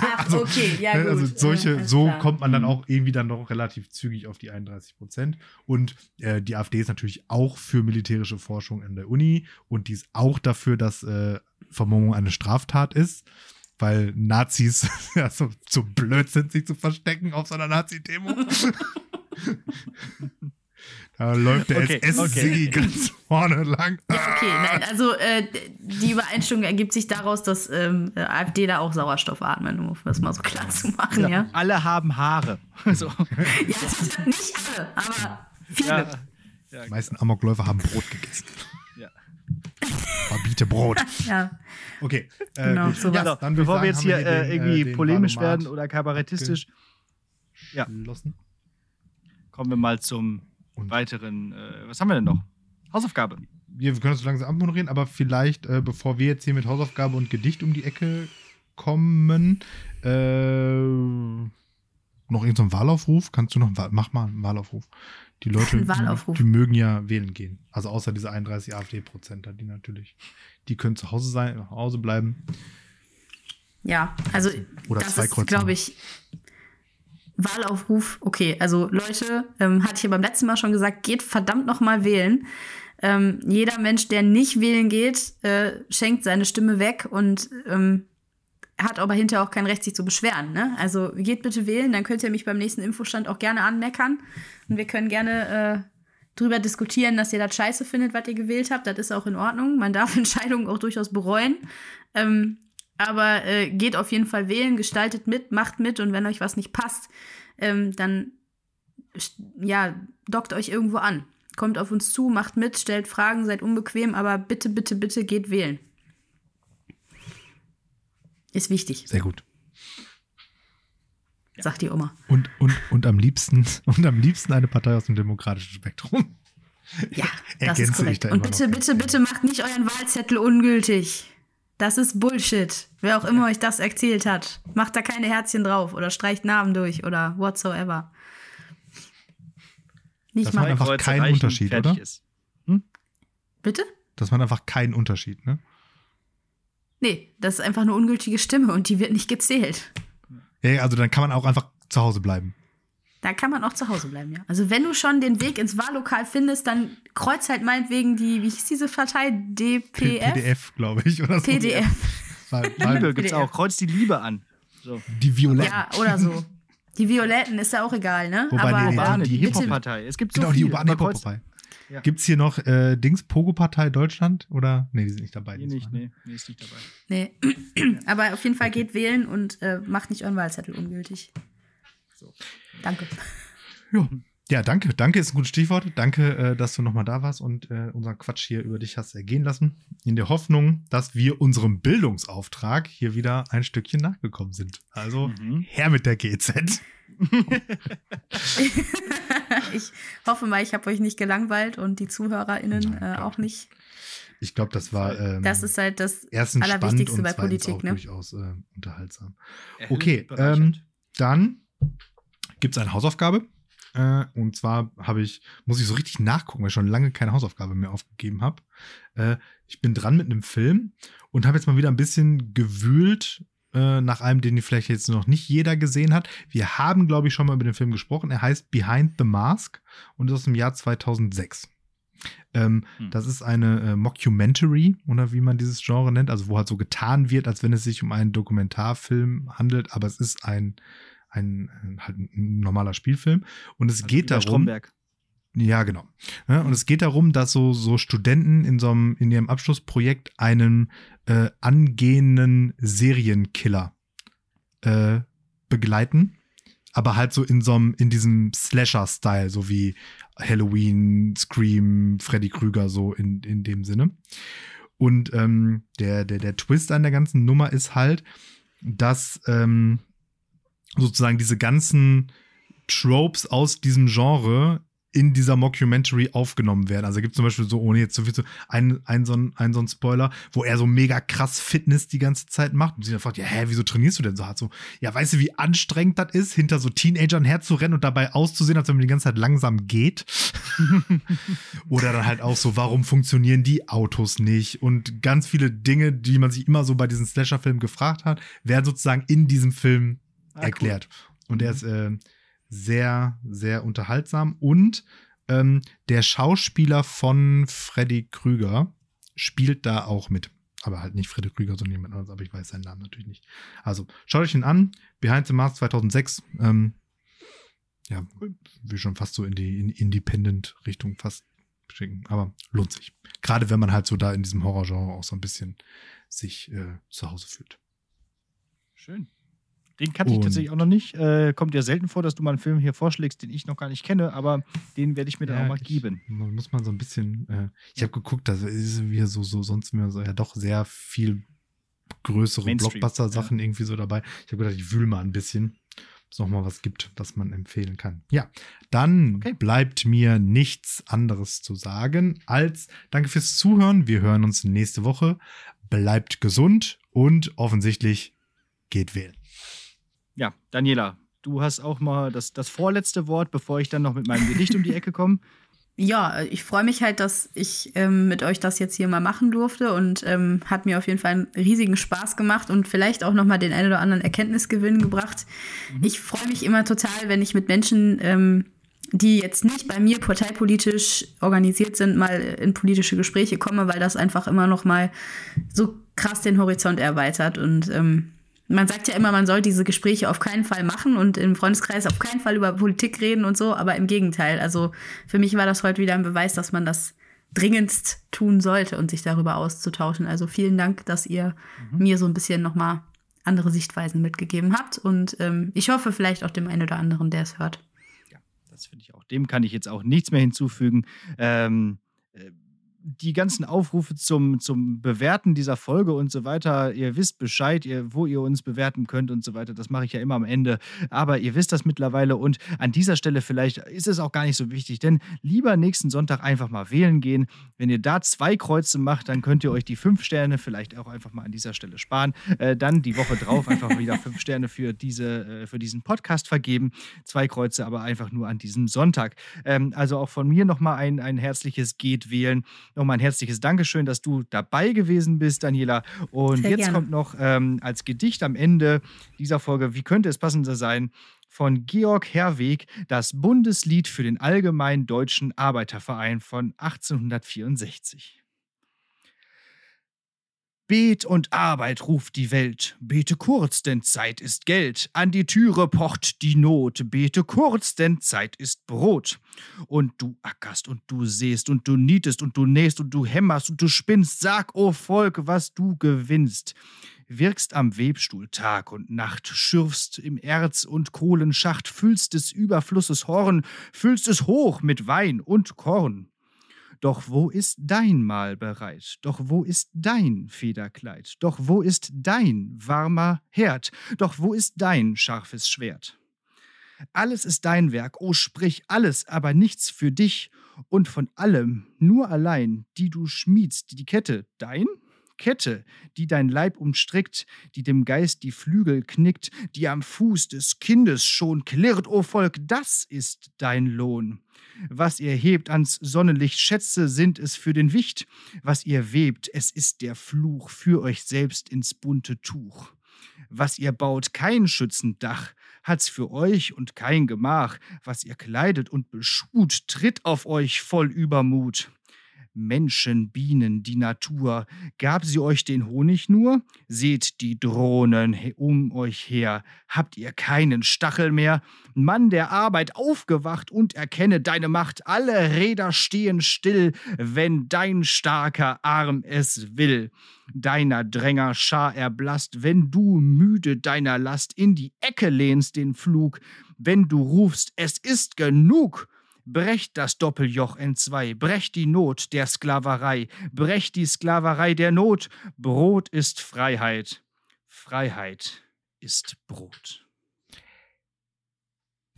Ach, also, okay, ja ne?
gut. Also solche, ja, so klar. kommt man dann mhm. auch irgendwie dann noch relativ zügig auf die 31 Prozent. Und äh, die AfD ist natürlich auch für militärische Forschung in der Uni und die ist auch dafür, dass äh, Vermummung eine Straftat ist weil Nazis ja, so, so blöd sind, sich zu verstecken auf so einer Nazi-Demo. Da läuft der okay, SS-Siggi okay. ganz vorne lang.
Ja, okay, nein, also äh, die Übereinstimmung ergibt sich daraus, dass ähm, AfD da auch Sauerstoff atmen, um das mal so klar zu machen, ja. ja?
Alle haben Haare. so.
ja, nicht alle, aber viele. Ja,
ja, die meisten Amokläufer haben Brot gegessen. Verbiete Brot.
ja.
Okay.
Äh, genau, so ja, dann bevor wir jetzt hier wir den, äh, irgendwie äh, polemisch werden oder kabarettistisch, ja. kommen wir mal zum Und? weiteren. Äh, was haben wir denn noch? Hausaufgabe.
Wir, wir können das so langsam abmoderieren, aber vielleicht, äh, bevor wir jetzt hier mit Hausaufgabe und Gedicht um die Ecke kommen, äh, noch irgendein so Wahlaufruf? Kannst du noch, mach mal einen Wahlaufruf. Die Leute, die, die, mögen ja wählen gehen. Also außer diese 31 AfD-Prozenter, die natürlich, die können zu Hause sein, zu Hause bleiben.
Ja, also
Oder
das ist, glaube ich, Wahlaufruf. Okay, also Leute, ähm, hatte ich ja beim letzten Mal schon gesagt, geht verdammt noch mal wählen. Ähm, jeder Mensch, der nicht wählen geht, äh, schenkt seine Stimme weg und ähm, hat aber hinterher auch kein Recht, sich zu beschweren. Ne? Also geht bitte wählen, dann könnt ihr mich beim nächsten Infostand auch gerne anmeckern. Und wir können gerne äh, drüber diskutieren, dass ihr das scheiße findet, was ihr gewählt habt. Das ist auch in Ordnung. Man darf Entscheidungen auch durchaus bereuen. Ähm, aber äh, geht auf jeden Fall wählen, gestaltet mit, macht mit und wenn euch was nicht passt, ähm, dann ja, dockt euch irgendwo an. Kommt auf uns zu, macht mit, stellt Fragen, seid unbequem, aber bitte, bitte, bitte geht wählen. Ist wichtig.
Sehr gut.
Sagt die Oma.
Und, und, und, am liebsten, und am liebsten eine Partei aus dem demokratischen Spektrum.
Ja, das ist korrekt. Und bitte, bitte, bitte macht nicht euren Wahlzettel ungültig. Das ist Bullshit. Wer auch immer euch das erzählt hat. Macht da keine Herzchen drauf oder streicht Namen durch oder whatsoever.
Nicht das macht einfach keinen Unterschied, oder?
Hm? Bitte?
Das macht einfach keinen Unterschied, ne?
Nee, das ist einfach eine ungültige Stimme und die wird nicht gezählt.
Ja, also dann kann man auch einfach zu Hause bleiben.
Da kann man auch zu Hause bleiben, ja. Also wenn du schon den Weg ins Wahllokal findest, dann kreuz halt meinetwegen die, wie hieß diese Partei? DPF?
PDF, glaube ich, oder so.
PDF.
Liebe gibt's auch. Kreuz die Liebe an. So.
die Violetten.
Ja, oder so. Die Violetten ist ja auch egal, ne?
Wobei
Aber
die-
äh,
Urbane, die
bitte-
Hip-Hop-Partei. Es gibt so
Genau, die
viele.
urbane
aber kreuz-
Hip-Hop-Partei.
Ja.
Gibt es hier noch äh, Dings, Pogo-Partei Deutschland? Oder? Nee, die sind nicht dabei.
Nee, nicht,
ne?
nee, nee, ist nicht dabei.
Nee. Aber auf jeden Fall geht wählen und äh, macht nicht euren Wahlzettel ungültig.
So.
Danke.
Ja. ja, danke. Danke ist ein gutes Stichwort. Danke, äh, dass du nochmal da warst und äh, unseren Quatsch hier über dich hast ergehen lassen. In der Hoffnung, dass wir unserem Bildungsauftrag hier wieder ein Stückchen nachgekommen sind. Also
Mhm.
her mit der GZ.
ich hoffe mal, ich habe euch nicht gelangweilt und die ZuhörerInnen
Nein,
äh, auch
ich
nicht.
Ich glaube, das war ähm,
Das ist halt das
erstens spannend
Allerwichtigste
und
bei
zweitens
Politik,
auch
ne?
durchaus äh, unterhaltsam. Okay, ähm, dann gibt es eine Hausaufgabe. Äh, und zwar habe ich, muss ich so richtig nachgucken, weil ich schon lange keine Hausaufgabe mehr aufgegeben habe. Äh, ich bin dran mit einem Film und habe jetzt mal wieder ein bisschen gewühlt äh, nach einem, den vielleicht jetzt noch nicht jeder gesehen hat. Wir haben, glaube ich, schon mal über den Film gesprochen. Er heißt Behind the Mask und ist aus dem Jahr 2006. Ähm,
Hm.
Das ist eine äh, Mockumentary oder wie man dieses Genre nennt, also wo halt so getan wird, als wenn es sich um einen Dokumentarfilm handelt, aber es ist ein, ein, ein, halt ein normaler Spielfilm und es
Also
geht darum,
Stromberg.
Ja, genau. Und es geht darum, dass so, so Studenten in so einem, in ihrem Abschlussprojekt einen äh, angehenden Serienkiller äh, begleiten. Aber halt so in so einem, in diesem Slasher-Style, so wie Halloween, Scream, Freddy Krüger, so in, in dem Sinne. Und ähm, der, der, der Twist an der ganzen Nummer ist halt, dass ähm, sozusagen diese ganzen Tropes aus diesem Genre in dieser Mockumentary aufgenommen werden. Also gibt es zum Beispiel so, ohne jetzt so viel zu, ein, ein, so ein, ein so ein Spoiler, wo er so mega krass Fitness die ganze Zeit macht und sie dann fragt, ja, hä, wieso trainierst du denn so hart? So, ja, weißt du, wie anstrengend das ist, hinter so Teenagern herzurennen und dabei auszusehen, als wenn man die ganze Zeit langsam geht? Oder dann halt auch so, warum funktionieren die Autos nicht? Und ganz viele Dinge, die man sich immer so bei diesen Slasher-Filmen gefragt hat, werden sozusagen in diesem Film
Ah, cool.
erklärt. Und der ist äh, sehr, sehr unterhaltsam. Und ähm, der Schauspieler von Freddy Krüger spielt da auch mit. Aber halt nicht Freddy Krüger, sondern jemand anderes, aber ich weiß seinen Namen natürlich nicht. Also schaut euch ihn an. Behind the Mask 2006. Ähm, ja, will schon fast so in die in Independent-Richtung fast schicken. Aber lohnt sich. Gerade wenn man halt so da in diesem Horrorgenre auch so ein bisschen sich äh, zu Hause fühlt.
Schön. Den kannte ich tatsächlich auch noch nicht. Äh, kommt ja selten vor, dass du mal einen Film hier vorschlägst, den ich noch gar nicht kenne, aber den werde ich mir dann auch mal
ich-
geben.
Man muss man so ein bisschen. Äh, ich habe geguckt, das ist wieder so, so sonst mir so ja doch sehr viel größere Blockbuster-Sachen irgendwie so dabei. Ich habe gedacht, ich wühle mal ein bisschen, ob es noch mal was gibt, was man empfehlen kann. Ja, dann
Okay.
bleibt mir nichts anderes zu sagen als danke fürs Zuhören. Wir hören uns nächste Woche. Bleibt gesund und offensichtlich geht wählen.
Ja, Daniela, du hast auch mal das, das vorletzte Wort, bevor ich dann noch mit meinem Gedicht um die Ecke komme.
Ja, ich freue mich halt, dass ich ähm, mit euch das jetzt hier mal machen durfte und ähm, hat mir auf jeden Fall einen riesigen Spaß gemacht und vielleicht auch noch mal den einen oder anderen Erkenntnisgewinn gebracht. Ich freue mich immer total, wenn ich mit Menschen, ähm, die jetzt nicht bei mir parteipolitisch organisiert sind, mal in politische Gespräche komme, weil das einfach immer noch mal so krass den Horizont erweitert und ähm, man sagt ja immer, man soll diese Gespräche auf keinen Fall machen und im Freundeskreis auf keinen Fall über Politik reden und so, aber im Gegenteil. Also für mich war das heute wieder ein Beweis, dass man das dringendst tun sollte und sich darüber auszutauschen. Also vielen Dank, dass ihr mir so ein bisschen nochmal andere Sichtweisen mitgegeben habt und ähm, ich hoffe vielleicht auch dem einen oder anderen, der es hört.
Das finde ich auch. Dem kann ich jetzt auch nichts mehr hinzufügen. Ähm, äh, die ganzen Aufrufe zum, zum Bewerten dieser Folge und so weiter, ihr wisst Bescheid, ihr, wo ihr uns bewerten könnt und so weiter. Das mache ich ja immer am Ende. Aber ihr wisst das mittlerweile und an dieser Stelle vielleicht ist es auch gar nicht so wichtig, denn lieber nächsten Sonntag einfach mal wählen gehen. Wenn ihr da zwei Kreuze macht, dann könnt ihr euch die fünf Sterne vielleicht auch einfach mal an dieser Stelle sparen. Äh, dann die Woche drauf einfach wieder fünf Sterne für, diese, äh, für diesen Podcast vergeben. Zwei Kreuze aber einfach nur an diesem Sonntag. Ähm, also auch von mir nochmal ein, ein herzliches Geht wählen. Nochmal ein herzliches Dankeschön, dass du dabei gewesen bist, Daniela. Und Sehr jetzt gerne. kommt noch ähm, als Gedicht am Ende dieser Folge, wie könnte es passender sein, von Georg Herweg das Bundeslied für den Allgemeinen Deutschen Arbeiterverein von 1864. Bet und Arbeit ruft die Welt, bete kurz, denn Zeit ist Geld, an die Türe pocht die Not, bete kurz, denn Zeit ist Brot. Und du ackerst und du säst und du nietest und du nähst und du hämmerst und du spinnst, sag, o oh Volk, was du gewinnst. Wirkst am Webstuhl Tag und Nacht, schürfst im Erz- und Kohlenschacht, füllst des Überflusses Horn, füllst es hoch mit Wein und Korn. Doch wo ist dein Mahl bereit? Doch wo ist dein Federkleid? Doch wo ist dein warmer Herd? Doch wo ist dein scharfes Schwert? Alles ist dein Werk, o oh, sprich alles, aber nichts für dich und von allem nur allein, die du schmiedst, die Kette dein? Kette, die dein Leib umstrickt, die dem Geist die Flügel knickt, die am Fuß des Kindes schon klirrt, o Volk, das ist dein Lohn. Was ihr hebt ans Sonnenlicht, Schätze sind es für den Wicht, was ihr webt, es ist der Fluch für euch selbst ins bunte Tuch. Was ihr baut, kein schützend Dach, hat's für euch und kein Gemach, was ihr kleidet und beschut, tritt auf euch voll Übermut. Menschen, Bienen, die Natur, gab sie euch den Honig nur? Seht die Drohnen um euch her, habt ihr keinen Stachel mehr? Mann der Arbeit, aufgewacht und erkenne deine Macht, alle Räder stehen still, wenn dein starker Arm es will. Deiner Dränger Schar erblasst, wenn du müde deiner Last in die Ecke lehnst den Flug, wenn du rufst, es ist genug, Brecht das Doppeljoch entzwei, brecht die Not der Sklaverei, brecht die Sklaverei der Not. Brot ist Freiheit, Freiheit ist Brot.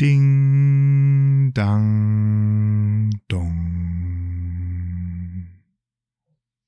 Ding, dang.